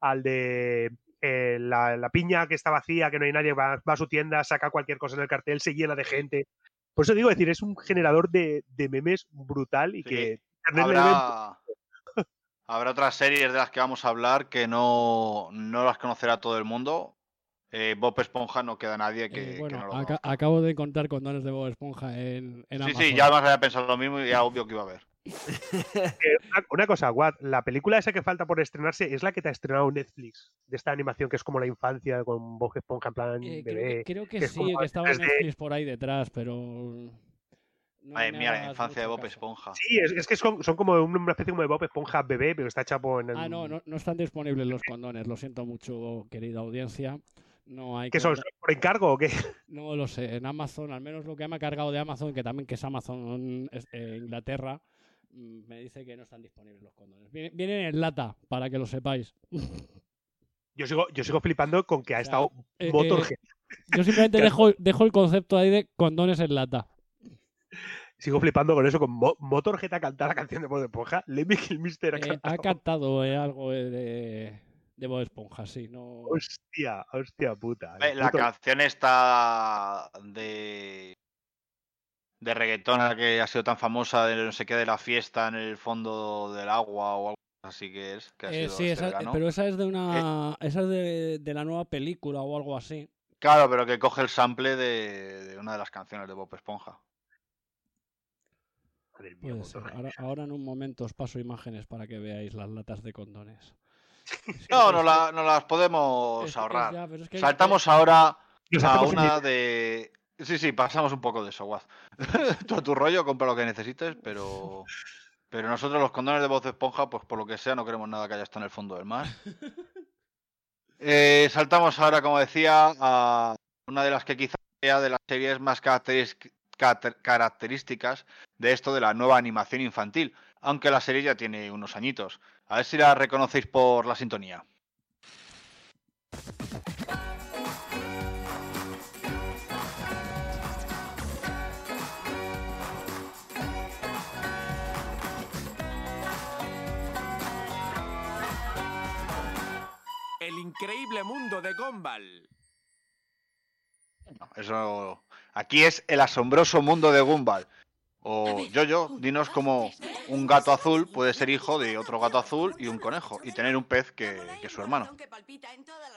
al de eh, la, la piña que está vacía, que no hay nadie, va, va a su tienda, saca cualquier cosa en el cartel, se llena de gente. Por eso digo, es decir, es un generador de, de memes brutal y que Habrá, habrá otras series de las que vamos a hablar que no, no las conocerá todo el mundo. Eh, Bob Esponja no queda nadie que, Eh, que bueno, no lo aca- acabo de encontrar condones de Bob Esponja en, en Sí, Amazon. sí, ya además había pensado lo mismo y ya obvio que iba a haber. Eh, una, una cosa, Watt, la película esa que falta por estrenarse es la que te ha estrenado Netflix, de esta animación que es como la infancia con Bob Esponja en plan Eh, creo, bebé. que, creo que es sí, que estaba en 3D. Netflix por ahí detrás, pero. no Madre mía, la infancia de Bob caso. Esponja. Sí, es, es que son, son como una especie como de Bob Esponja bebé, pero está hecho en el... Ah, no, no, no están disponibles los condones, lo siento mucho, querida audiencia. No hay ¿Qué son? ¿Por encargo o qué? No lo sé, en Amazon, al menos lo que me ha cargado de Amazon, que también que es Amazon eh, Inglaterra, mm, me dice que no están disponibles los condones. Vienen, vienen en lata, para que lo sepáis. Yo sigo, yo sigo flipando con que ha estado eh, Motorhead. eh, Yo simplemente dejo, dejo el concepto ahí de condones en lata. Sigo flipando con eso, con Mo- Motorhead a cantar la canción de Bob Esponja. Let me kill Mr. ha Eh, cantado. ha cantado eh, algo eh, de, de Bob Esponja, sí. No... Hostia, hostia puta. Eh, La Puto- canción está de. de reggaetón la que ha sido tan famosa de no sé qué de la fiesta en el fondo del agua o algo así que es. Que ha Eh, sido sí, esa- pero esa es de una. esa es de, de la nueva película o algo así. Claro, pero que coge el sample de, de una de las canciones de Bob Esponja. Ahora, ahora en un momento os paso imágenes para que veáis las latas de condones. No, no, la- no las podemos es ahorrar. ya, pero es que- Saltamos ahora a una de. Sí, sí, pasamos un poco de eso, Guaz. Tú a tu rollo, compra lo que necesites, pero. Pero nosotros los condones de voz de esponja, pues por lo que sea, no queremos nada que haya estado en el fondo del mar. Eh, saltamos ahora, como decía, a una de las que quizás sea de las series más características de esto de la nueva animación infantil, aunque la serie ya tiene unos añitos. A ver si la reconocéis por la sintonía. El increíble mundo de Gumball. No, eso. Aquí es el asombroso mundo de Gumball. O Yoyo, dinos cómo un gato azul puede ser hijo de otro gato azul y un conejo y tener un pez que, que es su hermano.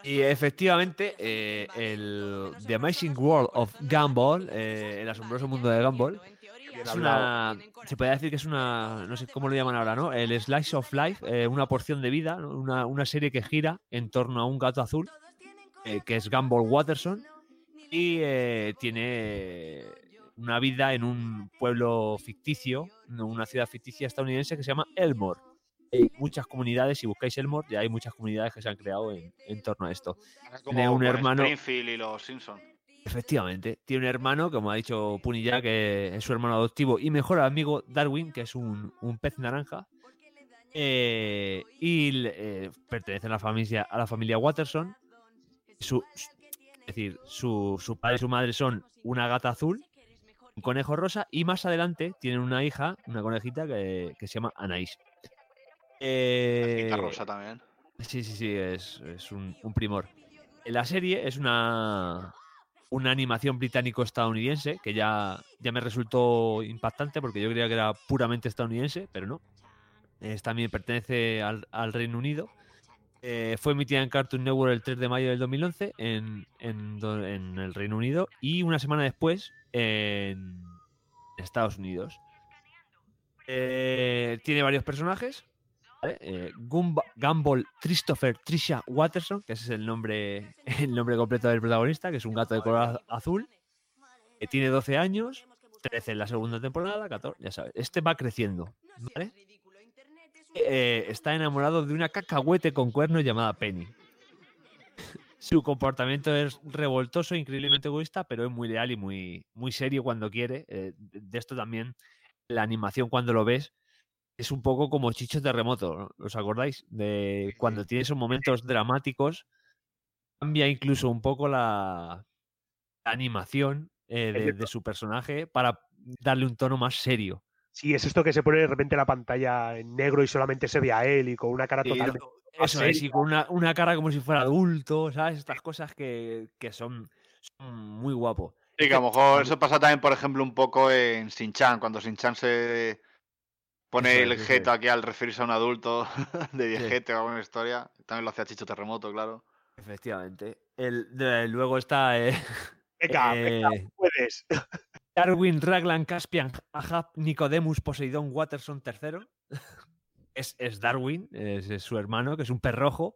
Y efectivamente, eh, el The Amazing World of Gumball, eh, el asombroso mundo de Gumball, es una, se podría decir que es una, no sé cómo lo llaman ahora, ¿no? El Slice of Life, eh, una porción de vida, ¿no? una, una serie que gira en torno a un gato azul, eh, que es Gumball Watterson, y eh, tiene una vida en un pueblo ficticio, una ciudad ficticia estadounidense que se llama Elmore. Hay muchas comunidades, si buscáis Elmore, ya hay muchas comunidades que se han creado en, en torno a esto. Como Tiene un hermano. Springfield y los Simpsons. Efectivamente, tiene un hermano, como ha dicho Punilla, que es su hermano adoptivo y mejor amigo Darwin, que es un, un pez naranja. eh, y eh, pertenece a la familia, a la familia Watterson. Su, su- es decir, su, su padre y su madre son una gata azul, un conejo rosa y más adelante tienen una hija, una conejita que, que se llama Anais. Eh, rosa también. Sí, sí, sí, es, es un, un primor. La serie es una, una animación británico-estadounidense que ya, ya me resultó impactante porque yo creía que era puramente estadounidense, pero no. Es, también pertenece al, al Reino Unido. Eh, fue emitida en Cartoon Network el 3 de mayo del 2011 en, en en el Reino Unido y una semana después en Estados Unidos. Eh, tiene varios personajes. Eh, Gumba- Gumball Christopher Trisha Watterson, que ese es el nombre, el nombre completo del protagonista, que es un gato de color az- azul. tiene 12 años, 13 en la segunda temporada, 14, ya sabes. Este va creciendo. Eh, está enamorado de una cacahuete con cuernos llamada Penny. Su comportamiento es revoltoso, increíblemente egoísta, pero es muy leal y muy, muy serio cuando quiere. Eh, de esto también, la animación cuando lo ves, es un poco como Chicho Terremoto, ¿no? ¿os acordáis? De cuando tiene esos momentos dramáticos, cambia incluso un poco la, la animación eh, de, de su personaje para darle un tono más serio. Sí, es esto que se pone de repente la pantalla en negro y solamente se ve a él y con una cara totalmente. Eso es, y con una, una cara como si fuera adulto, ¿sabes? Estas cosas que, que son, son muy guapos. Sí, que a lo mejor eso pasa también, por ejemplo, un poco en Shin-Chan, cuando Shin-Chan se pone el eso jeto es. aquí al referirse a un adulto de viejete o alguna historia. También lo hacía Chicho Terremoto, claro. Efectivamente. El, de- luego está. eh, Venga, venga, eh, puedes. Darwin Raglan Caspian Ahab Nicodemus Poseidón Watterson III. Es, es Darwin, es, es su hermano, que es un perrojo,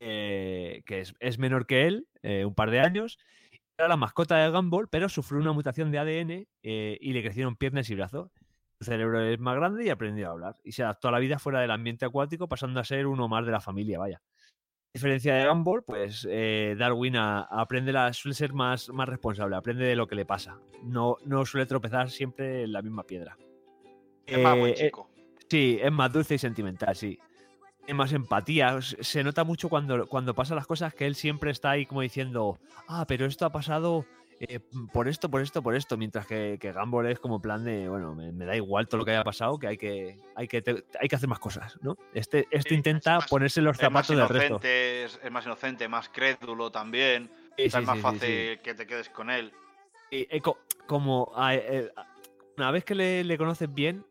eh, que es, es menor que él, eh, un par de años. Era la mascota de Gumball, pero sufrió una mutación de ADN eh, y le crecieron piernas y brazos. Su cerebro es más grande y aprendió a hablar. Y se adaptó a la vida fuera del ambiente acuático, pasando a ser uno más de la familia, vaya. diferencia de Gumball, pues Darwin a- aprende la, suele ser más, más responsable, aprende de lo que le pasa. No, no suele tropezar siempre en la misma piedra. Es más buen chico. Sí, es más dulce y sentimental, sí. Hay más empatía. Se nota mucho cuando, cuando pasan las cosas que él siempre está ahí como diciendo, ah, pero esto ha pasado eh, por esto, por esto, por esto. Mientras que, que Gumball es como plan de, bueno, me, me da igual todo lo que haya pasado, que hay que, hay que, te- hay que hacer más cosas, ¿no? Este, este intenta ponerse los Es zapatos del resto. es, es más inocente, más crédulo también. Sí, sí, es más fácil que te quedes con él. Y, eh, co- como a- eh, a- una vez que le, le conoces bien,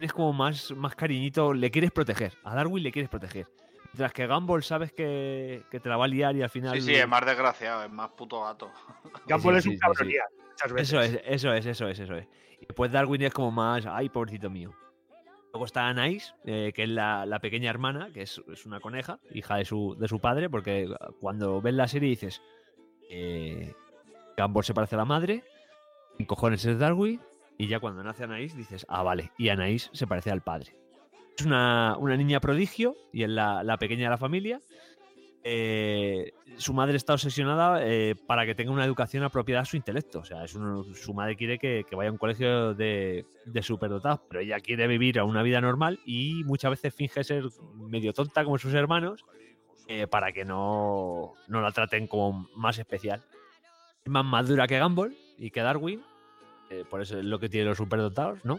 es como más, más cariñito, le quieres proteger. A Darwin le quieres proteger. Mientras que Gumball sabes que, que te la va a liar y al final. Sí, sí, es más desgraciado, es más puto gato. Gumball Sí, es sí, un sí, cabronía, sí. muchas veces. Eso es, eso es, eso es, eso es. Y después Darwin es como más, ay, pobrecito mío. Luego está Anais, eh, que es la, la pequeña hermana, que es, es una coneja, hija de su, de su padre, porque cuando ves la serie dices, eh, Gumball se parece a la madre, en cojones es Darwin, y ya cuando nace Anais dices, ah, vale, y Anais se parece al padre. Es una, una niña prodigio y es la, la pequeña de la familia. Eh, su madre está obsesionada eh, para que tenga una educación apropiada a su intelecto. O sea, es su madre quiere que, que vaya a un colegio de, de superdotados, pero ella quiere vivir a una vida normal y muchas veces finge ser medio tonta como sus hermanos eh, para que no, no la traten como más especial. Es más madura que Gumball y que Darwin, eh, por eso es lo que tiene los superdotados, ¿no?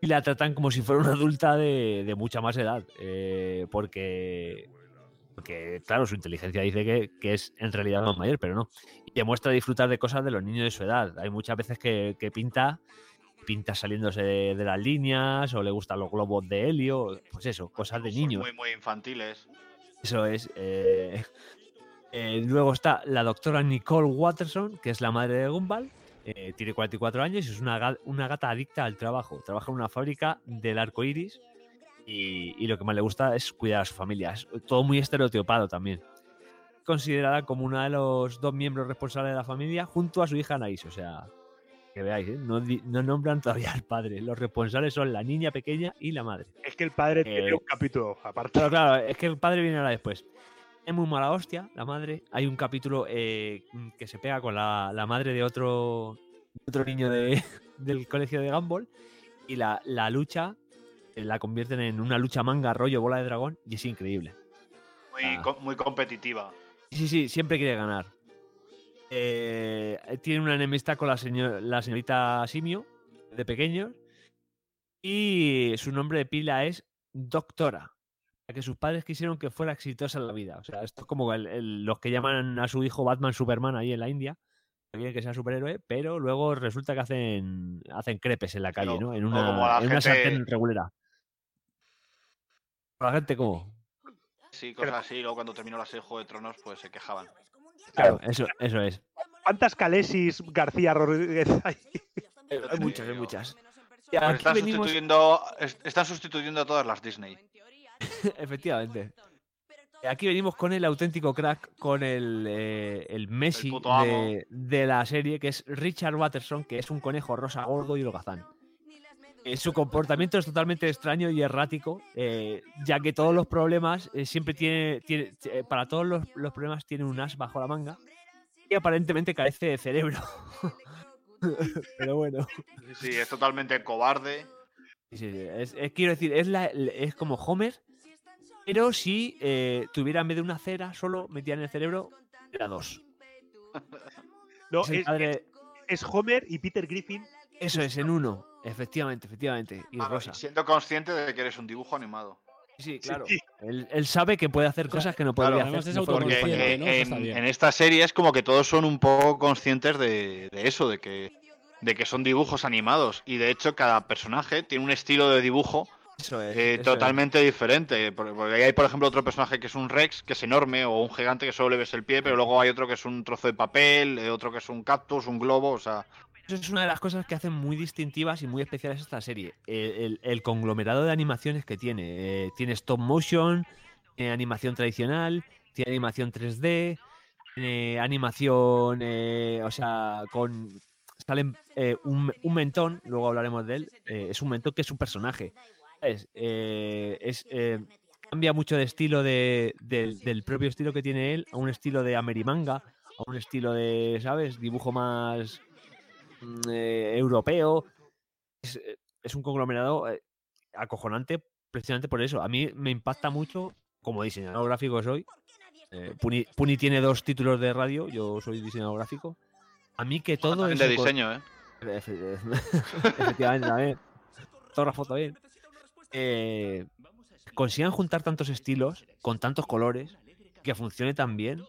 Y la tratan como si fuera una adulta de, de mucha más edad, eh, porque, porque, claro, su inteligencia dice que, que es en realidad más mayor, pero no. Y demuestra disfrutar de cosas de los niños de su edad. Hay muchas veces que, que pinta, pinta saliéndose de, de las líneas, o le gustan los globos de helio, pues eso, cosas de niños. Muy, muy infantiles. Eso es. eh, eh, luego está la doctora Nicole Watterson, que es la madre de Gumball. Eh, tiene 44 años y es una, una gata adicta al trabajo. Trabaja en una fábrica del arco iris y, y lo que más le gusta es cuidar a su familia. Es todo muy estereotipado también. Considerada como una de los dos miembros responsables de la familia junto a su hija Anaís. O sea, que veáis, ¿eh? no, no nombran todavía al padre. Los responsables son la niña pequeña y la madre. Es que el padre tiene Eh, un capítulo aparte. Claro, claro, es que el padre viene ahora después. Es muy mala hostia, la madre. Hay un capítulo eh, que se pega con la, la madre de otro, otro niño de- del colegio de Gumball y la, la lucha eh, la convierten en una lucha manga rollo bola de dragón y es increíble. Muy, Ah. co- muy competitiva. Sí, sí, siempre quiere ganar. Eh, tiene una enemistad con la, señor- la señorita Simio, de pequeños. Y su nombre de pila es Doctora. Que sus padres quisieron que fuera exitosa en la vida. O sea, esto es como el- el- los que llaman a su hijo Batman Superman ahí en la India. que Quieren que sea superhéroe, pero luego resulta que hacen, hacen crepes en la calle, ¿no? En una, como en una gente- sartén regulera. La gente como. Sí, cosas así. Luego cuando terminó la serie Juego de Tronos, pues se quejaban. Claro, eso, eso es. ¿Cuántas Calesis García Rodríguez hay? Hay muchas, hay muchas. Pues están, venimos- sustituyendo, es- están sustituyendo a todas las Disney. Efectivamente. Aquí venimos con el auténtico crack, con el, eh, el Messi de, de la serie, que es Richard Watterson, que es un conejo rosa gordo y holgazán. Eh, su comportamiento es totalmente extraño y errático, eh, ya que todos los problemas eh, siempre tiene, tiene eh, para todos los, los problemas tiene un as bajo la manga y aparentemente carece de cerebro. Pero bueno. Sí, es totalmente cobarde. Sí, sí, sí. Es, es- quiero decir, es, la- es como Homer, pero si eh, tuviera en vez de una cera, solo metía en el cerebro, era dos. No, Es es, padre- es Homer y Peter Griffin. Eso es, en uno. Efectivamente, efectivamente. Y rosa. siendo consciente de que eres un dibujo animado. Sí, claro. Él, él sabe que puede hacer cosas que no podría Claro, hacer. un porque en, en esta serie es como que todos son un poco conscientes de, de eso, de que, de que son dibujos animados. Y de hecho, cada personaje tiene un estilo de dibujo Eso es, eh, eso es. totalmente diferente. Por- Porque hay, por ejemplo, otro personaje que es un Rex, que es enorme, o un gigante que solo le ves el pie, pero luego hay otro que es un trozo de papel, eh, otro que es un cactus, un globo, o sea. Eso es una de las cosas que hacen muy distintivas y muy especiales esta serie. El, el- el conglomerado de animaciones que tiene. Eh, tiene stop motion, animación tradicional, tiene animación 3D, tiene animación, eh, o sea, con... Salen eh, un, un mentón, luego hablaremos de él, eh, es un mentón que es un personaje. ¿Sabes? Eh, es, eh, cambia mucho de estilo de, del- del propio estilo que tiene él a un estilo de Amerimanga, a un estilo de, ¿sabes? Dibujo más mm, eh, europeo. Es, eh, es un conglomerado eh, acojonante precisamente por eso. A mí me impacta mucho, como diseñador gráfico que soy. eh, Puni, Puni tiene dos títulos de radio, yo soy diseñador gráfico. A mí que todo eso de diseño, ¿eh? Efe- Efectivamente, también. Fotógrafo también. Eh, consigan juntar tantos estilos con tantos colores que funcione tan bien.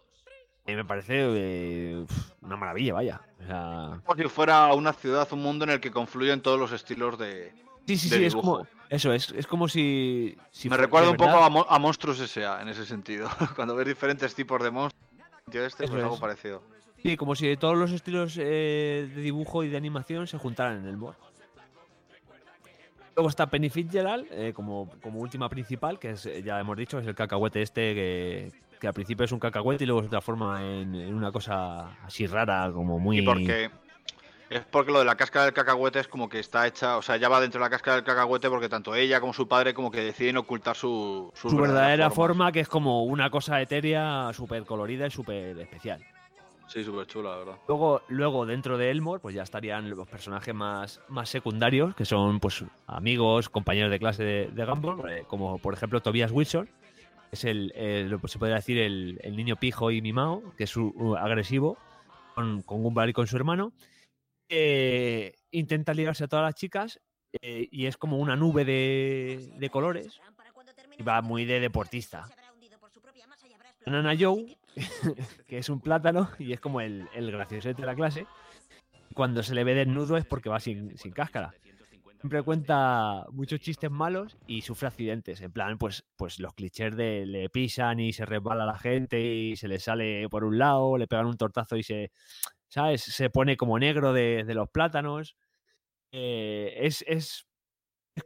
eh, me parece eh, una maravilla, vaya. O sea, Como si fuera una ciudad, un mundo en el que confluyen todos los estilos de. sí, sí, de sí, es como. Eso, es, es como si. si Me recuerda un poco a, a Monstruos S.A. en ese sentido. Cuando ves diferentes tipos de monstruos, este, Eso pues algo parecido. Sí, como si todos los estilos eh, de dibujo y de animación se juntaran en el mod. Luego está Penny Fitzgerald eh, como, como última principal, que es, eh, ya hemos dicho, es el cacahuete este que, que al principio es un cacahuete y luego se transforma en, en una cosa así rara, como muy... Y porque. Es porque lo de la cáscara del cacahuete es como que está hecha, o sea, ya va dentro de la cáscara del cacahuete porque tanto ella como su padre como que deciden ocultar su, su, su verdadera forma, que es como una cosa etérea, súper colorida y súper especial. Sí, súper chula, la verdad. Luego, luego dentro de Elmore, pues ya estarían los personajes más, más secundarios, que son pues amigos, compañeros de clase de, de Gumball, eh, como por ejemplo Tobias Wilson, que es el, el- pues, se podría decir el, el niño pijo y mimado, que es su- uh, agresivo, con, con Gumball y con su hermano. Eh, intenta ligarse a todas las chicas eh, y es como una nube de, de colores y va muy de deportista. Nana Joe, que es un plátano y es como el, el graciosete de la clase. Cuando se le ve desnudo es porque va sin, sin cáscara. Siempre cuenta muchos chistes malos y sufre accidentes. En plan, pues, pues los clichés de le pisan y se resbala la gente y se le sale por un lado, le pegan un tortazo y se, ¿sabes? Se pone como negro de, los plátanos. Eh, es, es,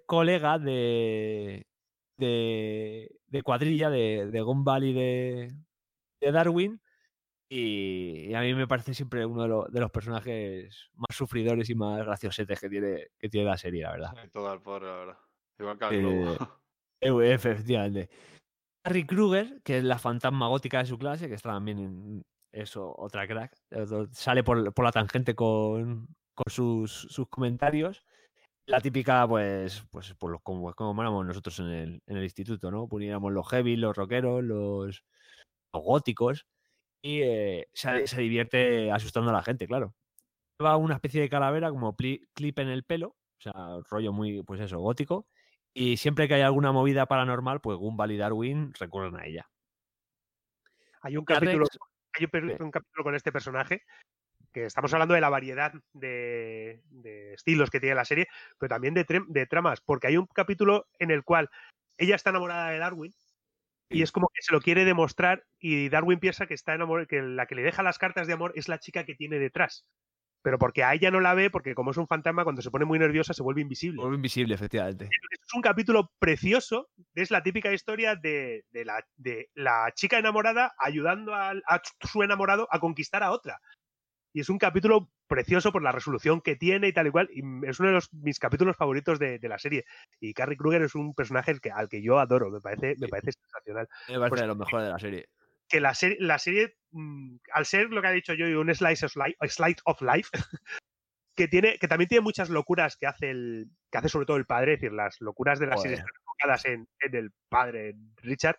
colega de, de, de cuadrilla de, de Gumball y de, de Darwin. Y, y a mí me parece siempre uno de, lo- de los personajes más sufridores y más graciosetes que tiene, que tiene la serie, la verdad. Todo el pobre, la verdad. Igual que Eh, eh, efectivamente. Harry Kruger, que es la fantasma gótica de su clase, que está también en eso, otra crack. eh, Sale por, por la tangente con, con sus, sus comentarios. La típica, pues, pues, pues los- como, como éramos nosotros en el, en el instituto, ¿no? Poníamos los heavy, los rockeros, los góticos. Y eh, se, se divierte asustando a la gente, claro. Lleva una especie de calavera como pli- clip en el pelo, o sea, rollo muy, pues eso, gótico. Y siempre que hay alguna movida paranormal, pues Gumball y Darwin recurren a ella. Hay un capítulo, hay un, capítulo con este personaje que estamos hablando de la variedad de, de estilos que tiene la serie, pero también de tramas, porque hay un capítulo en el cual ella está enamorada de Darwin y es como que se lo quiere demostrar y Darwin piensa que está enamorado, que la que le deja las cartas de amor es la chica que tiene detrás. Pero porque a ella no la ve, porque como es un fantasma, cuando se pone muy nerviosa se vuelve invisible. Vuelve invisible, efectivamente. Es un capítulo precioso, es la típica historia de, de la, de la chica enamorada ayudando a, su enamorado a conquistar a otra. Y es un capítulo precioso por la resolución que tiene y tal y cual. Y es uno de los, mis capítulos favoritos de, de la serie. Y Carrie Kruger es un personaje al que, al que yo adoro, me parece, me parece sensacional. Me parece Pues de lo mejor de la serie. que la serie, la serie mm, al ser lo que ha dicho yo, un slice of life, slice of life que tiene, que también tiene muchas locuras que hace el, que hace sobre todo el padre, es decir, las locuras de la serie Joder. están enfocadas en, en el padre Richard.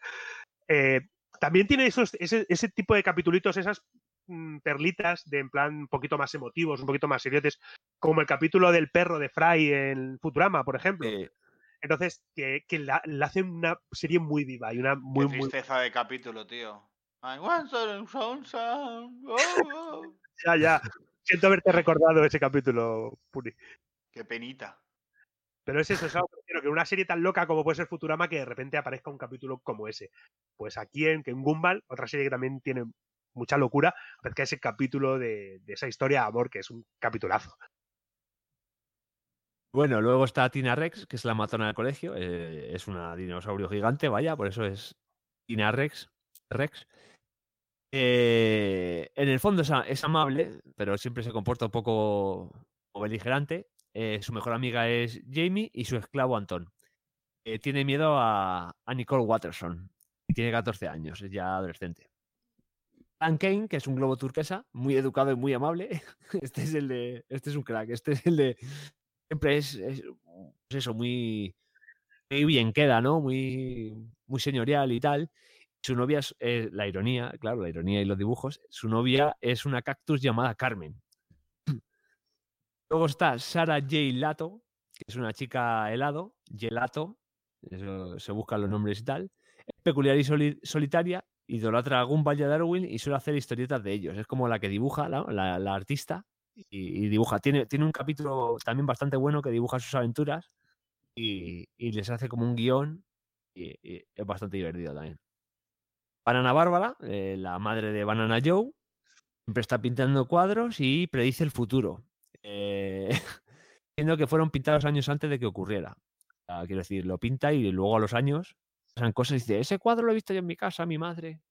eh, también tiene esos, ese, ese tipo de capitulitos, esas perlitas de en plan un poquito más emotivos, un poquito más seriotes, como el capítulo del perro de Fry en Futurama, por ejemplo. Entonces, que, que la, la hacen una serie muy viva y una muy, Qué muy tristeza de capítulo, tío. I want some sunshine. Oh, oh. Ya, ya. Siento haberte recordado ese capítulo, Puni. Qué penita. Pero es eso, es algo que quiero, que una serie tan loca como puede ser Futurama, que de repente aparezca un capítulo como ese. Pues aquí en, que en Gumball, otra serie que también tiene mucha locura, aparezca ese capítulo de, esa historia de amor, que es un capitulazo. Bueno, luego está Tina Rex, que es la matona del colegio. eh, es una dinosaurio gigante, vaya, por eso es Tina Rex. Rex. Eh, en el fondo es, amable, pero siempre se comporta un poco beligerante. Eh, su mejor amiga es Jamie y su esclavo Anton. tiene miedo a, Nicole Watterson. Tiene 14 años, es ya adolescente. Dan Kane, que es un globo turquesa, muy educado y muy amable. Este es el de. Este es un crack. Este es el de. Siempre es, es, pues eso, muy. Muy bien queda, ¿no? Muy, muy señorial y tal. Su novia es eh, la ironía, claro, la ironía y los dibujos. Su novia es una cactus llamada Carmen. Luego está Sara J. Lato, que es una chica helado, gelato, eso se buscan los nombres y tal. Es peculiar y soli- solitaria, idolatra a Gumball y a Darwin y suele hacer historietas de ellos. Es como la que dibuja, la, la artista, y, dibuja. Tiene, tiene un capítulo también bastante bueno que dibuja sus aventuras y, y les hace como un guion y, es bastante divertido también. Banana Bárbara, eh, la madre de Banana Joe, siempre está pintando cuadros y predice el futuro. Eh, siendo que fueron pintados años antes de que ocurriera. Quiero decir, lo pinta y luego a los años pasan cosas y dice, ese cuadro lo he visto yo en mi casa, mi madre.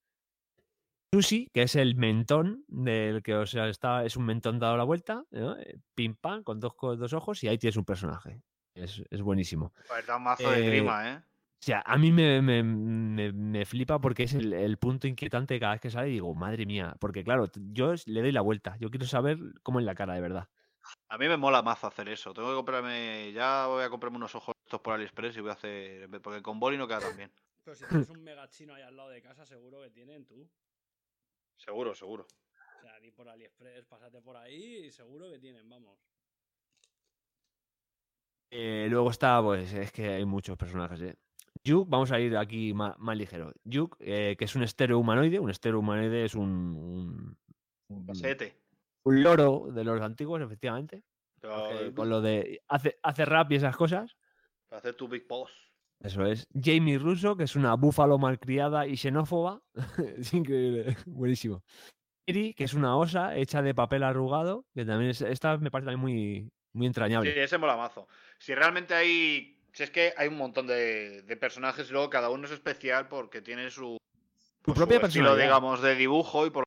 Susi, que es el mentón del que, o sea, está, es un mentón dado la vuelta, ¿no? Eh, pim pam, con dos, dos ojos, y ahí tienes un personaje. Es, es buenísimo. Pues da un mazo de Eh, grima, ¿eh? O sea, a mí me, me- me- me flipa porque es el, el punto inquietante cada vez que sale y digo, madre mía, porque claro, yo le doy la vuelta, yo quiero saber cómo es la cara de verdad. A mí me mola mazo hacer eso. Tengo que comprarme. Ya voy a comprarme unos ojos estos por AliExpress y voy a hacer. Porque con boli no queda tan bien. Pero si tienes un mega chino ahí al lado de casa, seguro que tienen tú. Seguro, seguro. O sea, di por AliExpress, pásate por ahí y seguro que tienen, vamos. Eh, luego está, pues es que hay muchos personajes. ¿eh? Yuk, vamos a ir aquí más, ligero. Yuk, eh, que es un estéreo humanoide. Un estéreo humanoide es un, un, un- un loro de los antiguos, efectivamente. Pero, Eh, con lo de hace, hace rap y esas cosas. Para hacer tu Big Boss. Eso es. Jamie Russo, que es una búfalo malcriada y xenófoba. es increíble. Buenísimo. Eri, que es una osa hecha de papel arrugado, que también es, esta me parece también muy, muy Sí, entrañable. ese mola mazo. Si realmente hay. Si es que hay un montón de, de personajes y luego cada uno es especial porque tiene su, pues, propia su estilo, digamos, de dibujo y por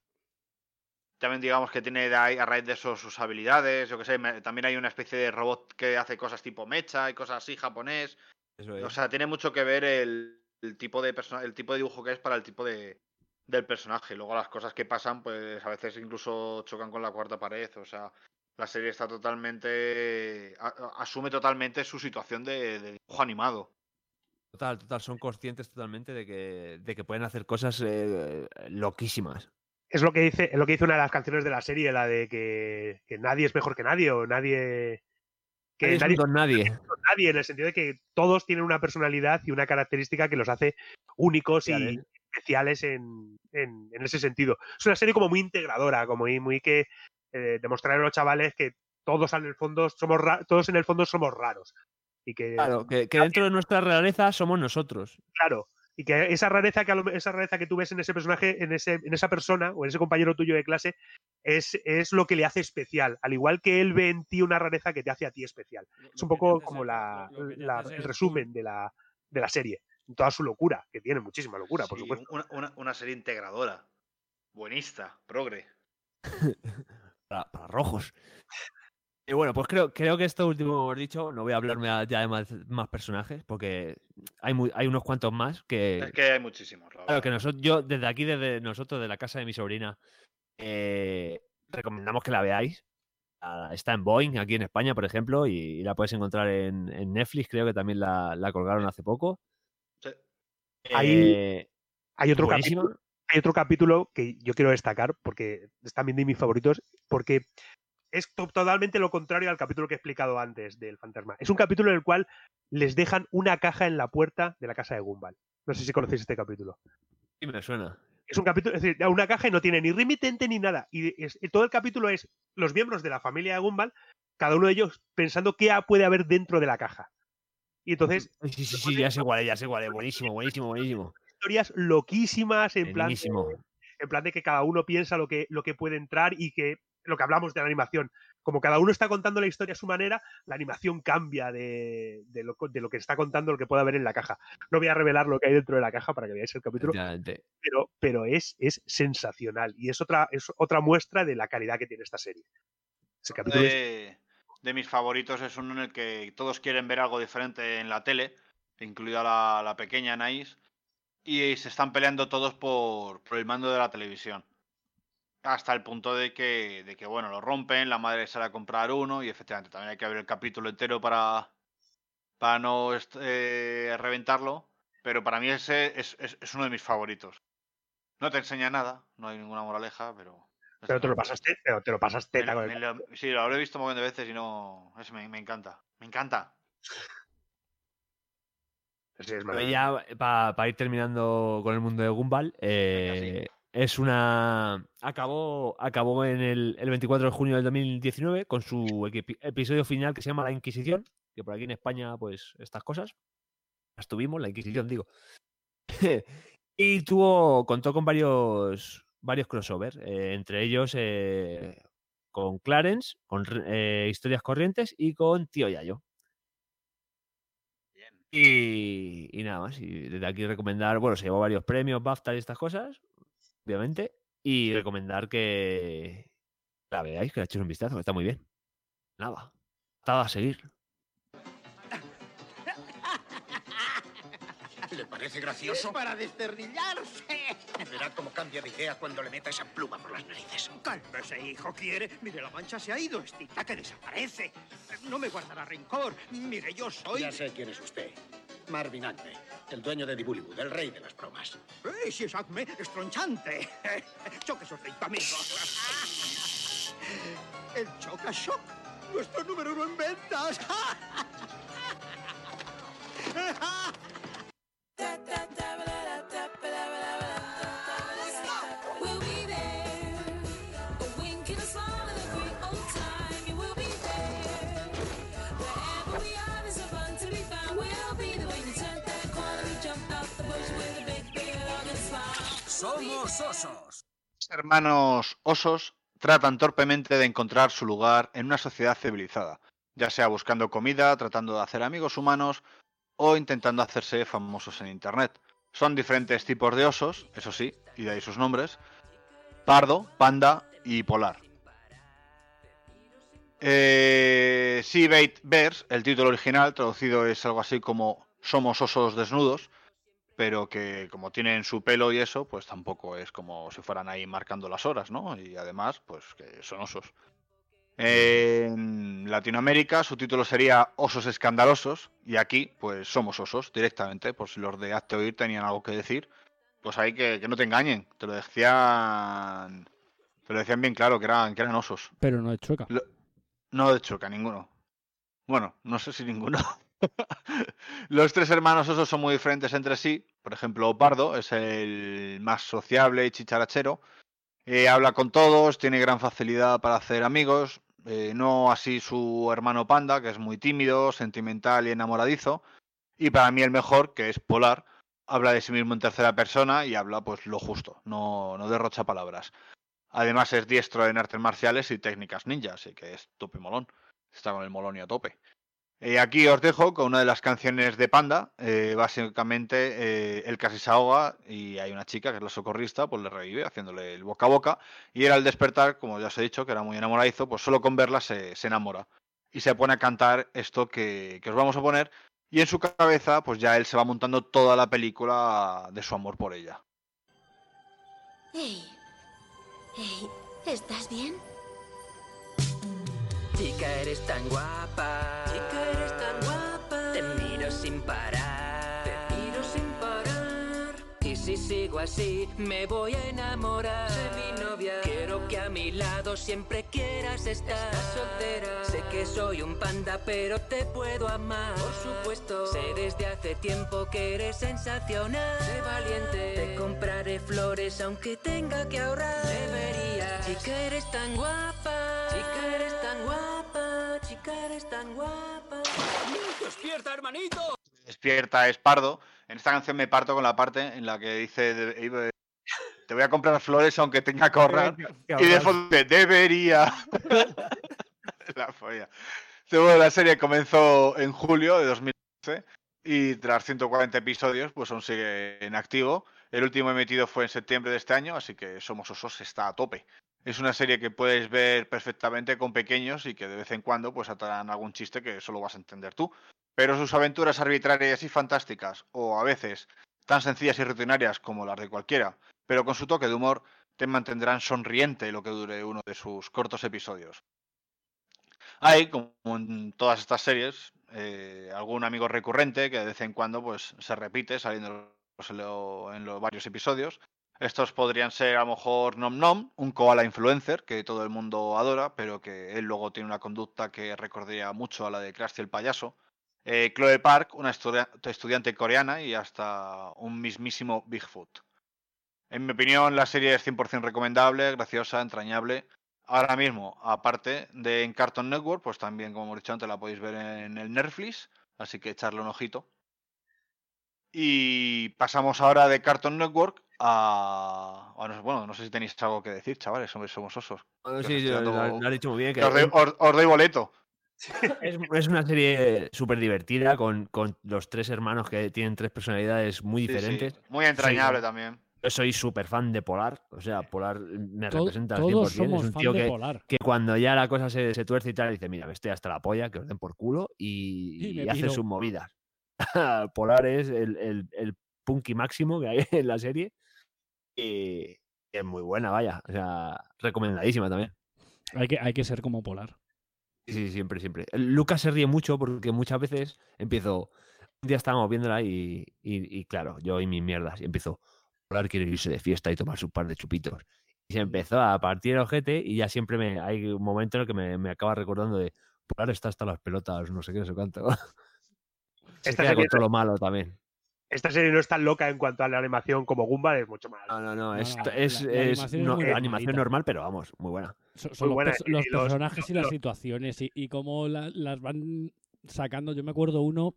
también digamos que tiene a raíz de eso sus habilidades, yo que sé, también hay una especie de robot que hace cosas tipo mecha y cosas así japonés. Eso O sea, tiene mucho que ver el, el tipo de persona, el tipo de dibujo que es para el tipo de del personaje. Luego las cosas que pasan, pues a veces incluso chocan con la cuarta pared. O sea, la serie está totalmente. a- asume totalmente su situación de, de dibujo animado. Total, total, son conscientes totalmente de que, de que pueden hacer cosas eh, loquísimas. Es lo que dice, es lo que dice una de las canciones de la serie, la de que, que nadie es mejor que nadie, o nadie. Que Nadie es nadie nadie. nadie, en el sentido de que todos tienen una personalidad y una característica que los hace únicos y Especiales. especiales en, en- en ese sentido. Es una serie como muy integradora, como muy, muy que eh, demostrar a los chavales que todos en el fondo somos todos en el fondo somos raros. Y que Claro, que, que dentro de nuestra realeza somos nosotros. Claro. Y que esa rareza que, esa rareza que tú ves en ese personaje, en, ese, en esa persona o en ese compañero tuyo de clase, es, es lo que le hace especial. Al igual que él ve en ti una rareza que te hace a ti especial. Es un poco como la, lo que te la- el resumen de la, de la serie. En toda su locura, que tiene muchísima locura, por Sí, supuesto. Una, una- una serie integradora. Buenista, progre. Para, para rojos. Y bueno, pues creo, creo que esto último hemos dicho, no voy a hablarme ya de más, más personajes, porque hay, hay unos cuantos más que, Es que hay muchísimos. la Claro, que nosotros, yo desde aquí, desde nosotros, de la casa de mi sobrina, eh, recomendamos que la veáis. Ah, Está en Boeing, aquí en España, por ejemplo, y, y la puedes encontrar en, en Netflix, creo que también la, la colgaron hace poco. Sí. Hay- Eh, Hay otro, capítulo, hay otro capítulo que yo quiero destacar, porque es también de mis favoritos, porque es to- totalmente lo contrario al capítulo que he explicado antes del fantasma. Es un capítulo en el cual les dejan una caja en la puerta de la casa de Gumball. No sé si conocéis este capítulo. Sí, me suena. Es un capítulo, es decir, una caja y no tiene ni remitente ni nada. Y es- todo el capítulo es los miembros de la familia de Gumball, cada uno de ellos pensando qué puede haber dentro de la caja. Y entonces, Sí, sí, sí, ya sé cuál ya sé cuál. Buenísimo, buenísimo, buenísimo. historias loquísimas en plan, de, en plan de que cada uno piensa lo que, lo que puede entrar y que lo que hablamos de la animación. Como cada uno está contando la historia a su manera, la animación cambia de, de lo, de lo que está contando, lo que puede haber en la caja. No voy a revelar lo que hay dentro de la caja para que veáis el capítulo, pero, pero es, es sensacional y es otra, es otra muestra de la calidad que tiene esta serie. Ese capítulo es- de, mis favoritos es uno en el que todos quieren ver algo diferente en la tele incluida la, la pequeña Anaís, y se están peleando todos por, por el mando de la televisión. Hasta el punto de que, de que, bueno, lo rompen, la madre sale a comprar uno y efectivamente también hay que ver el capítulo entero para, para no eh, reventarlo. Pero para mí ese es, es- es uno de mis favoritos. No te enseña nada, no hay ninguna moraleja, pero... Pero te lo pasaste, pero te lo pasaste Me- me lo- sí, lo habré visto un montón de veces y no... ese me, me encanta. Me encanta. Sí, es ya para ir terminando con el mundo de Gumball, eh, es una. Acabó, acabó en el, el 24 de junio del 2019 con su episodio final que se llama La Inquisición, que por aquí en España, pues, estas cosas. Las tuvimos, la Inquisición, digo. y tuvo. contó con varios. varios crossovers. eh, entre ellos eh, con Clarence, con eh, Historias Corrientes y con Tío Yayo. Y, y nada más. Y desde aquí recomendar, bueno, se llevó varios premios, BAFTA y estas cosas, obviamente. Y recomendar que la veáis, que la echéis un vistazo, que está muy bien. Nada. Nada a seguir. ¿Le parece gracioso? Para desternillarse. Verá cómo cambia de idea cuando le meta esa pluma por las narices. Cálmese, hijo, quiere. Mire, la mancha se ha ido, es tinta que desaparece. No me guardará rencor. Mire, yo soy. Ya sé quién es usted. Marvin Acme, el dueño de Dibulibu, el rey de las bromas. ¡Eh, si es Acme, es tronchante! Choque su amigo. El Choca Shock, nuestro número uno en ventas. Somos osos. Hermanos osos tratan torpemente de encontrar su lugar en una sociedad civilizada, ya sea buscando comida, tratando de hacer amigos humanos o intentando hacerse famosos en Internet. Son diferentes tipos de osos, eso sí, y de ahí sus nombres, pardo, panda y polar. Eh, Bears, el título original traducido es algo así como Somos osos desnudos, pero que como tienen su pelo y eso, pues tampoco es como si fueran ahí marcando las horas, ¿no? Y además, pues que son osos. En Latinoamérica su título sería Osos Escandalosos y aquí pues somos osos directamente, por si los de Hazte Oír tenían algo que decir, pues ahí que, que no te engañen, te lo decían te lo decían bien claro que eran, que eran osos. Pero no de chueca. Lo- no de choca, ninguno. Bueno, no sé si ninguno. Los tres hermanos osos son muy diferentes entre sí. Por ejemplo, Pardo es el más sociable y chicharachero. Eh, habla con todos, tiene gran facilidad para hacer amigos. eh, no así su hermano Panda, que es muy tímido, sentimental y enamoradizo. Y para mí el mejor, que es Polar, habla de sí mismo en tercera persona y habla pues lo justo, no, no derrocha palabras. Además es diestro en artes marciales y técnicas ninja, así que es tope molón. Está con el molón y a tope. Eh, aquí os dejo con una de las canciones de Panda. eh, básicamente, eh, él casi se ahoga y hay una chica que es la socorrista, pues le revive haciéndole el boca a boca. Y él al despertar, como ya os he dicho, que era muy enamoradizo, pues solo con verla se, se enamora. Y se pone a cantar esto que, que os vamos a poner. Y en su cabeza, pues ya él se va montando toda la película de su amor por ella. Hey. Hey, ¿estás bien? Chica, eres tan guapa. Así, me voy a enamorar de mi novia. Quiero que a mi lado siempre quieras estar. Estás soltera. Sé que soy un panda, pero te puedo amar. Por supuesto. Sé desde hace tiempo que eres sensacional. Sé valiente. Te compraré flores aunque tenga que ahorrar. Deberías. Chica, eres tan guapa. Chica, eres tan guapa. Chica, eres tan guapa. ¡Despierta, hermanito! Despierta es pardo. En esta canción me parto con la parte en la que dice de- te voy a comprar flores aunque tenga que ahorrar. Y de fondo debería. la folla. Bueno, la serie comenzó en julio de 2011 y tras 140 episodios pues aún sigue en activo. El último emitido fue en septiembre de este año, así que Somos Osos está a tope. Es una serie que puedes ver perfectamente con pequeños y que de vez en cuando pues atarán algún chiste que solo vas a entender tú. Pero sus aventuras arbitrarias y fantásticas, o a veces tan sencillas y rutinarias como las de cualquiera, pero con su toque de humor, te mantendrán sonriente lo que dure uno de sus cortos episodios. Hay, como en todas estas series, eh, algún amigo recurrente que de vez en cuando pues, se repite saliendo en, en los varios episodios. Estos podrían ser a lo mejor Nom Nom, un koala influencer que todo el mundo adora, pero que él luego tiene una conducta que recordaría mucho a la de Krusty el payaso. Eh, Chloe Park, una estudia- estudiante coreana y hasta un mismísimo Bigfoot. En mi opinión, la serie es 100% recomendable, graciosa, entrañable. Ahora mismo, aparte de en Cartoon Network, pues también, como hemos dicho antes, la podéis ver en el Netflix, así que echarle un ojito. Y pasamos ahora de Cartoon Network a... a no sé- bueno, no sé si tenéis algo que decir, chavales, somos, somos osos. Bueno, sí, lo, has dicho muy bien. que os, doy, es- os- os doy boleto. Es, es una serie súper divertida con, con los tres hermanos que tienen tres personalidades muy Sí, sí, diferentes. Muy entrañable Sí, también. Yo soy súper fan de Polar, o sea, Polar me representa al todos 100%. somos es un fan tío de que, Polar. que cuando ya la cosa se, se tuerce y tal, dice, mira, me estoy hasta la polla, que os den por culo y, hace sus movidas. Polar es el, el, el punky máximo que hay en la serie y es muy buena, vaya, o sea, recomendadísima también. Hay que, hay que ser como Polar. Sí, sí, siempre, siempre. Lucas se ríe mucho porque muchas veces empiezo. Un día estábamos viéndola y, y, y claro, yo y mis mierdas. Y empiezo. Polar quiere irse de fiesta y tomar su par de chupitos. Y se empezó a partir el ojete y ya siempre me hay un momento en el que me, me acaba recordando de Polar está hasta las pelotas, no sé qué, no sé cuánto. Se Esta queda con serie- todo lo malo también. Esta serie no es tan loca en cuanto a la animación como Gumball, es mucho más. No, no, no, es, no, es, la- animación es no- muy animación normalita. normal, pero vamos, muy buena. Son, son Muy los, buena, pers- y los los- personajes y las situaciones y, y cómo la- las van sacando. Yo me acuerdo uno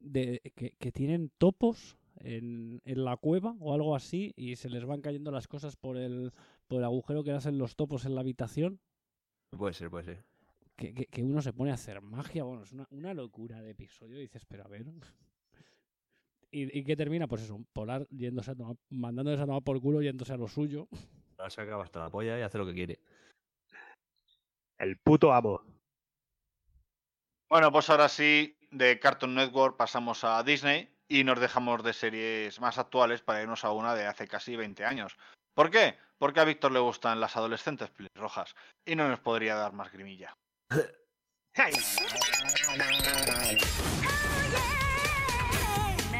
de que, que tienen topos en, en la cueva o algo así y se les van cayendo las cosas por el, por el agujero que hacen los topos en la habitación. Puede ser, puede ser. Que, que- que uno se pone a hacer magia. Bueno, es una, una locura de episodio. Y dices, pero a ver. ¿Y, y qué termina? Pues eso, Polar yéndose a tomar, mandándoles a tomar por culo, yéndose a lo suyo. Ahora se acaba hasta la polla y hace lo que quiere. El puto amo. Bueno, pues ahora sí, de Cartoon Network pasamos a Disney y nos dejamos de series más actuales para irnos a una de hace casi 20 años. ¿Por qué? Porque a Víctor le gustan las adolescentes pelirrojas y no nos podría dar más grimilla. Una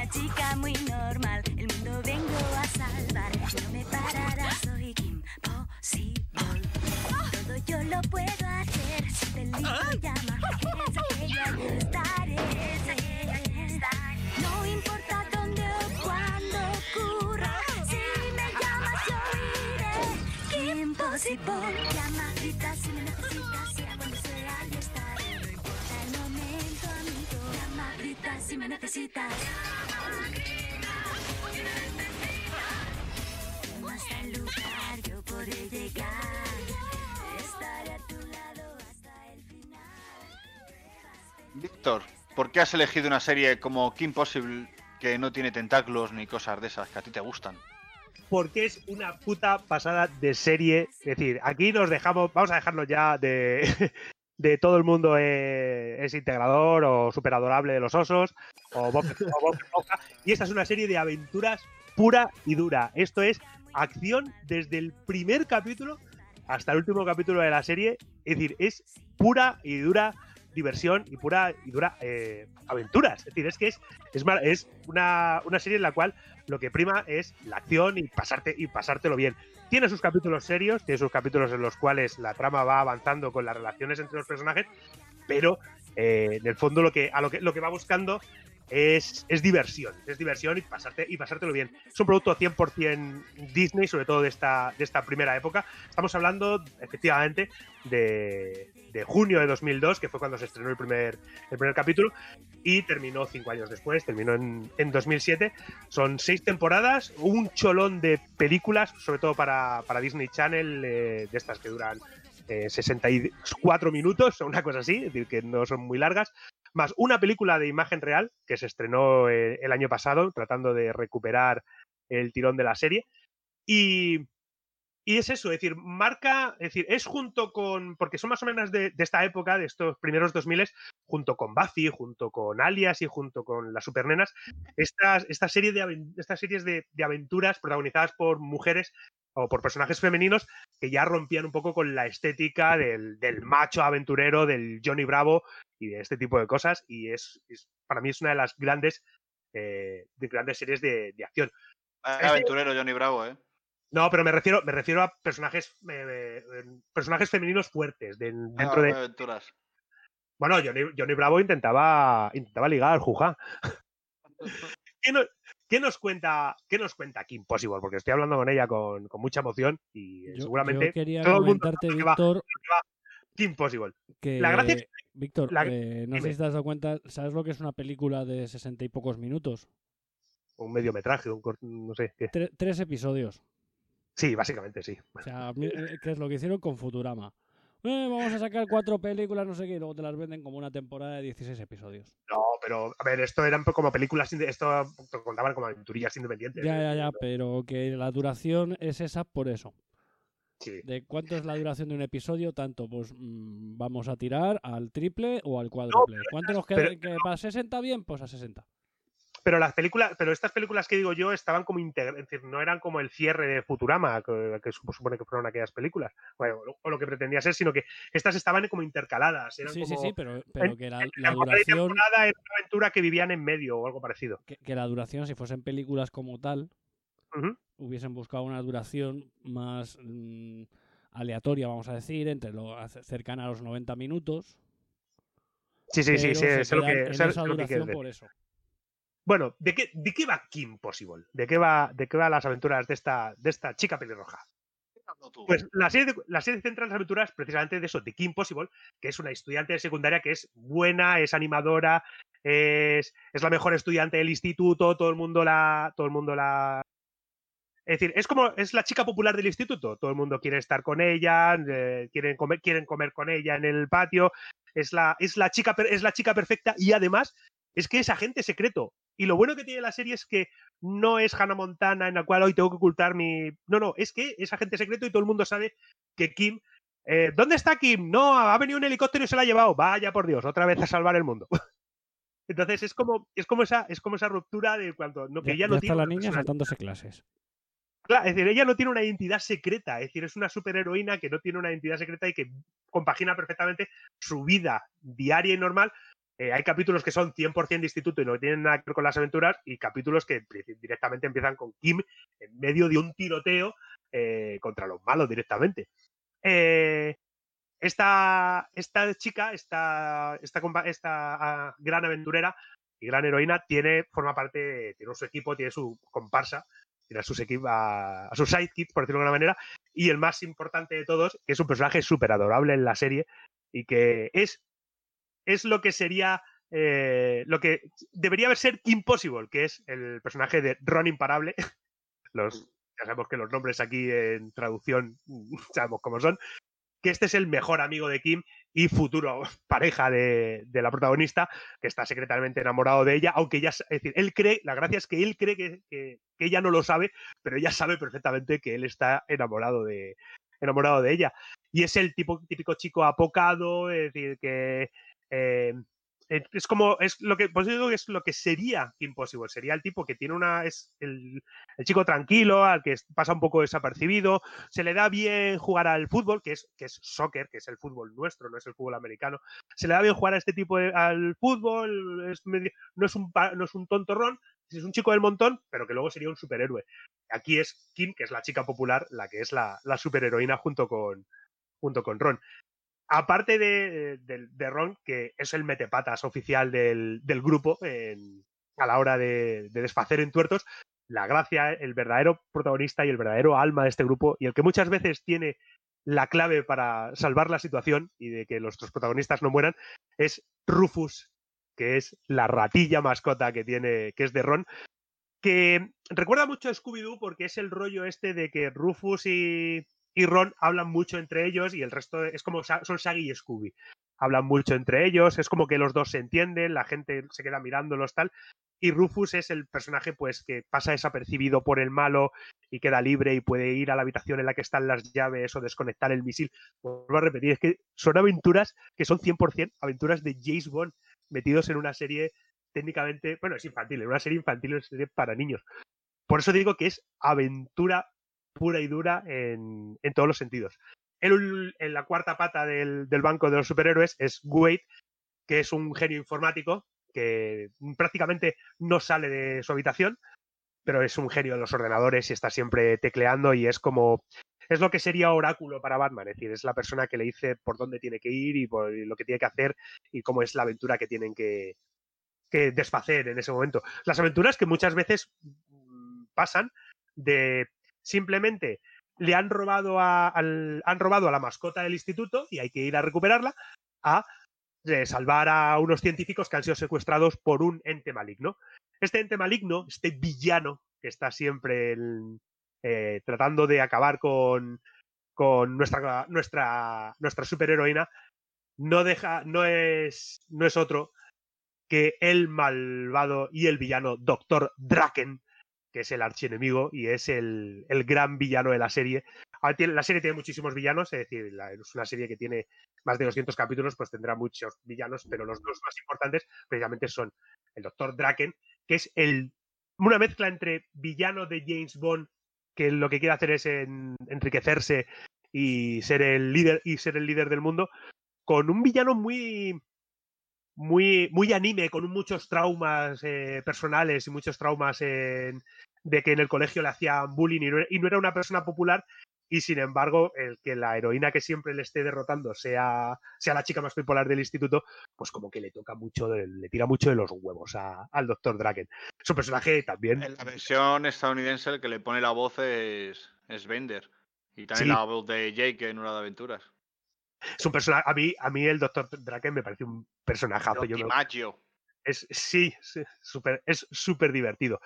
chica muy normal, el mundo vengo a salvar. No me parará, soy Kim Possible. Todo yo lo puedo hacer. Si te ligo, llama. Piensa que yo allí estaré. No importa dónde o cuándo ocurra. Si me llamas, yo iré. Kim Possible. Llama, grita si me necesitas. Si me necesitas. Hasta el lugar yo podré llegar. Estaré a tu lado hasta el final. Víctor, ¿por qué has elegido una serie como Kim Possible que no tiene tentáculos ni cosas de esas que a ti te gustan? porque es una puta pasada de serie. Es decir, aquí nos dejamos, vamos a dejarnos ya de, de todo el mundo eh, es integrador o super adorable de los osos o Bob. Y esta es una serie de aventuras pura y dura. Esto es acción desde el primer capítulo hasta el último capítulo de la serie. Es decir, es pura y dura diversión y pura y dura eh, aventuras. Es decir, es que es, es, es una, una serie en la cual lo que prima es la acción y pasarte y pasártelo bien. Tiene sus capítulos serios, tiene sus capítulos en los cuales la trama va avanzando con las relaciones entre los personajes, pero eh, en el fondo lo que, a lo que, lo que va buscando es, es diversión, es diversión y, pasarte, y pasártelo bien. Es un producto 100% Disney, sobre todo de esta, de esta primera época. Estamos hablando, efectivamente, de, de junio de 2002, que fue cuando se estrenó el primer, el primer capítulo, y terminó cinco años después, terminó en, en 2007. Son seis temporadas, un cholón de películas, sobre todo para, para Disney Channel, eh, de estas que duran eh, 64 minutos o una cosa así, es decir, que no son muy largas, más una película de imagen real que se estrenó eh, el año pasado, tratando de recuperar el tirón de la serie. Y, y es eso, es decir, marca, es decir, es junto con, porque son más o menos de, esta época, de estos primeros 2000, junto con Buffy, junto con Alias y junto con las Supernenas, estas, esta serie de, estas series de aventuras protagonizadas por mujeres o por personajes femeninos que ya rompían un poco con la estética del, del macho aventurero, del Johnny Bravo y de este tipo de cosas. Y es, es- para mí es una de las grandes, eh, de grandes series de, de acción. Este- aventurero Johnny Bravo, ¿eh? no, pero me refiero, me refiero a personajes, eh, eh, personajes femeninos fuertes de- dentro Ah, de. vaya aventuras. Bueno, Johnny, Johnny Bravo intentaba, intentaba ligar Juja. ¿Qué, no- qué nos cuenta, ¿Qué nos cuenta Kim Possible? Porque estoy hablando con ella con, con mucha emoción y eh, Yo, seguramente yo quería todo el mundo Víctor, Kim Possible. que... La gracia es- Víctor, la- eh, no sé dime. si te has dado cuenta, ¿sabes lo que es una película de sesenta y pocos minutos? Un mediometraje, un cort- no sé qué. Tre- tres episodios. Sí, básicamente sí. O sea, eh, que es lo que hicieron con Futurama. Eh, vamos a sacar cuatro películas, no sé qué, y luego te las venden como una temporada de 16 episodios. No, pero a ver, esto eran como películas, esto contaban como aventurillas independientes. Ya, ya, ya, pero que la duración es esa por eso. Sí. ¿De cuánto es la duración de un episodio? Tanto, pues mm, vamos a tirar al triple o al cuádruple. ¿Cuánto nos queda? pero- ¿Que para 60 bien? Pues a 60. Pero las películas, pero estas películas que digo yo estaban como integradas, es decir, no eran como el cierre de Futurama, que, que sup- supone que fueron aquellas películas, bueno, o- o lo que pretendía ser, sino que estas estaban como intercaladas. Eran Sí, sí, como- sí, pero, que la, en la y duración, temporada era una aventura que vivían en medio o algo parecido. que, que la duración, si fuesen películas como tal, hubiesen buscado una duración más mm, aleatoria, vamos a decir, entre lo cercana a los 90 minutos. Sí, sí, sí, sí, se sé lo que, en esa lo que quieres duración por eso. Bueno, ¿de qué, ¿de qué va Kim Possible? ¿De qué va, de qué va las aventuras de esta, de esta chica pelirroja? Pues la serie, de- la serie centra en las aventuras precisamente de eso, de Kim Possible, que es una estudiante de secundaria que es buena, es animadora, es, es la mejor estudiante del instituto, todo el mundo la. Todo el mundo la. Es decir, es como, es la chica popular del instituto. Todo el mundo quiere estar con ella, eh, quieren, comer, quieren comer con ella en el patio. Es la, es la chica, es la chica perfecta y además es que es agente secreto. Y lo bueno que tiene la serie es que no es Hannah Montana en la cual hoy tengo que ocultar mi. No, no, es que es agente secreto y todo el mundo sabe que Kim. eh, ¿Dónde está Kim? No, ha venido un helicóptero y se la ha llevado. Vaya por Dios, otra vez a salvar el mundo. Entonces es como, es como esa, es como esa ruptura de cuando no, que Ya, ella ya no está tiene la niña saltándose clases. Claro, es decir, ella no tiene una identidad secreta, es decir, es una superheroína que no tiene una identidad secreta y que compagina perfectamente su vida diaria y normal. Eh, hay capítulos que son 100% de instituto y no tienen nada que ver con las aventuras y capítulos que directamente empiezan con Kim en medio de un tiroteo eh, contra los malos directamente. Eh, esta, esta chica, esta, esta, esta ah, gran aventurera y gran heroína tiene, forma parte, tiene su equipo, tiene su comparsa, tiene a sus equipos, a, a sus sidekicks, por decirlo de alguna manera, y el más importante de todos, que es un personaje súper adorable en la serie y que es, es lo que sería eh, lo que debería haber ser Impossible, que es el personaje de Ron Imparable. Los, ya sabemos que los nombres aquí en traducción sabemos cómo son. Que este es el mejor amigo de Kim y futuro pareja de, de la protagonista, que está secretamente enamorado de ella, aunque ella, es decir, él cree, la gracia es que él cree que, que- que ella no lo sabe, pero ella sabe perfectamente que él está enamorado de, enamorado de ella. Y es el tipo, típico chico apocado, es decir, que eh, eh, es como, es lo que, es lo que sería Impossible, sería el tipo que tiene una, es el, chico tranquilo, al que pasa un poco desapercibido, se le da bien jugar al fútbol, que es, que es soccer, que es el fútbol nuestro, no es el fútbol americano, se le da bien jugar a este tipo de, al fútbol, es no, es un, no es un tontorrón, es un chico del montón, pero que luego sería un superhéroe. Aquí es Kim, que es la chica popular, la que es la, la superheroína junto con, junto con Ron. Aparte de, de- Ron, que es el metepatas oficial del, grupo a la hora de, de desfacer entuertos, la gracia, el verdadero protagonista y el verdadero alma de este grupo, y el que muchas veces tiene la clave para salvar la situación y de que nuestros protagonistas no mueran, es Rufus, que es la ratilla mascota que tiene, que es de Ron, que recuerda mucho a Scooby-Doo porque es el rollo este de que Rufus y, y Ron hablan mucho entre ellos y el resto es como son Shaggy y Scooby. hablan mucho entre ellos, es como que los dos se entienden, la gente se queda mirándolos tal. Y Rufus es el personaje pues que pasa desapercibido por el malo y queda libre y puede ir a la habitación en la que están las llaves o desconectar el misil. Vuelvo a repetir, es que son aventuras que son 100% aventuras de James Bond metidos en una serie técnicamente, bueno, es infantil, en una serie infantil, una serie para niños. Por eso digo que es aventura pura y dura en, en todos los sentidos. En la cuarta pata del, del banco de los superhéroes es Wade, que es un genio informático que prácticamente no sale de su habitación, pero es un genio de los ordenadores y está siempre tecleando y es como es lo que sería oráculo para Batman, es decir, es la persona que le dice por dónde tiene que ir y por lo que tiene que hacer y cómo es la aventura que tienen que, que desfacer en ese momento. Las aventuras que muchas veces mm, pasan de simplemente le han robado a, al- han robado a la mascota del instituto y hay que ir a recuperarla, a de salvar a unos científicos que han sido secuestrados por un ente maligno. Este ente maligno, este villano que está siempre eh, tratando de acabar con, con nuestra, nuestra, nuestra superheroína, no deja, no es, no es otro que el malvado y el villano Doctor Draken, que es el archienemigo y es el, el gran villano de la serie. Ah, La serie tiene muchísimos villanos, es decir, es una serie que tiene más de 200 capítulos, pues tendrá muchos villanos, pero los dos más importantes precisamente son el Doctor Draken, que es el, una mezcla entre villano de James Bond, que lo que quiere hacer es en- enriquecerse y ser el líder y ser el líder del mundo, con un villano muy muy, muy anime, con muchos traumas eh, personales y muchos traumas en- de que en el colegio le hacían bullying y no, era- y no era una persona popular. Y sin embargo, el que la heroína que siempre le esté derrotando sea, sea la chica más popular del instituto, pues como que le toca mucho, le tira mucho de los huevos a- al Dr. Draken. Su personaje también. En la versión estadounidense el que le pone la voz es, es Bender. Y también Sí. la voz de Jake en Hora de Aventuras. Es un personaje. A mí, a mí el Dr. Draken me parece un personajazo. Yo me-. Es, sí, sí, súper- es súper divertido.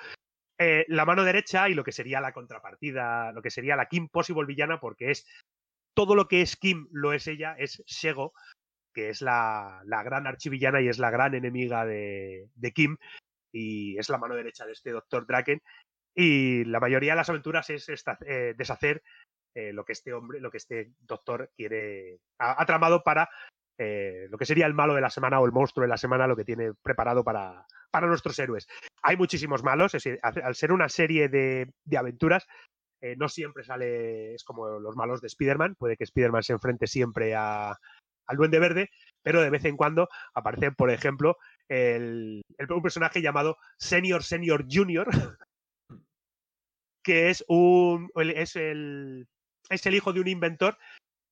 Eh, la mano derecha y lo que sería la contrapartida, lo que sería la Kim Possible villana, porque es todo lo que es Kim lo es ella, es Shego, que es la, la gran archivillana y es la gran enemiga de, de Kim, y es la mano derecha de este Dr. Draken. Y la mayoría de las aventuras es esta- eh, deshacer eh, lo que este hombre, lo que este doctor quiere, ha, tramado para eh, lo que sería el malo de la semana o el monstruo de la semana, lo que tiene preparado para, para nuestros héroes. Hay muchísimos malos, es decir, al ser una serie de, de aventuras, eh, no siempre sale, es como los malos de Spider-Man, puede que Spider-Man se enfrente siempre a, al Duende Verde, pero de vez en cuando aparece, por ejemplo, el, un personaje llamado Senior Senior Junior, que es un es el, es el hijo de un inventor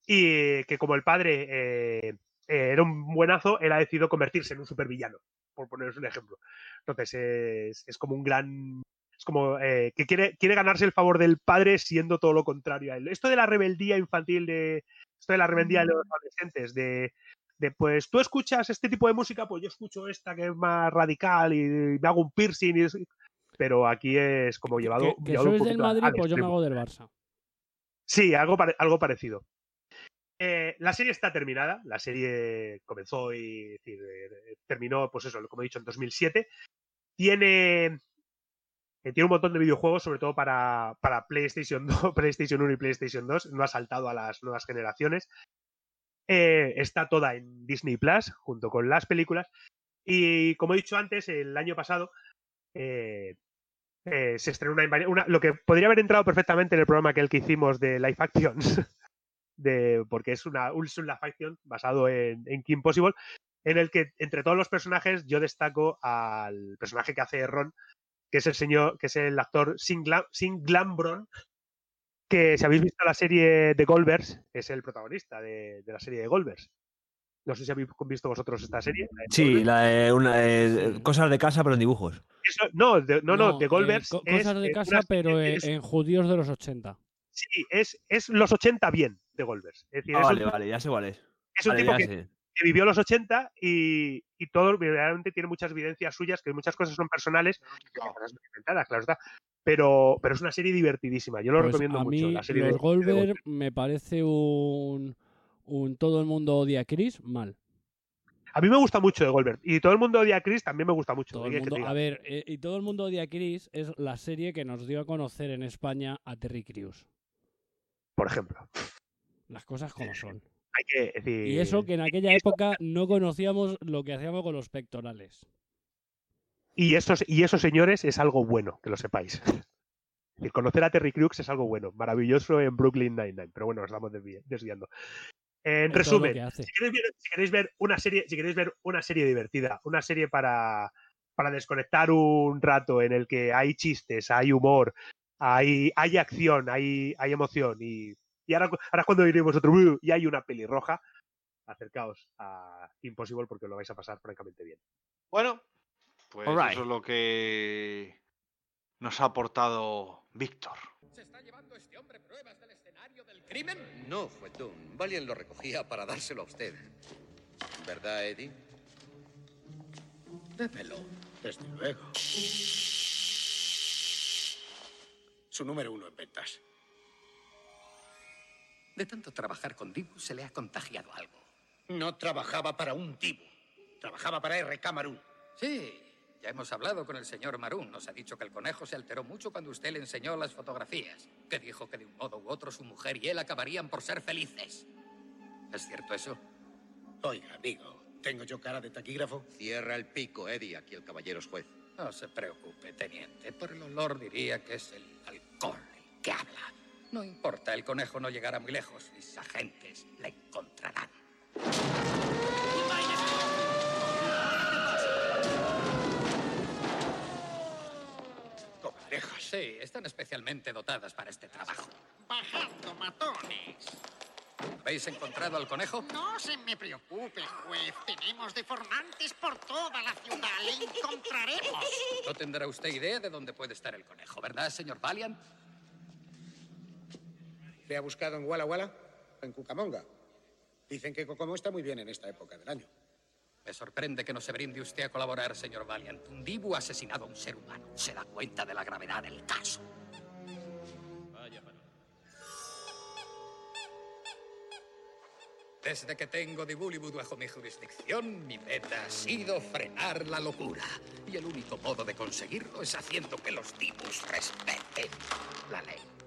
y que como el padre eh, eh, era un buenazo, él ha decidido convertirse en un supervillano, por poneros un ejemplo. Entonces es, es como un gran... Es como eh, que quiere, quiere ganarse el favor del padre siendo todo lo contrario a él. Esto de la rebeldía infantil, de esto de la rebeldía de los adolescentes, de, de pues tú escuchas este tipo de música, pues yo escucho esta que es más radical y me hago un piercing. y pero aquí es como llevado. Que, que llevado un del Madrid, pues yo me hago del Barça. Sí, algo, algo parecido. Eh, la serie está terminada. La serie comenzó y decir, eh, terminó, pues eso, como he dicho, en 2007. Tiene, eh, tiene un montón de videojuegos, sobre todo para, para PlayStation 2, PlayStation 1 y PlayStation 2. No ha saltado a las nuevas generaciones. Eh, está toda en Disney Plus, junto con las películas. Y como he dicho antes, el año pasado eh, eh, se estrenó una, una- lo que podría haber entrado perfectamente en el programa que el que hicimos de Live Actions, de, porque es una, un, live action basado en, en Kim Possible, en el que entre todos los personajes yo destaco al personaje que hace Ron, que es el señor, que es el actor Sin, Glam, Sin Glambron, que si habéis visto la serie de Goldbergs, es el protagonista de, de la serie de Goldbergs. No sé si habéis visto vosotros esta serie. la de Sí, la de una, eh, cosas de casa, pero en dibujos. Eso- no, de- no, no, de eh, es, cosas de eh, casa, una pero serie- en, es- en judíos de los 80. Sí, es, es los 80 bien de. Es decir, Ah, es un- vale, vale, ya sé cuál es. es un Vale, tipo que, vivió los 80 y, y todo realmente tiene muchas evidencias suyas, que muchas cosas son personales, que otras son inventadas, claro está. Pero, pero es una serie divertidísima. Yo lo Pues recomiendo a mucho. mí La serie de- los de Goldberg Goldberg. me parece un, un todo el mundo odia a Chris mal. A mí me gusta mucho de Goldberg. Y todo el mundo odia a Chris también me gusta mucho. A ver, eh, y todo el mundo odia a Chris es la serie que nos dio a conocer en España a Terry Crews. Por ejemplo. Las cosas como son. Hay que decir. Y eso que en aquella época no conocíamos lo que hacíamos con los pectorales. Y esos, y esos señores es algo bueno, que lo sepáis. Decir, conocer a Terry Crews es algo bueno, maravilloso en Brooklyn Nine-Nine, pero bueno, nos estamos desvi- desviando. En resumen, si queréis, ver, si queréis ver una serie, si queréis ver una serie divertida, una serie para, para desconectar un rato en el que hay chistes, hay humor, hay, hay acción, hay, hay emoción y, y ahora, ahora es cuando diréis vosotros "Uh", y hay una pelirroja, acercaos a Impossible porque lo vais a pasar francamente bien. Bueno, pues eso es lo que nos ha aportado Víctor. ¿Se está llevando este hombre pruebas del escenario del crimen? No, Juetún. Valiant lo recogía para dárselo a usted. ¿Verdad, Eddie? Démelo. Desde luego. Su número uno en ventas. De tanto trabajar con Dibu se le ha contagiado algo. No trabajaba para un Dibu. Trabajaba para R.K. Marún. Sí, ya hemos hablado con el señor Marún. Nos ha dicho que el conejo se alteró mucho cuando usted le enseñó las fotografías. Que dijo que de un modo u otro su mujer y él acabarían por ser felices. ¿Es cierto eso? Oiga, amigo, ¿tengo yo cara de taquígrafo? Cierra el pico, Eddie. Aquí el caballero es juez. No se preocupe, teniente. Por el olor diría que es el alcohol el que habla. No importa, el conejo no llegará muy lejos. Mis agentes la encontrarán. Sí, están especialmente dotadas para este trabajo. Bajando, matones. ¿Habéis encontrado al conejo? No se me preocupe, juez. Tenemos deformantes por toda la ciudad. Le encontraremos. No tendrá usted idea de dónde puede estar el conejo, ¿verdad, señor Valiant? ¿Le ha buscado en Walla Walla? En Cucamonga. Dicen que Kokomo está muy bien en esta época del año. Me sorprende que no se brinde usted a colaborar, señor Valiant. Un dibu ha asesinado a un ser humano. Se da cuenta de la gravedad del caso. Desde que tengo Dibulibud bajo mi jurisdicción, mi meta ha sido frenar la locura. Y el único modo de conseguirlo es haciendo que los dibus respeten la ley.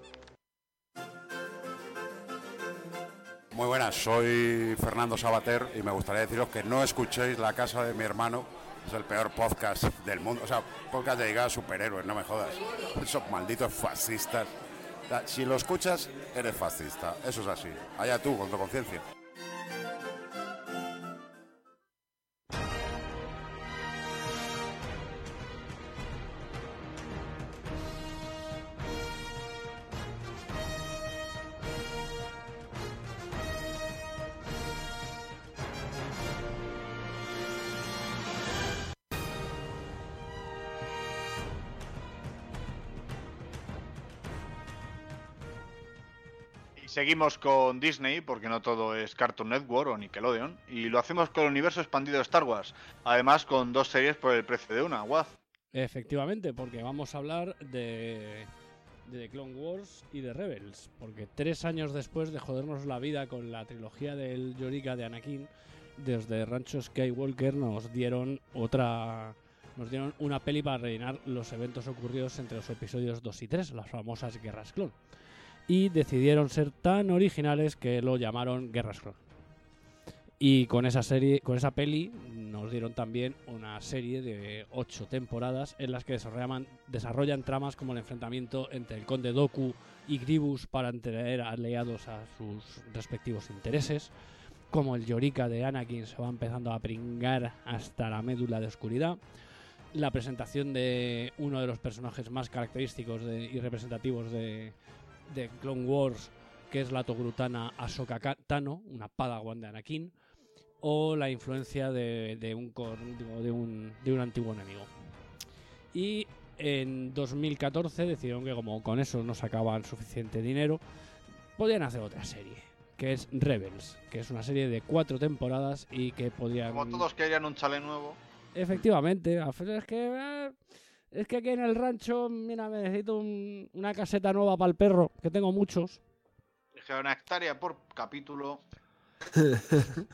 Muy buenas, soy Fernando Sabater y me gustaría deciros que no escuchéis La Casa de mi hermano. Es el peor podcast del mundo. O sea, podcast dedicado a superhéroes, no me jodas. Esos malditos fascistas. Si lo escuchas, eres fascista. Eso es así. Allá tú, con tu conciencia. Seguimos con Disney, porque no todo es Cartoon Network o Nickelodeon, y lo hacemos con el universo expandido de Star Wars, además con dos series por el precio de una, Waz. Efectivamente, porque vamos a hablar de, de The Clone Wars y de Rebels. Porque tres años después de jodernos la vida con la trilogía del Yorika de Anakin, desde Rancho Skywalker nos dieron otra. Nos dieron una peli para rellenar los eventos ocurridos entre los episodios 2 y 3, las famosas Guerras Clon. Y decidieron ser tan originales que lo llamaron Guerras Clon. Y con esa serie, con esa peli, nos dieron también una serie de ocho temporadas en las que desarrollan, desarrollan tramas como el enfrentamiento entre el conde Doku y Gribus para tener aliados a sus respectivos intereses, como el Yorika de Anakin se va empezando a pringar hasta la médula de oscuridad, la presentación de uno de los personajes más característicos y representativos de, de Clone Wars, que es la togrutana Ahsoka Ka- Tano, una padawan de Anakin, o la influencia de, de un, de, un, de un antiguo enemigo. Y en 2014 decidieron que como con eso no sacaban suficiente dinero, podían hacer otra serie, que es Rebels, que es una serie de cuatro temporadas y que podrían... Como todos querían un chale nuevo, Efectivamente, es que... eh, Es que aquí en el rancho, mira, me necesito un- una caseta nueva para el perro, que tengo muchos. dijeron una hectárea por capítulo.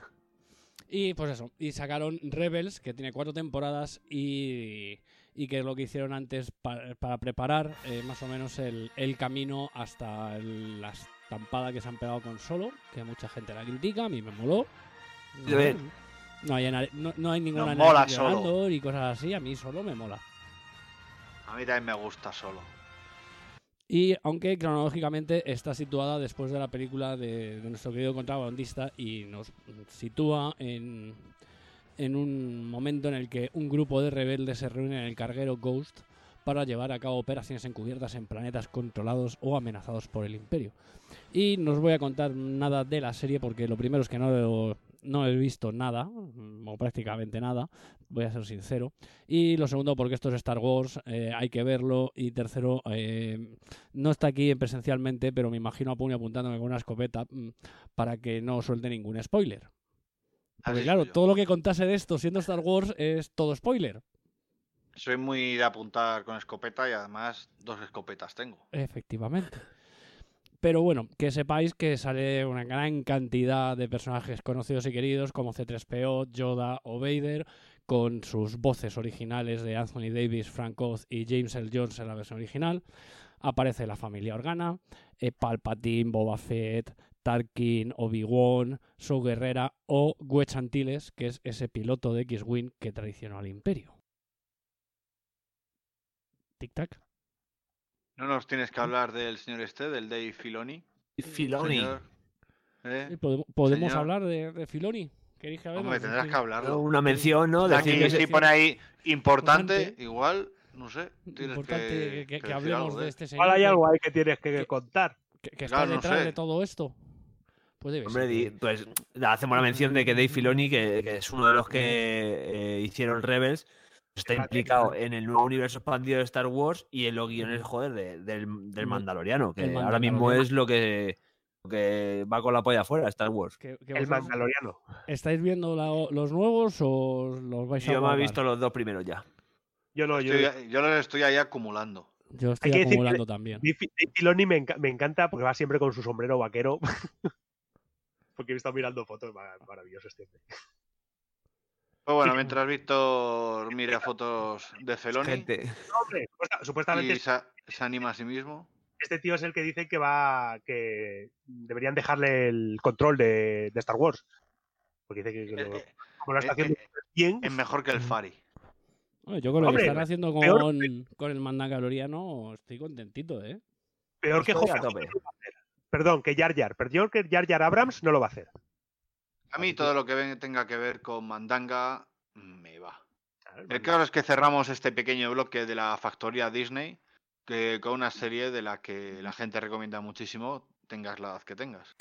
Y pues eso, y sacaron Rebels, que tiene cuatro temporadas y, y que es lo que hicieron antes pa- para preparar eh, más o menos el, el camino hasta el- la estampada que se han pegado con Solo, que mucha gente la critica, a mí me moló. Ver. No hay, no, no hay ninguna mola Solo. y cosas así, a mí solo me mola. A mí también me gusta solo. Y aunque cronológicamente está situada después de la película de, nuestro querido contrabandista y nos sitúa en, en un momento en el que un grupo de rebeldes se reúne en el carguero Ghost para llevar a cabo operaciones encubiertas en planetas controlados o amenazados por el imperio. Y no os voy a contar nada de la serie porque lo primero es que no, lo- no he visto nada, o prácticamente nada, voy a ser sincero. Y lo segundo porque esto es Star Wars, eh, hay que verlo. Y tercero, eh, no está aquí presencialmente, pero me imagino a puño apuntándome con una escopeta mm, para que no suelte ningún spoiler. Porque claro, todo lo que contase de esto siendo Star Wars es todo spoiler. Soy muy de apuntar con escopeta y además dos escopetas tengo. Efectivamente. Pero bueno, que sepáis que sale una gran cantidad de personajes conocidos y queridos como C3PO, Yoda o Vader, con sus voces originales de Anthony Davis, Frank Oz y James L. Jones en la versión original. Aparece la familia Organa, eh, Palpatine, Boba Fett, Tarkin, Obi-Wan, Saw Guerrera o Wedge Antilles, que es ese piloto de X-Wing que traicionó al Imperio. Tic-tac. ¿No nos tienes que hablar del señor este, del Dave Filoni? Filoni. Señor, ¿eh? ¿Podemos, Señor. hablar de, de Filoni? ¿Queréis que Hombre, de tendrás que Filoni? hablarlo. Una mención, ¿no? Aquí Decir que si pone ahí importante, Importante. igual, no sé. Tienes Importante que, que, que- que decir hablemos de este señor. Hay algo ahí que tienes que contar. que, que está Claro, no detrás sé. de todo esto. Pues debe Hombre, ser. pues hacemos la mención de que Dave Filoni, que, que es uno de los que eh, hicieron Rebels, está implicado en el nuevo universo expandido de Star Wars y en los guiones, joder, de- del, del Mandaloriano, que ahora mismo es lo que, lo que va con la polla afuera, Star Wars. El Mandaloriano. ¿Estáis viendo la- los nuevos o los vais a Yo me he visto los dos primeros ya. Yo no, yo. Estoy- yo los estoy ahí acumulando. Yo Hay estoy que acumulando también. Filoni me, enca- me encanta porque va siempre con su sombrero vaquero. porque he estado mirando fotos, mar- maravilloso este hombre. Pues bueno, mientras Víctor mira fotos de Feloni Gente. No, hombre, supuesta- supuestamente y se, se anima a sí mismo. este tío es el que dice que va que deberían dejarle el control de, de Star Wars. Porque dice que, que lo- Eh, eh, como lo está eh, haciendo eh, bien, Es mejor que el Fari. Hombre, yo con lo Hombre, que están haciendo con, peor- con el Mandaloriano estoy contentito, ¿eh? peor que tope. Perdón, que Jar Jar. Peor que Jar Jar Abrams no lo va a hacer. A mí todo lo que ven- tenga que ver con Mandanga me va. Claro, El claro es que cerramos este pequeño bloque de la factoría Disney que con una serie de la que la gente recomienda muchísimo, tengas la edad que tengas.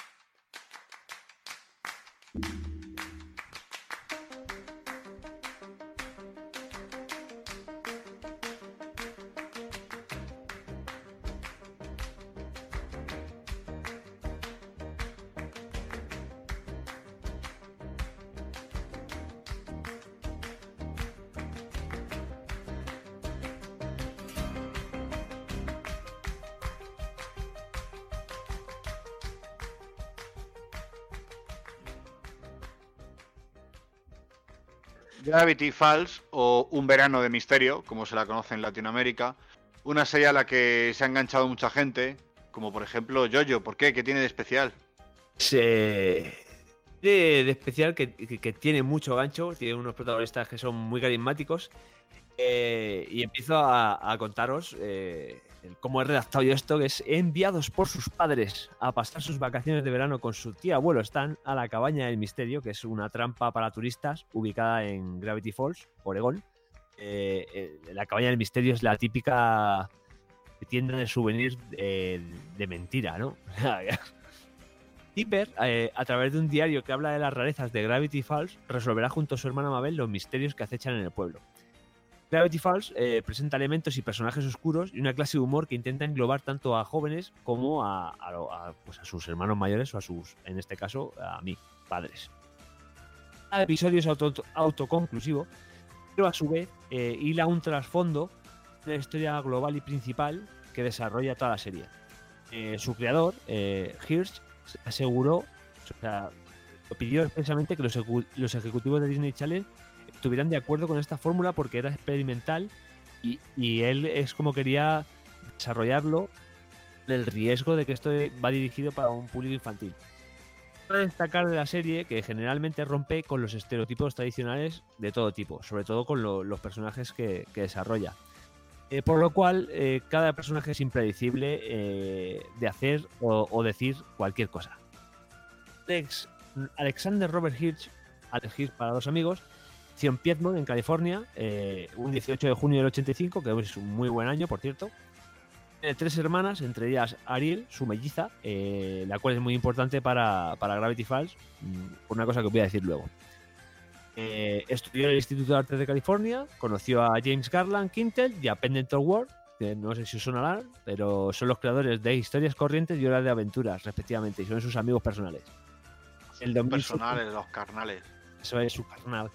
Gravity Falls o Un verano de misterio, como se la conoce en Latinoamérica, una serie a la que se ha enganchado mucha gente, como por ejemplo Jojo. ¿Por qué? ¿Qué tiene de especial? Se... De, de especial que, tiene mucho gancho, tiene unos protagonistas que son muy carismáticos. eh, y empiezo a, a contaros eh, el cómo he redactado yo esto, que es enviados por sus padres a pasar sus vacaciones de verano con su tía abuelo Stan a la cabaña del misterio, que es una trampa para turistas ubicada en Gravity Falls, Oregón. Eh, eh, la cabaña del misterio es la típica tienda de souvenirs de mentira, ¿no? Tipper, eh, a través de un diario que habla de las rarezas de Gravity Falls, resolverá junto a su hermana Mabel los misterios que acechan en el pueblo. Gravity Falls eh, presenta elementos y personajes oscuros y una clase de humor que intenta englobar tanto a jóvenes como a, a a, pues, a sus hermanos mayores o a sus, en este caso, a mí, padres. Cada episodio es auto- autoconclusivo, pero a su vez eh, hila un trasfondo de la historia global y principal que desarrolla toda la serie. Eh, su creador, eh, Hirsch, se aseguró, o sea, pidió expresamente que los, los ejecutivos de Disney Channel estuvieran de acuerdo con esta fórmula porque era experimental y, y él es como quería desarrollarlo el riesgo de que esto va dirigido para un público infantil. Cabe destacar de la serie que generalmente rompe con los estereotipos tradicionales de todo tipo, sobre todo con lo- los personajes que, que desarrolla. Eh, por lo cual, eh, cada personaje es impredecible eh, de hacer o, decir cualquier cosa. Alex- Alexander Robert Hirsch, Alex Hirsch para los amigos, en Piedmont, en California, eh, un 18 de junio del 85, que es un muy buen año, por cierto. Tiene tres hermanas, entre ellas Ariel, su melliza, eh, la cual es muy importante para, para Gravity Falls, mm, por una cosa que os voy a decir luego. Eh, estudió en el Instituto de Artes de California, conoció a James Garland Quintel y a Pendleton Ward, que no sé si os sonarán, pero son los creadores de Historias Corrientes y Horas de Aventuras, respectivamente, y son sus amigos personales. El 2007 Personales, los carnales. eso es su carnal.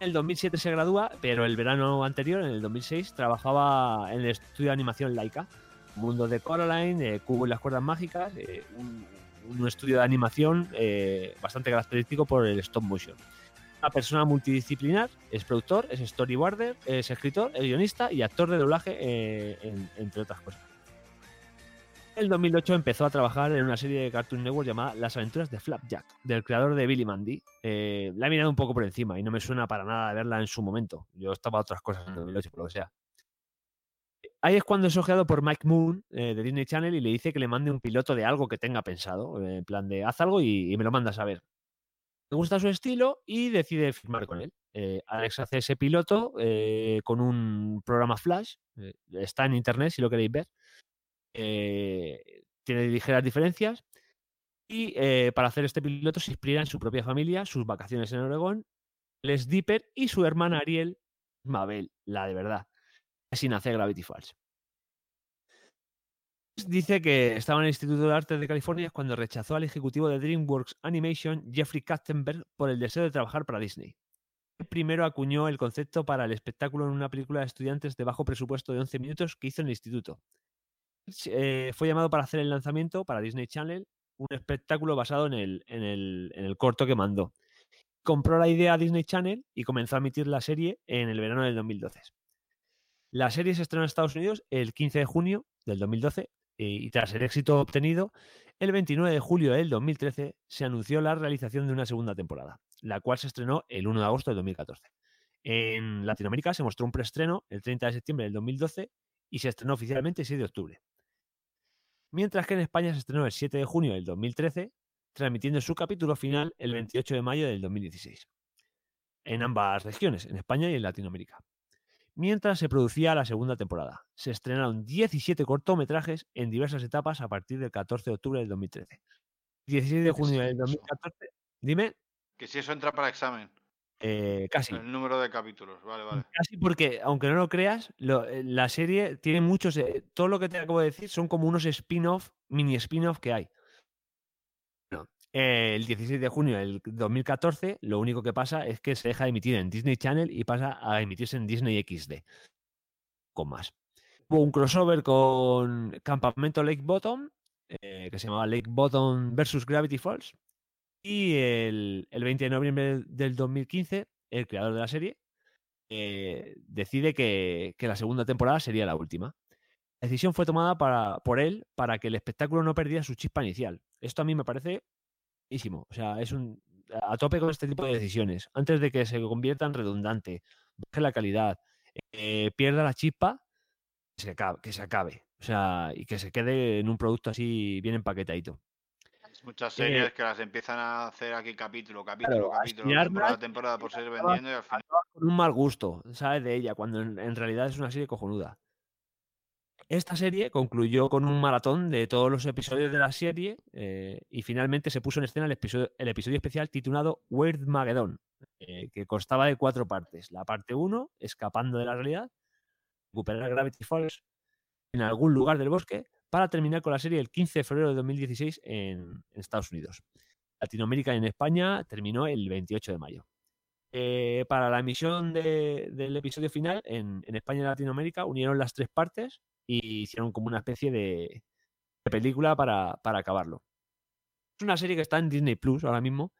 En el 2007 se gradúa, pero el verano anterior, en el 2006, trabajaba en el estudio de animación Laika. Mundo de Coraline, eh, Cubo y las cuerdas mágicas, eh, un, estudio de animación eh, bastante característico por el stop motion. Una persona multidisciplinar, es productor, es storyboarder, es escritor, es guionista y actor de doblaje, eh, en- entre otras cosas. En el 2008 empezó a trabajar en una serie de Cartoon Network llamada Las aventuras de Flapjack, del creador de Billy Mandy. Eh, la he mirado un poco por encima y no me suena para nada verla en su momento. Yo estaba a otras cosas en 2008, por lo que sea. Ahí es cuando es ojeado por Mike Moon eh, de Disney Channel y le dice que le mande un piloto de algo que tenga pensado. eh, En plan de haz algo y, y me lo mandas a ver. Le gusta su estilo y decide firmar con él. Eh, Alex hace ese piloto eh, con un programa Flash. eh, está en internet si lo queréis ver. Eh, tiene ligeras diferencias. Y eh, para hacer este piloto se inspira en su propia familia, sus vacaciones en Oregón, Les Dipper y su hermana Ariel, Mabel, la de verdad, sin hacer Gravity Falls. Dice que estaba en el Instituto de Arte de California cuando rechazó al ejecutivo de DreamWorks Animation, Jeffrey Katzenberg, por el deseo de trabajar para Disney. Primero acuñó el concepto para el espectáculo en una película de estudiantes de bajo presupuesto de 11 minutos que hizo en el instituto. Eh, fue llamado para hacer el lanzamiento para Disney Channel, un espectáculo basado en el, en el, en el corto que mandó. Compró la idea a Disney Channel y comenzó a emitir la serie en el verano del 2012. La serie se estrenó en Estados Unidos el 15 de junio del 2012 y, y tras el éxito obtenido, el 29 de julio del 2013 se anunció la realización de una segunda temporada, la cual se estrenó el 1 de agosto del 2014. En Latinoamérica se mostró un preestreno el 30 de septiembre del 2012 y se estrenó oficialmente el 6 de octubre. Mientras que en España se estrenó el 7 de junio del 2013, transmitiendo su capítulo final el 28 de mayo del 2016. En ambas regiones, en España y en Latinoamérica. Mientras se producía la segunda temporada, se estrenaron 17 cortometrajes en diversas etapas a partir del 14 de octubre del 2013. 16 de junio del 2014. Dime, Que si eso entra para examen. Eh, casi. El número de capítulos. Vale, vale. Casi porque, aunque no lo creas, lo- eh, la serie tiene muchos. eh, todo lo que te acabo de decir son como unos spin-off, mini spin-off que hay. Eh, el 16 de junio del 2014, lo único que pasa es que se deja de emitir en Disney Channel y pasa a emitirse en Disney XD. Con más. Hubo un crossover con Campamento Lake Bottom, que se llamaba Lake Bottom versus Gravity Falls. Y el, el 20 de noviembre del- del 2015, el creador de la serie eh, decide que, que la segunda temporada sería la última. La decisión fue tomada para, por él para que el espectáculo no perdiera su chispa inicial. Esto a mí me parece buenísimo. O sea, es un a tope con este tipo de decisiones. Antes de que se convierta en redundante, baje la calidad, eh, pierda la chispa, que se acabe, que se acabe. O sea, y que se quede en un producto así bien empaquetadito. Muchas Eh, series que las empiezan a hacer aquí capítulo, capítulo, Claro, capítulo, temporada, temporada por seguir vendiendo y al final. con un mal gusto, ¿sabes? De ella, cuando en, en realidad es una serie cojonuda. Esta serie concluyó con un maratón de todos los episodios de la serie eh, y finalmente se puso en escena el episodio, el episodio especial titulado Weird Mageddon, eh, que constaba de cuatro partes. La parte 1, escapando de la realidad, recuperar Gravity Falls en algún lugar del bosque, para terminar con la serie el 15 de febrero de 2016 en, Estados Unidos. Latinoamérica y en España terminó el 28 de mayo. Eh, para la emisión de- del episodio final, en, España y Latinoamérica, unieron las tres partes y hicieron como una especie de, de película para, para acabarlo. Es una serie que está en Disney Plus ahora mismo.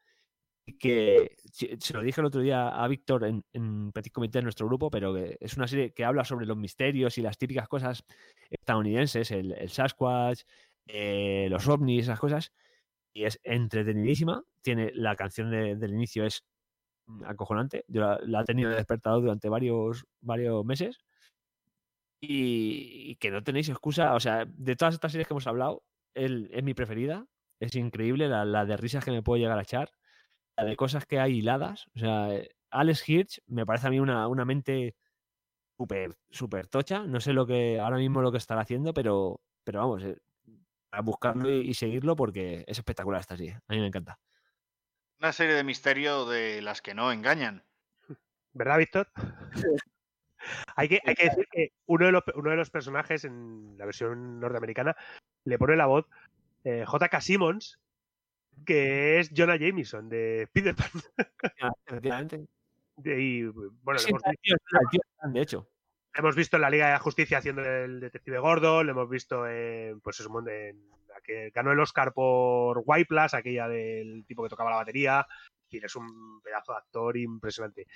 Que se lo dije el otro día a Víctor en, en Petit Comité en nuestro grupo, pero es una serie que habla sobre los misterios y las típicas cosas estadounidenses, el, Sasquatch, eh, los ovnis, esas cosas, y es entretenidísima. Tiene la canción de- del inicio es acojonante. Yo la, la he tenido de despertador durante varios, varios meses. Y, que no tenéis excusa. O sea, de todas estas series que hemos hablado, el- es mi preferida. Es increíble la, la de risas que me puedo llegar a echar. De cosas que hay hiladas. O sea, eh, Alex Hirsch me parece a mí una, una mente súper, súper tocha. No sé lo que ahora mismo lo que estará haciendo, pero, pero vamos, eh, a buscarlo y, y seguirlo porque es espectacular esta serie. A mí me encanta. Una serie de misterio de las que no engañan. ¿Verdad, Víctor? hay, que, hay que decir que uno de, los, uno de los personajes en la versión norteamericana le pone la voz eh, J.K. Simmons, que es Jonah Jameson de Peter Pan. Efectivamente. Y, bueno, Sí, lo hemos tío- Stan, de hecho. Hemos visto en la Liga de la Justicia haciendo el detective gordo, le hemos visto en, pues eso, en que ganó el Oscar por White Plus, aquella del tipo que tocaba la batería. Y es un pedazo de actor impresionante.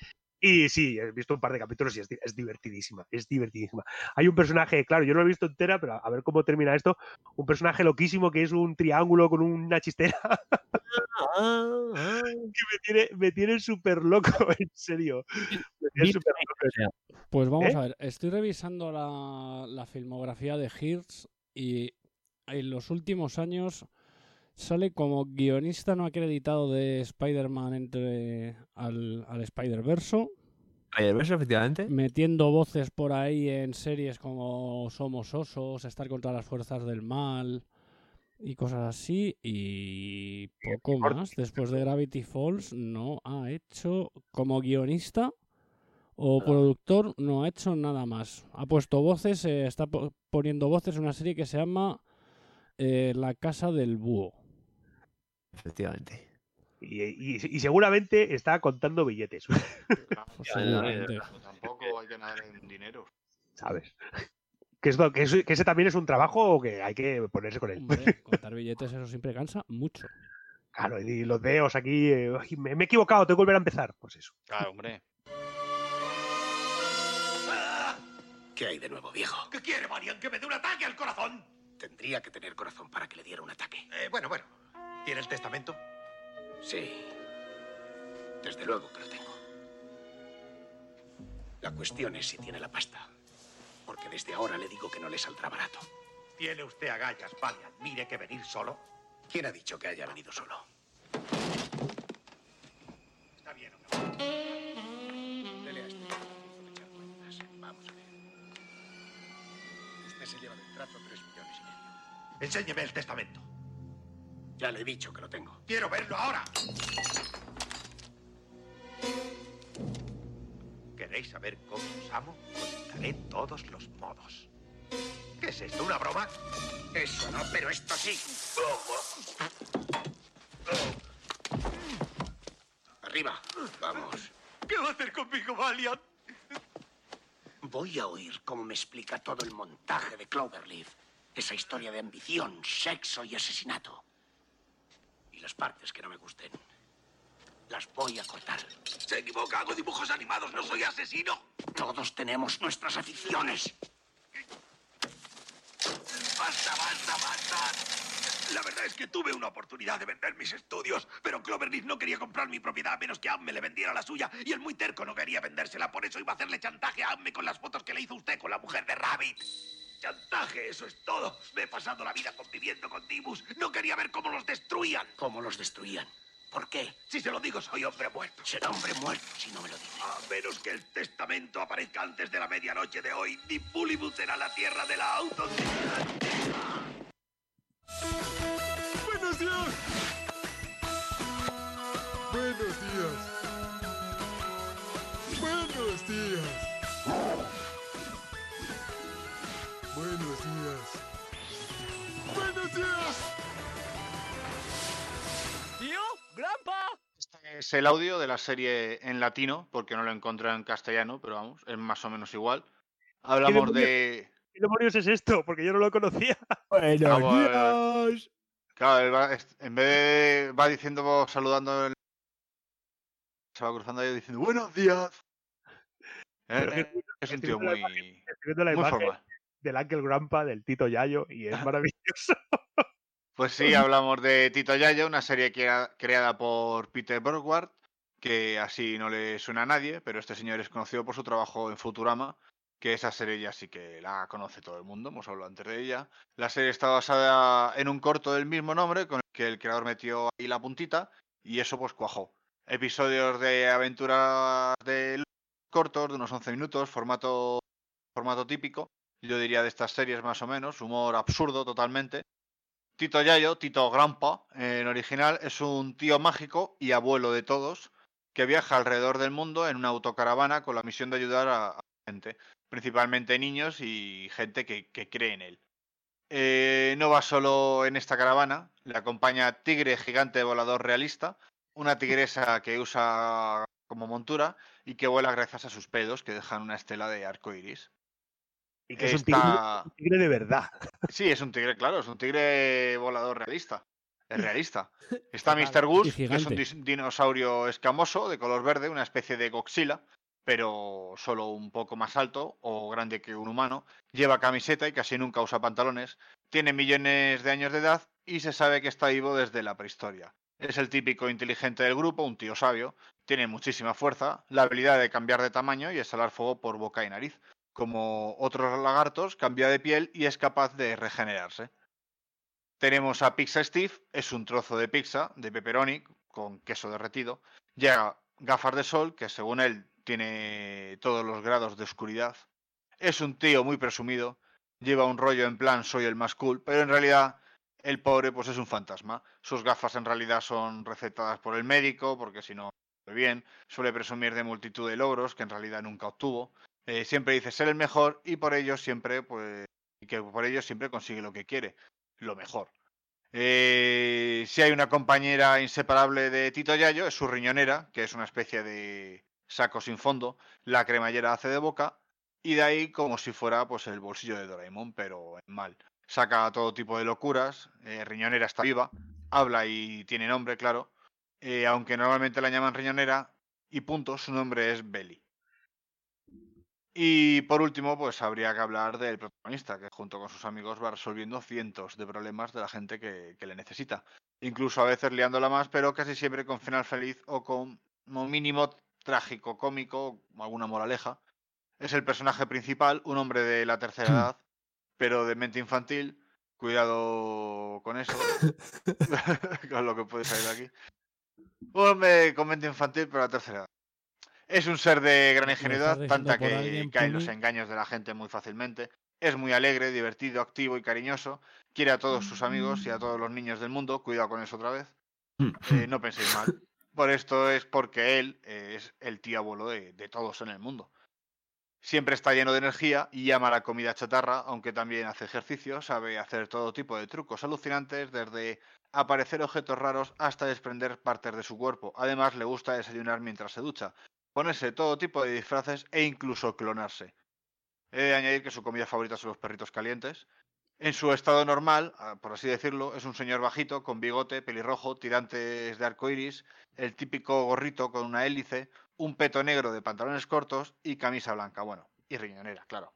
Y sí, he visto un par de capítulos y es, di- es divertidísima, es divertidísima. Hay un personaje, claro, yo no lo he visto entera, pero a ver cómo termina esto. Un personaje loquísimo que es un triángulo con una chistera. que me tiene, me tiene súper loco, en serio. Me tiene súper loco. Pues vamos ¿Eh? a ver, estoy revisando la, la filmografía de Hirsch y en los últimos años sale como guionista no acreditado de Spider-Man entre al, al Spider-Verso, Spider-Verse, efectivamente. metiendo voces por ahí en series como Somos Osos, Estar contra las Fuerzas del Mal y cosas así y poco más. Después de Gravity Falls no ha hecho como guionista o productor no ha hecho nada más. Ha puesto voces, eh, está po- poniendo voces en una serie que se llama eh, La Casa del Búho. Efectivamente. Y, y- y seguramente está contando billetes. Seguramente. Tampoco hay que nadar en dinero. ¿Sabes? Que, esto, que, eso- que ese también es un trabajo que hay que ponerse con él. Hombre, contar billetes eso siempre cansa mucho. Claro, y los dedos aquí. eh, "Ay, me, me he equivocado, tengo que volver a empezar. Pues eso. Claro, hombre. ¿Qué hay de nuevo, viejo? ¿Qué quiere, Marian? ¿Que me dé un ataque al corazón? Tendría que tener corazón para que le diera un ataque. Eh, bueno, bueno. ¿Tiene el testamento? Sí. Desde luego que lo tengo. La cuestión es si tiene la pasta. Porque desde ahora le digo que no le saldrá barato. Tiene usted agallas, Valiant. Mire que venir solo. ¿Quién ha dicho que haya venido solo? Está bien, hombre. Dele a este. Hizo echar cuentas. Vamos a ver. Usted se lleva del trato tres millones y medio. Enséñeme el testamento. Ya le he dicho que lo tengo. Quiero verlo ahora. ¿Queréis saber cómo os amo? Os daré todos los modos. ¿Qué es esto? ¿Una broma? Eso no, pero esto sí. Arriba. Vamos. ¿Qué va a hacer conmigo, Valiant? Voy a oír cómo me explica todo el montaje de Cloverleaf. Esa historia de ambición, sexo y asesinato. Y las partes que no me gusten. Las voy a cortar. Se equivoca, hago dibujos animados, no soy asesino. Todos tenemos nuestras aficiones. ¡Basta, basta, basta! La verdad es que tuve una oportunidad de vender mis estudios, pero Cloverleaf no quería comprar mi propiedad a menos que Amme le vendiera la suya, y el muy terco no quería vendérsela, por eso iba a hacerle chantaje a Amme con las fotos que le hizo usted con la mujer de Rabbit. Chantaje, eso es todo. Me he pasado la vida conviviendo con Dibus. No quería ver cómo los destruían. ¿Cómo los destruían? ¿Por qué? Si se lo digo, soy hombre muerto. Será hombre muerto si no me lo dice. A menos que el testamento aparezca antes de la medianoche de hoy, Dipulibus será la tierra de la autenticidad. ¡Buenos días! ¡Buenos días! ¡Buenos días! ¡Buenos días! ¡Buenos días! ¿Tío? ¡Grampa! Es el audio de la serie en latino, porque no lo encontré en castellano, pero vamos, es más o menos igual. Hablamos de. ¿Qué demonios es esto? Porque yo no lo conocía. Buenos días. Claro, él va- es- en vez de. va diciendo, saludando en se va cruzando ahí diciendo buenos días. Eh, Pero es que eh, es un tío muy, imagen- muy formal. del Uncle Grandpa del Tito Yayo y es maravilloso. Pues sí, hablamos de Tito Yayo, una serie crea- creada por Peter Burgward, que así no le suena a nadie, pero este señor es conocido por su trabajo en Futurama, que esa serie ya sí que la conoce todo el mundo, hemos hablado antes de ella. La serie está basada en un corto del mismo nombre, con el que el creador metió ahí la puntita, y eso pues cuajó. Episodios de aventuras de cortos, de unos 11 minutos, formato, formato típico, yo diría de estas series más o menos, humor absurdo totalmente. Tito Yayo, Tito Grampa, en original, es un tío mágico y abuelo de todos que viaja alrededor del mundo en una autocaravana con la misión de ayudar a, a gente, principalmente niños y gente que, que cree en él. Eh, no va solo en esta caravana, le acompaña Tigre Gigante Volador Realista, una tigresa que usa como montura y que vuela gracias a sus pedos que dejan una estela de arco iris. Y que es un tigre, un tigre de verdad. Sí, es un tigre, claro, es un tigre volador realista. Es realista. Está. Mr. Goose, que es un dinosaurio escamoso de color verde, una especie de Godzilla, pero solo un poco más alto o grande que un humano. Lleva camiseta y casi nunca usa pantalones. Tiene millones de años de edad y se sabe que está vivo desde la prehistoria. Es el típico inteligente del grupo, un tío sabio. Tiene muchísima fuerza, la habilidad de cambiar de tamaño y exhalar fuego por boca y nariz. Como otros lagartos, cambia de piel y es capaz de regenerarse. Tenemos a Pizza Steve, es un trozo de pizza de pepperoni con queso derretido. Llega gafas de sol, que según él tiene todos los grados de oscuridad. Es un tío muy presumido, lleva un rollo en plan soy el más cool, pero en realidad el pobre pues es un fantasma. Sus gafas en realidad son recetadas por el médico, porque si no, bien. Suele presumir de multitud de logros que en realidad nunca obtuvo. Eh, siempre dice ser el mejor y por ello siempre, pues, que por ello siempre consigue lo que quiere, lo mejor. Eh, si hay una compañera inseparable de Tito Yayo, es su riñonera, que es una especie de saco sin fondo, la cremallera hace de boca, y de ahí como si fuera pues el bolsillo de Doraemon, pero en mal. Saca todo tipo de locuras, eh, riñonera está viva, habla y tiene nombre, claro, eh, aunque normalmente la llaman riñonera, y punto, su nombre es Belly. Y por último, pues habría que hablar del protagonista, que junto con sus amigos va resolviendo cientos de problemas de la gente que, que le necesita. Incluso a veces liándola más, pero casi siempre con final feliz o con mínimo trágico, cómico, alguna moraleja. Es el personaje principal, un hombre de la tercera edad, pero de mente infantil. Cuidado con eso, con lo que puede salir de aquí. Un hombre con mente infantil, pero la tercera edad. Es un ser de gran ingenuidad, diciendo tanta que cae en los engaños de la gente muy fácilmente. Es muy alegre, divertido, activo y cariñoso. Quiere a todos sus amigos y a todos los niños del mundo. Cuidado con eso otra vez. Eh, no penséis mal. Por esto es porque él es el tío abuelo de, de todos en el mundo. Siempre está lleno de energía y ama la comida chatarra, aunque también hace ejercicio, sabe hacer todo tipo de trucos alucinantes, desde aparecer objetos raros hasta desprender partes de su cuerpo. Además, le gusta desayunar mientras se ducha, ponerse todo tipo de disfraces e incluso clonarse. He de añadir que su comida favorita son los perritos calientes. En su estado normal, ah, por así decirlo, es un señor bajito, con bigote, pelirrojo, tirantes de arco iris, el típico gorrito con una hélice, un peto negro de pantalones cortos y camisa blanca, bueno, y riñonera, claro.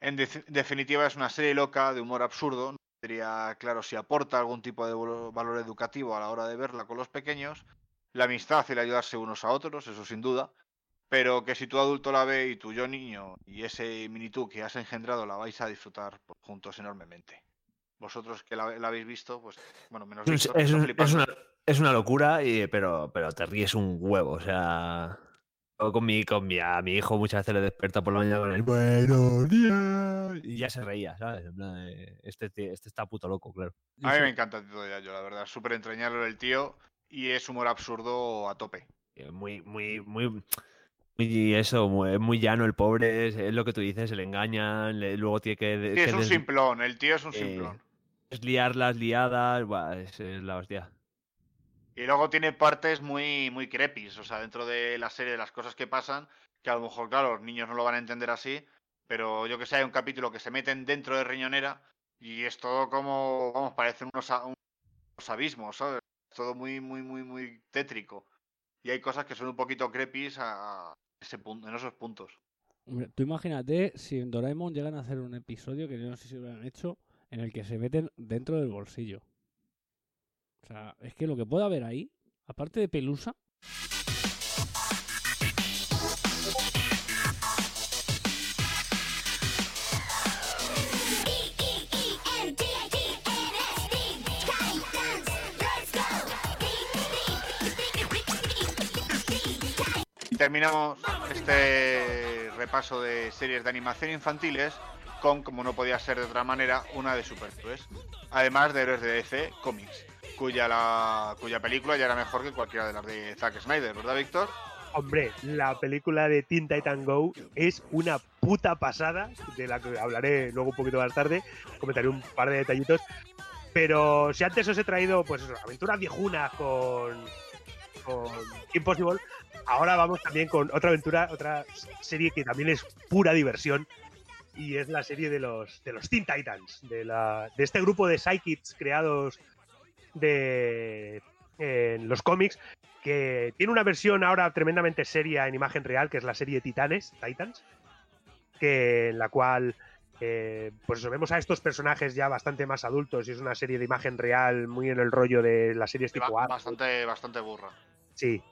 En def- definitiva, es una serie loca de humor absurdo. No diría claro si aporta algún tipo de valo- valor educativo a la hora de verla con los pequeños. La amistad y el ayudarse unos a otros, eso sin duda. Pero que si tu adulto la ve y tu yo niño y ese mini tú que has engendrado la vais a disfrutar pues, juntos enormemente. Vosotros que la, la habéis visto, pues bueno, menos Es, Víctor, es una, es una locura, y, pero, pero te ríes un huevo. O sea, con mi, con mi, a mi hijo muchas veces le despierta por la mañana con el buenos días y ya se reía, ¿sabes? En plan, este, este está puto loco, claro. A mí me encanta Tito Yayo, la verdad. Súper entrañable el tío y es humor absurdo a tope. Eh, Muy, muy, muy, muy eso, es muy llano el pobre, es, es lo que tú dices, se le engañan, le- luego tiene que, Sí, que es un des- simplón, el tío es un eh, simplón. desliar las liadas, buah, es, es la hostia. Y luego tiene partes muy, muy crepis, o sea, dentro de la serie de las cosas que pasan, que a lo mejor, claro, los niños no lo van a entender así, pero yo que sé, hay un capítulo que se meten dentro de Riñonera y es todo como, vamos, parecen unos, unos abismos, ¿sabes? Todo muy, muy, muy, muy tétrico. Y hay cosas que son un poquito crepis a ese punto, en esos puntos. Tú imagínate si en Doraemon llegan a hacer un episodio que yo no sé si lo han hecho en el que se meten dentro del bolsillo. O sea, es que lo que puede haber ahí, aparte de pelusa, terminamos este repaso de series de animación infantiles con, como no podía ser de otra manera, una de superhéroes. Además de héroes de DC Comics, cuya, la, cuya película ya era mejor que cualquiera de las de Zack Snyder, ¿verdad, Víctor? Hombre, la película de Teen Titan Go es una puta pasada, de la que hablaré luego un poquito más tarde, comentaré un par de detallitos. Pero si antes os he traído, pues aventuras viejunas con, con Impossible, ahora vamos también con otra aventura, otra serie que también es pura diversión. Y es la serie de los, de los Teen Titans, de, la, de este grupo de psychics creados de, en los cómics, que tiene una versión ahora tremendamente seria en imagen real, que es la serie Titanes, Titans, que en la cual eh, pues vemos a estos personajes ya bastante más adultos y es una serie de imagen real muy en el rollo de las series tipo bastante, bastante burra. Sí.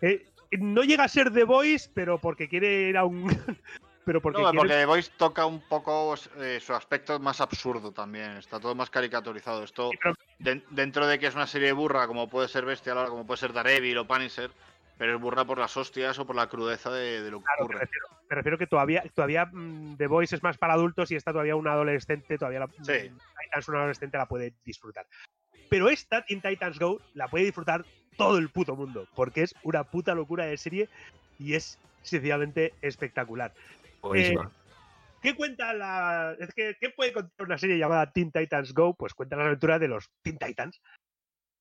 Eh, no llega a ser The Voice, pero porque quiere ir a un. pero porque no, quiere- porque The Voice toca un poco eh, su aspecto más absurdo también. Está todo más caricaturizado. Esto, den- dentro de que es una serie burra, como puede ser Bestial, como puede ser Daredevil o Punisher, pero es burra por las hostias o por la crudeza de, de lo que Claro, me ocurre. refiero, me refiero que todavía, todavía mm, The Voice es más para adultos y esta todavía un adolescente, todavía la, mm, Titans un adolescente la puede disfrutar. Pero esta, Teen Titans Go, la puede disfrutar todo el puto mundo, porque es una puta locura de serie y es sencillamente espectacular. Eh, ¿Qué cuenta la. Es que, ¿qué puede contar una serie llamada Teen Titans Go? Pues cuenta las aventuras de los Teen Titans.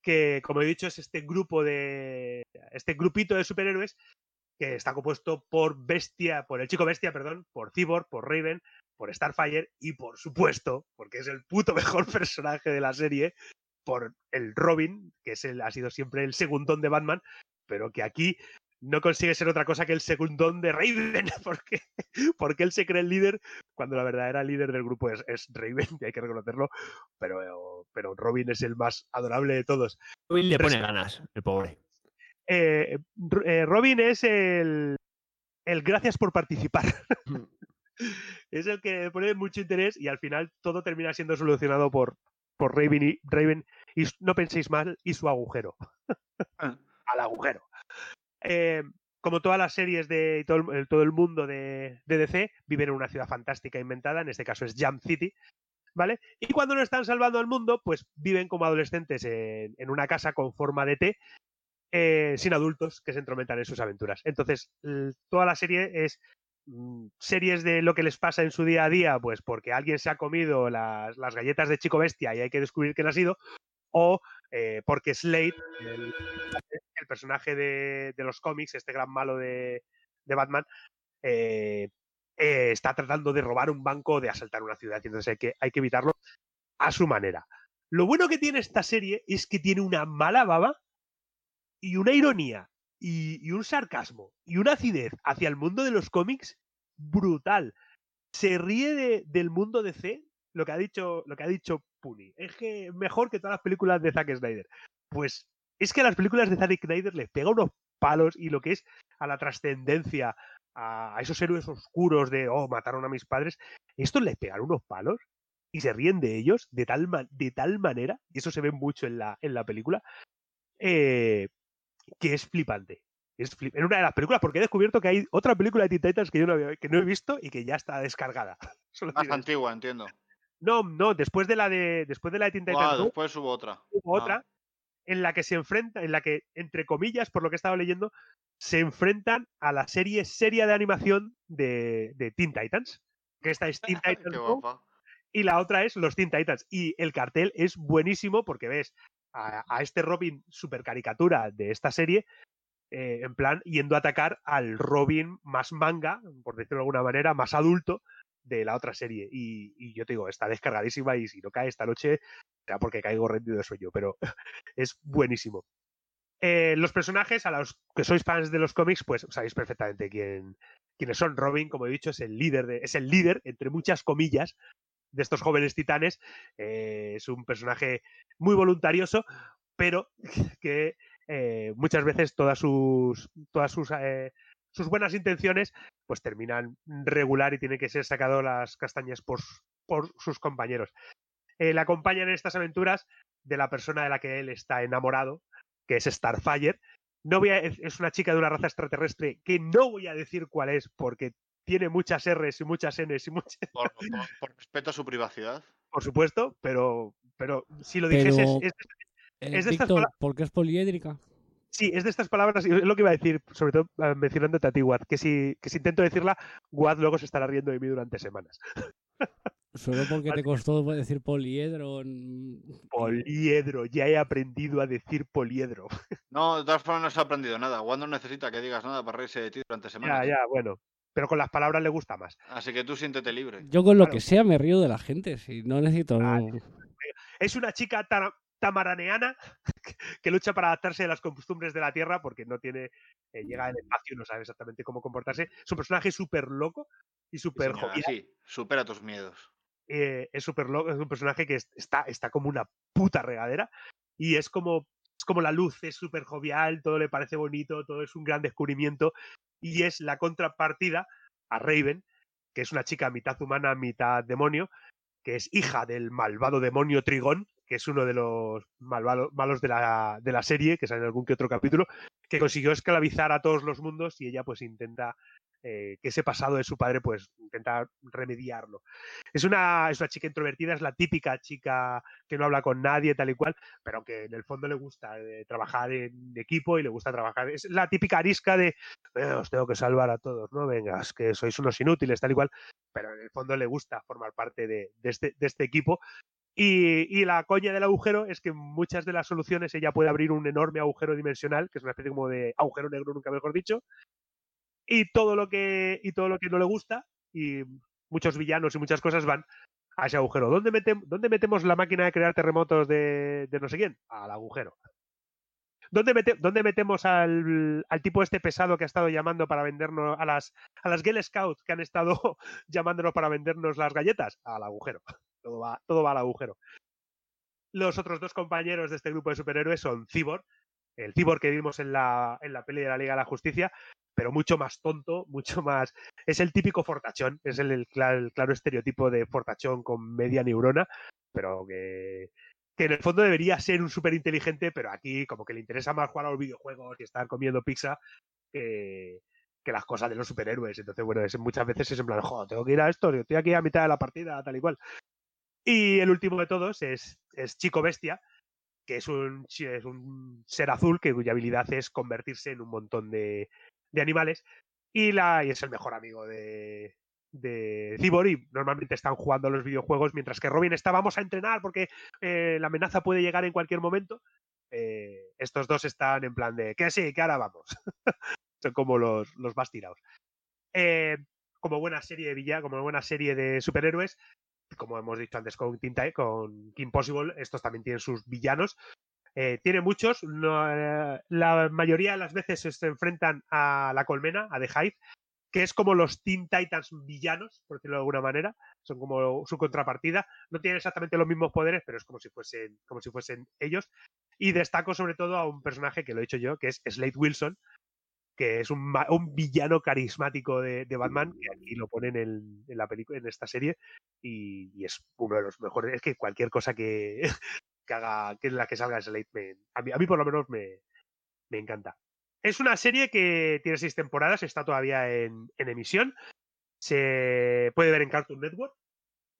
Que, como he dicho, es este grupo de. Este grupito de superhéroes que está compuesto por Bestia, por el chico Bestia, perdón, por Cyborg, por Raven, por Starfire y por supuesto, porque es el puto mejor personaje de la serie, por el Robin, que es el, ha sido siempre el segundón de Batman, pero que aquí no consigue ser otra cosa que el segundón de Raven, porque, porque él se cree el líder, cuando la verdadera líder del grupo es, es Raven, y hay que reconocerlo, pero, pero Robin es el más adorable de todos. Robin le pone ganas, el pobre. eh, eh, Robin es el, el gracias por participar. es el que pone mucho interés y al final todo termina siendo solucionado por, por Raven, y, Raven y no penséis mal y su agujero. Al agujero. Eh, como todas las series de y todo el, todo el mundo de, de DC, viven en una ciudad fantástica inventada, en este caso es Jump City, ¿vale? Y cuando no están salvando al mundo, pues viven como adolescentes en, en una casa con forma de T, eh, sin adultos que se entrometan en sus aventuras. Entonces, toda la serie es series de lo que les pasa en su día a día, pues porque alguien se ha comido las, galletas de Chico Bestia y hay que descubrir quién ha sido, o eh, porque Slade, el, personaje de, los cómics, este gran malo de, Batman, eh, eh, está tratando de robar un banco, de asaltar una ciudad, entonces hay que, hay que evitarlo a su manera. Lo bueno que tiene esta serie es que tiene una mala baba y una ironía y, un sarcasmo y una acidez hacia el mundo de los cómics brutal. Se ríe de- del mundo de C, lo que ha dicho, lo que ha dicho Puni. Es que mejor que todas las películas de Zack Snyder. Pues es que a las películas de Zack Snyder les pega unos palos y lo que es a la trascendencia, a, esos héroes oscuros de, oh, mataron a mis padres, estos les pegan unos palos y se ríen de ellos de tal, de tal manera, y eso se ve mucho en la, en la película, eh, que es flipante. Es flip- en una de las películas, porque he descubierto que hay otra película de Teen Titans que yo no, había- que no he visto y que ya está descargada. Solo Más diré antigua, entiendo. No, no, después de la de después de la de Teen Ah, Titans Go, después hubo otra. hubo Ah. otra en la que se enfrenta, en la que, entre comillas, por lo que he estado leyendo, se enfrentan a la serie seria de animación de, de Teen Titans. Que esta es Teen Titans Qué Go, guapa. y la otra es los Teen Titans. Y el cartel es buenísimo porque ves a, este Robin super caricatura de esta serie, eh, en plan, yendo a atacar al Robin más manga, por decirlo de alguna manera, más adulto de la otra serie. Y, y yo te digo, está descargadísima y si no cae esta noche, será porque caigo rendido de sueño, pero es buenísimo. Eh, los personajes, a los que sois fans de los cómics, pues sabéis perfectamente quién, quiénes son. Robin, como he dicho, es el líder, de, es el líder, entre muchas comillas, de estos jóvenes titanes. Eh, es un personaje muy voluntarioso, pero que eh, muchas veces todas sus, todas sus, eh, sus buenas intenciones pues terminan regular y tiene que ser sacado las castañas por, por sus compañeros. Le acompañan en estas aventuras de la persona de la que él está enamorado, que es Starfire. Es una chica de una raza extraterrestre que no voy a decir cuál es porque tiene muchas R's y muchas N's y muchas... Por, por- por respeto a su privacidad. Por supuesto, pero, pero si lo dijeses... Pero, es- eh, es de estas Víctor, pala- ¿por qué es poliédrica? Sí, es de estas palabras, y es lo que iba a decir, sobre todo mencionándote a ti, Watt, que si, que si intento decirla, Watt luego se estará riendo de mí durante semanas. Solo porque te costó decir poliedro. Poliedro, ya he aprendido a decir poliedro. No, de todas formas no se ha aprendido nada. Juan no necesita que digas nada para reírse de ti durante ya, semanas. ya, bueno. Pero con las palabras le gusta más. Así que tú siéntete libre. Yo con lo Claro. que sea me río de la gente, si no necesito... Es una chica tara- tamaraneana que lucha para adaptarse a las costumbres de la Tierra porque no tiene, eh, llega al espacio y no sabe exactamente cómo comportarse. Es un personaje súper loco y súper Señora, jovial. sí, supera tus miedos. eh, es súper loco, es un personaje que es- está, está como una puta regadera y es como, es como la luz, es súper jovial, todo le parece bonito, todo es un gran descubrimiento y es la contrapartida a Raven, que es una chica mitad humana, mitad demonio, que es hija del malvado demonio Trigón, que es uno de los malvado- malos de la, de la serie, que sale en algún que otro capítulo, que consiguió esclavizar a todos los mundos y ella pues intenta eh, que ese pasado de su padre pues intenta remediarlo. Es una, es una chica introvertida, es la típica chica que no habla con nadie, tal y cual, pero que en el fondo le gusta eh, trabajar en equipo y le gusta trabajar. Es la típica arisca de "Eh, os tengo que salvar a todos, ¿no? Venga, es que sois unos inútiles, tal y cual, pero en el fondo le gusta formar parte de, de este, de este equipo. Y, y la coña del agujero es que muchas de las soluciones ella puede abrir un enorme agujero dimensional, que es una especie como de agujero negro, nunca mejor dicho, y todo lo que, y todo lo que no le gusta, y muchos villanos y muchas cosas van a ese agujero. ¿Dónde, dónde metemos la máquina de crear terremotos de, no sé quién? Al agujero. ¿Dónde, mete- dónde metemos al, al tipo este pesado que ha estado llamando para vendernos a las, a las Girl Scouts que han estado llamándonos para vendernos las galletas? Al agujero. Todo va, todo va al agujero. Los otros dos compañeros de este grupo de superhéroes son Cyborg, el Cyborg que vimos en la, en la peli de la Liga de la Justicia, pero mucho más tonto, mucho más... Es el típico fortachón, es el, el cla- el claro estereotipo de fortachón con media neurona, pero que, en el fondo debería ser un súper inteligente, pero aquí como que le interesa más jugar a los videojuegos y estar comiendo pizza que, las cosas de los superhéroes. Entonces, bueno, muchas veces es en plan, joder, tengo que ir a esto, estoy aquí a mitad de la partida, tal y cual. Y el último de todos es, es Chico Bestia, que es un, ser azul que cuya habilidad es convertirse en un montón de, animales. Y, la, es el mejor amigo de, de Cyborg y normalmente están jugando a los videojuegos mientras que Robin está vamos a entrenar porque eh, la amenaza puede llegar en cualquier momento. Eh, estos dos están en plan de que sí, que ahora vamos. Son como los, los más tirados. Eh, como buena serie de villa, como buena serie de superhéroes, como hemos dicho antes con, Teen Ti- con Kim Possible, estos también tienen sus villanos. Eh, tiene muchos, eh, la mayoría de las veces se enfrentan a la colmena, a The Hive, que es como los Teen Titans villanos, por decirlo de alguna manera, son como su contrapartida. No tienen exactamente los mismos poderes, pero es como si fuesen, como si fuesen ellos. Y destaco sobre todo a un personaje que lo he hecho yo, que es Slade Wilson, que es un, un villano carismático de, de Batman, que aquí lo ponen en, en la película, en esta serie, y, y es uno de los mejores. Es que cualquier cosa que, que haga, que en la que salga Slade, me- a, mí, a mí por lo menos me, me encanta. Es una serie que tiene seis temporadas, está todavía en, en emisión. Se puede ver en Cartoon Network,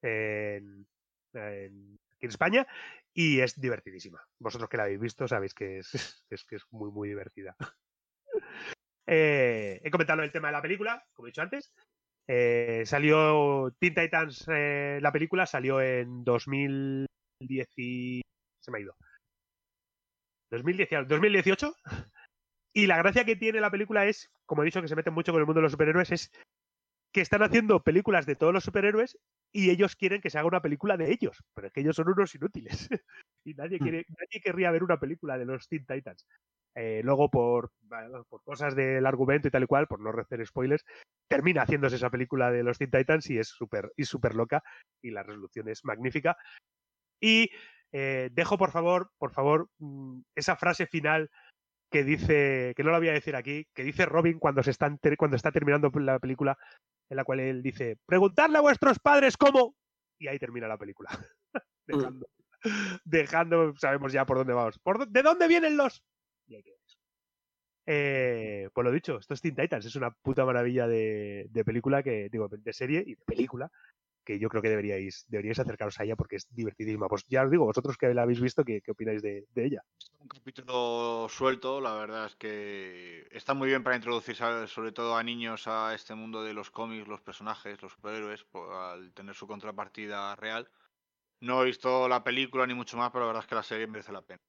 en, en- aquí en España, y es divertidísima. Vosotros que la habéis visto sabéis que es, es, que es muy, muy divertida. Eh, he comentado el tema de la película, como he dicho antes. Eh, salió Teen Titans, eh, la película salió en 2010 y... Se me ha ido. 2018, 2018. Y la gracia que tiene la película es, como he dicho, que se meten mucho con el mundo de los superhéroes, es que están haciendo películas de todos los superhéroes y ellos quieren que se haga una película de ellos. Pero es que ellos son unos inútiles. y nadie, quiere, nadie querría ver una película de los Teen Titans. Eh, luego por, cosas del argumento y tal y cual, por no hacer spoilers, termina haciéndose esa película de los Teen Titans y es súper y súper loca y la resolución es magnífica. Y eh, dejo por favor, por favor, mm, esa frase final que dice, que no la voy a decir aquí, que dice Robin cuando se están cuando está terminando la película, en la cual él dice, preguntadle a vuestros padres cómo, y ahí termina la película. dejando, dejando, sabemos ya por dónde vamos. ¿Por ¿De dónde vienen los? Y. Eh, pues lo dicho, esto es Teen Titans, es una puta maravilla de, película que, digo, de serie y de película que yo creo que deberíais, deberíais acercaros a ella porque es divertidísima. Pues ya os digo, vosotros que la habéis visto, ¿qué, opináis de, de ella? Un capítulo suelto, la verdad es que está muy bien para introducir sobre todo a niños a este mundo de los cómics, los personajes, los superhéroes, al tener su contrapartida real. No he visto la película ni mucho más, pero la verdad es que la serie merece la pena.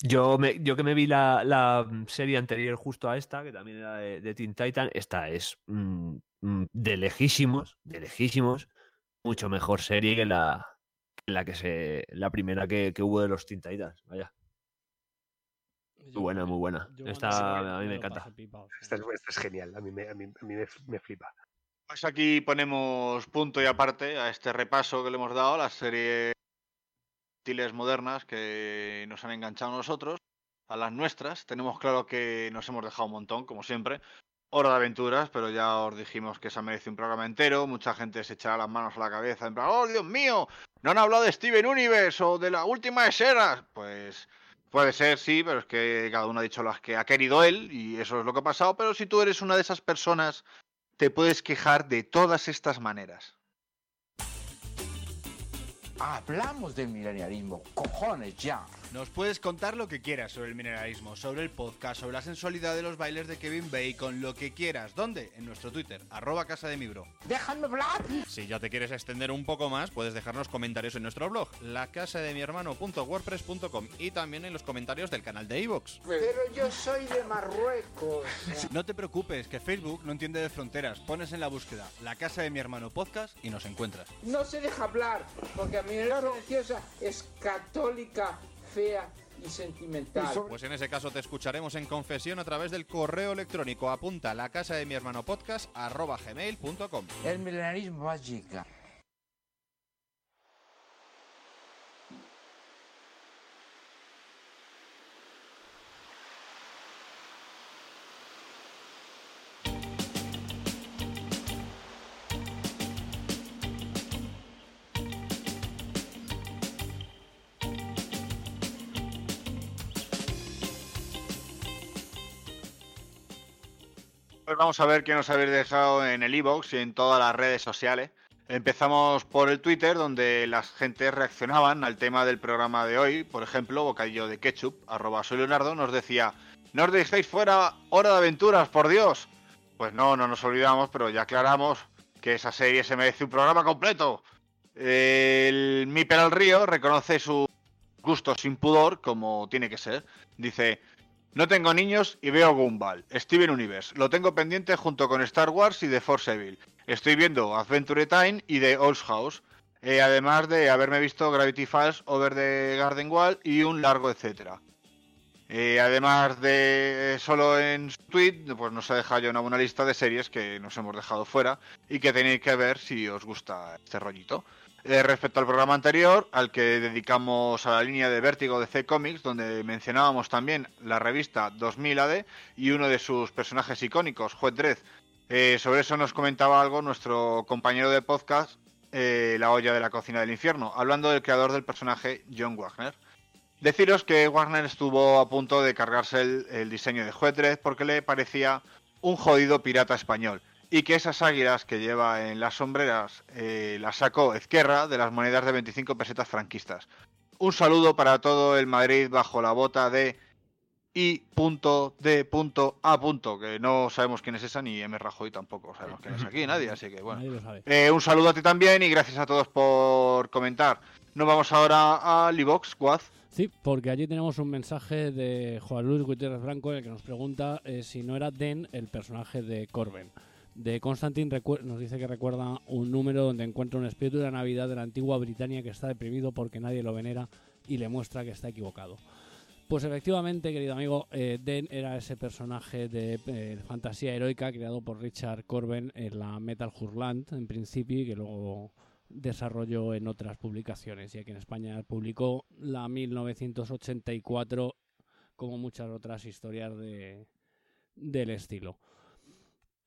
Yo, me, yo que me vi la, la, mm, serie anterior justo a esta, que también era de, de Teen Titan, esta es mm, mm, de lejísimos, de lejísimos, mucho mejor serie que la, que la que se, la primera que, que hubo de los Teen Titans. Vaya. Muy buena, muy buena. Esta a mí me encanta. Esta es, esta es genial, a mí me, a mí, a mí me, me flipa. Pues aquí ponemos punto y aparte a este repaso que le hemos dado a las series modernas que nos han enganchado nosotros, a las nuestras. Tenemos claro que nos hemos dejado un montón, como siempre. Hora de aventuras, pero ya os dijimos que esa merece un programa entero. Mucha gente se echará las manos a la cabeza en plan, ¡oh, Dios mío! ¿No han hablado de Steven Universe o de la última escena? Pues puede ser, sí, pero es que cada uno ha dicho las que ha querido él y eso es lo que ha pasado. Pero si tú eres una de esas personas, te puedes quejar de todas estas maneras. Hablamos del milenialismo, cojones ya. Nos puedes contar lo que quieras sobre el mineralismo, sobre el podcast, sobre la sensualidad de los bailes de Kevin Bacon, lo que quieras. ¿Dónde? En nuestro Twitter, arroba casa de mi bro. ¡Déjame hablar! Si ya te quieres extender un poco más, puedes dejarnos comentarios en nuestro blog, lacasademihermano.wordpress.com y también en los comentarios del canal de iVoox. Pero yo soy de Marruecos. No te preocupes, que Facebook no entiende de fronteras. Pones en la búsqueda La Casa de mi Hermano Podcast y nos encuentras. No se deja hablar, porque a mí la religiosa es católica, fea y sentimental. Pues en ese caso te escucharemos en confesión a través del correo electrónico. Apunta la casa de mi hermano podcast arroba gmail.com. El milenarismo va Pues vamos a ver qué nos habéis dejado en el iBox y en todas las redes sociales. Empezamos por el Twitter, donde las gentes reaccionaban al tema del programa de hoy. Por ejemplo, Bocadillo de Ketchup, arroba soy Leonardo, nos decía: No os dejéis fuera Hora de Aventuras, por Dios. Pues no, no nos olvidamos, pero ya aclaramos que esa serie se merece un programa completo. El Mipel al Río reconoce su gusto sin pudor, como tiene que ser. Dice: no tengo niños y veo Gumball, Steven Universe. Lo tengo pendiente junto con Star Wars y The Force Evil. Estoy viendo Adventure Time y The Old House. eh, además de haberme visto Gravity Falls, Over the Garden Wall y un largo etcétera. Eh, además de eh, solo en su tweet, pues nos ha dejado ya una buena lista de series que nos hemos dejado fuera y que tenéis que ver si os gusta este rollito. Eh, respecto al programa anterior, al que dedicamos a la línea de Vértigo de C Comics, donde mencionábamos también la revista 2000 AD y uno de sus personajes icónicos, Juez. Eh, sobre eso nos comentaba algo nuestro compañero de podcast, eh, La olla de la cocina del infierno, hablando del creador del personaje John Wagner. Deciros que Wagner estuvo a punto de cargarse el, diseño de Juez porque le parecía un jodido pirata español y que esas águilas que lleva en las sombreras eh, las sacó Ezquerra de las monedas de 25 pesetas franquistas. Un saludo para todo el Madrid bajo la bota de I.D.A. que no sabemos quién es esa ni M. Rajoy tampoco sabemos quién es aquí, nadie, así que bueno. Eh, un saludo a ti también y gracias a todos por comentar. Nos vamos ahora a Livox, Guaz. Sí, porque allí tenemos un mensaje de Juan Luis Gutiérrez Franco en el que nos pregunta eh, si no era Den el personaje de Corben. De Constantine nos dice que recuerda un número donde encuentra un espíritu de la Navidad de la antigua Britania que está deprimido porque nadie lo venera y le muestra que está equivocado. Pues efectivamente, querido amigo, eh, Den era ese personaje de eh, fantasía heroica creado por Richard Corben en la Metal Hurlant, en principio, y que luego desarrolló en otras publicaciones. Y aquí en España publicó la 1984, como muchas otras historias de, del estilo.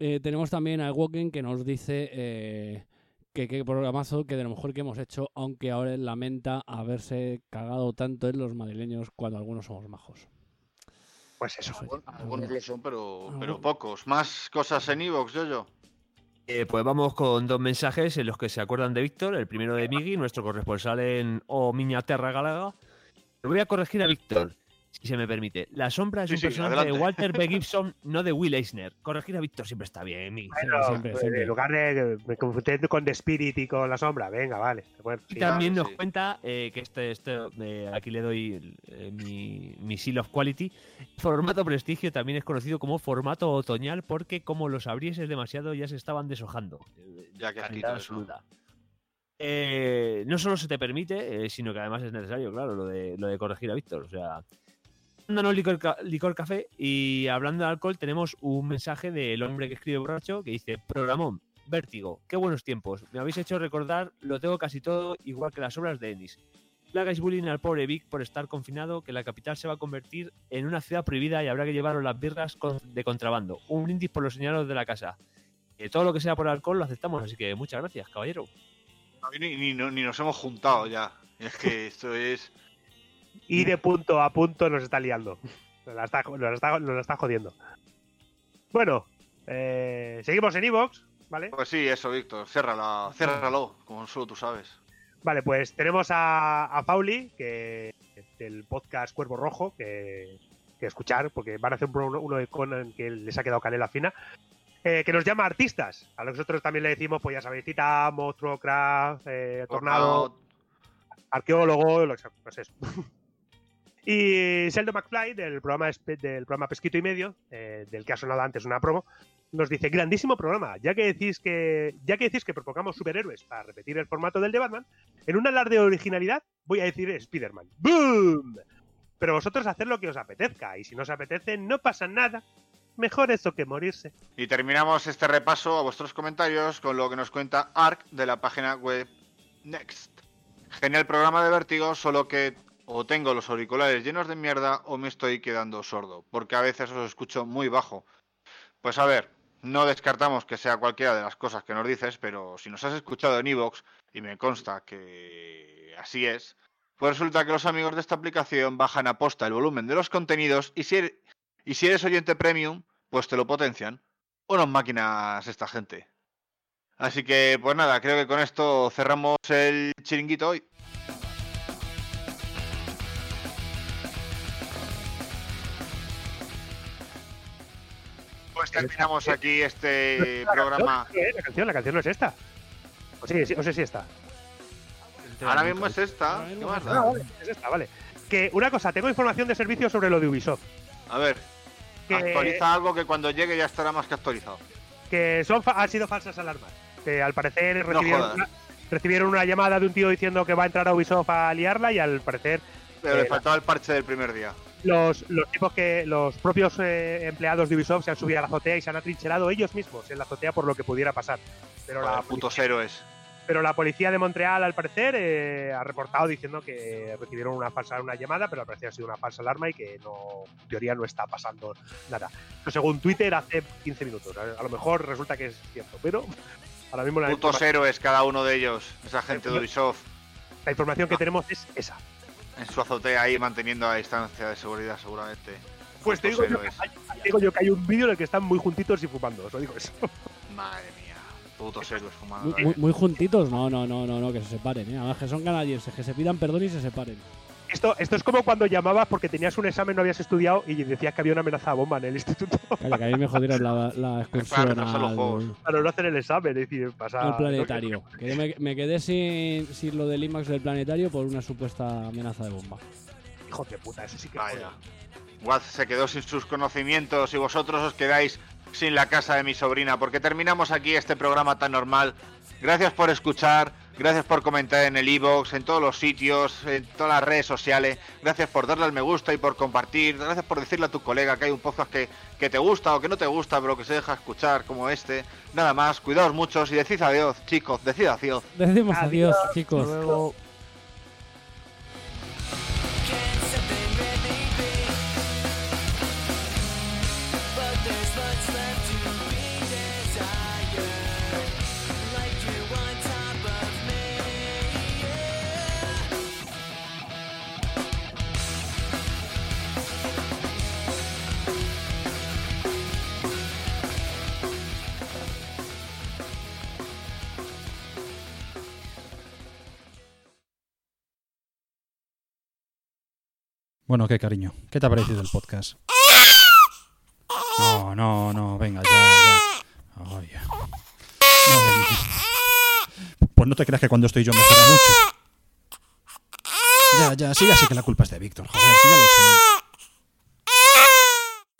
Eh, tenemos también a Woken que nos dice eh, que qué programazo, que de lo mejor que hemos hecho, aunque ahora lamenta haberse cagado tanto en los madrileños cuando algunos somos majos. Pues eso. Algunos lo son, pero, pero pocos. Más cosas en Evox, yo, yo. Eh, pues vamos con dos mensajes en los que se acuerdan de Víctor. El primero de Migi, nuestro corresponsal en O Miña Terra Galaga. Voy a corregir a Víctor, si se me permite. La sombra es Sí, un sí, personaje adelante. de Walter B. Gibson, no de Will Eisner. Corregir a Víctor siempre está bien, Migi. Bueno, pues, en lugar de me confundí con The Spirit y con la sombra, venga, vale. Bueno, Y sí. también nos cuenta eh, que este, este eh, aquí le doy eh, mi, mi seal of quality. Formato prestigio también es conocido como formato otoñal porque como los abrieses demasiado ya se estaban deshojando. Ya que has Calidad quitado eso. absoluta. Eh, no solo se te permite, eh, sino que además es necesario, claro, lo de, lo de corregir a Víctor. O sea, Mándanos licor, licor café y hablando de alcohol tenemos un mensaje del hombre que escribe borracho que dice Programón, vértigo, qué buenos tiempos. Me habéis hecho recordar, lo tengo casi todo igual que las obras de Ennis. No hagáis bullying al pobre Vic por estar confinado, que la capital se va a convertir en una ciudad prohibida y habrá que llevaros las birras de contrabando. Un brindis por los señalados de la casa. Eh, todo lo que sea por alcohol lo aceptamos, así que muchas gracias, caballero. Ni, ni- ni nos hemos juntado ya. Es que esto es. Y de punto a punto nos está liando. Nos la está, nos la está- nos la está jodiendo. Bueno, eh, seguimos en Evox, ¿vale? Pues sí, eso, Víctor. Ciérrala, ciérralo, como solo tú sabes. Vale, pues tenemos a, a Pauli, que del podcast Cuervo Rojo, que, que escuchar, porque van a hacer un pro- uno de Conan que les ha quedado canela fina, eh, que nos llama artistas. A nosotros también le decimos, pues ya sabéis, Tita, Monstruo, Craft, eh, Tornado, arqueólogo, lo pues eso. y Sheldon McFly, del programa, del programa Pesquito y Medio, eh, del que ha sonado antes una promo, nos dice, grandísimo programa, ya que decís que, ya que decís que propongamos superhéroes para repetir el formato del de Batman, en un alarde de originalidad voy a decir Spider-Man. ¡Boom! Pero vosotros haced lo que os apetezca, y si no os apetece, no pasa nada. Mejor eso que morirse. Y terminamos este repaso a vuestros comentarios con lo que nos cuenta Ark de la página web Next. Genial programa de vértigo, solo que o tengo los auriculares llenos de mierda o me estoy quedando sordo, porque a veces os escucho muy bajo. Pues a ver, no descartamos que sea cualquiera de las cosas que nos dices, pero si nos has escuchado en Evox, y me consta que así es, pues resulta que los amigos de esta aplicación bajan a posta el volumen de los contenidos y si, er- eres oyente premium, pues te lo potencian. Unos máquinas esta gente. Así que, pues nada, creo que con esto cerramos el chiringuito hoy. Pues terminamos aquí este programa. Eh, La canción, la canción no es esta. O sí, sí, o sé si esta. Ahora mismo es esta. ¿Qué más da? Ah, vale, es esta, vale. Que una cosa, tengo información de servicio sobre lo de Ubisoft. A ver, Que- actualiza algo que cuando llegue ya estará más que actualizado. Que son fa- han sido falsas alarmas. Que al parecer recibieron, una, recibieron una llamada de un tío diciendo que va a entrar a Ubisoft a liarla y al parecer Pero Eh, le faltaba el parche del primer día. Los, los tipos que los propios eh, empleados de Ubisoft se han subido a la azotea y se han atrincherado ellos mismos en la azotea por lo que pudiera pasar. Pero la, Joder, putos héroes. pero la policía de Montreal, al parecer, eh, ha reportado diciendo que recibieron una falsa una llamada, pero al parecer ha sido una falsa alarma y que no, en teoría no está pasando nada. Eso según Twitter hace 15 minutos. A, a lo mejor resulta que es cierto, pero ahora mismo la, Putos héroes cada uno de ellos. Esa gente de Ubisoft. la información que tenemos es esa. En su azotea ahí manteniendo la distancia de seguridad seguramente. Pues te digo, yo que héroes. hay, digo yo que hay un vídeo en el que están muy juntitos y fumando, os lo digo eso. Madre mía. Putos héroes fumando. Muy, muy- muy juntitos, no, no, no, no, no, que se separen, ¿eh? Además que son canadienses, que se pidan perdón y se separen. Esto, esto es como cuando llamabas porque tenías un examen, no habías estudiado y decías que había una amenaza a bomba en el instituto Calla, que a mí me jodieron la, la excursión los juegos. no hacer el examen. Es decir, pasa, al planetario. Que yo me, me quedé sin, sin lo del IMAX del planetario por una supuesta amenaza de bomba. Hijo de puta, eso sí que Vaya. Waz se quedó sin sus conocimientos y vosotros os quedáis sin la casa de mi sobrina porque terminamos aquí este programa tan normal. Gracias por escuchar. Gracias por comentar en el iBox, en todos los sitios, en todas las redes sociales. Gracias por darle al me gusta y por compartir. Gracias por decirle a tu colega que hay un podcast que, que te gusta o que no te gusta, pero que se deja escuchar como este. Nada más, cuidaos muchos y decid adiós, chicos, decid adiós. Decimos adiós, chicos. But Bueno, qué cariño. ¿Qué te ha parecido el podcast? No, no, no, venga, ya, ya. Ay, ya. Pues no te creas que cuando estoy yo mejora mucho. Ya, ya, sí, ya sé que la culpa es de Víctor, joder, sí, ya.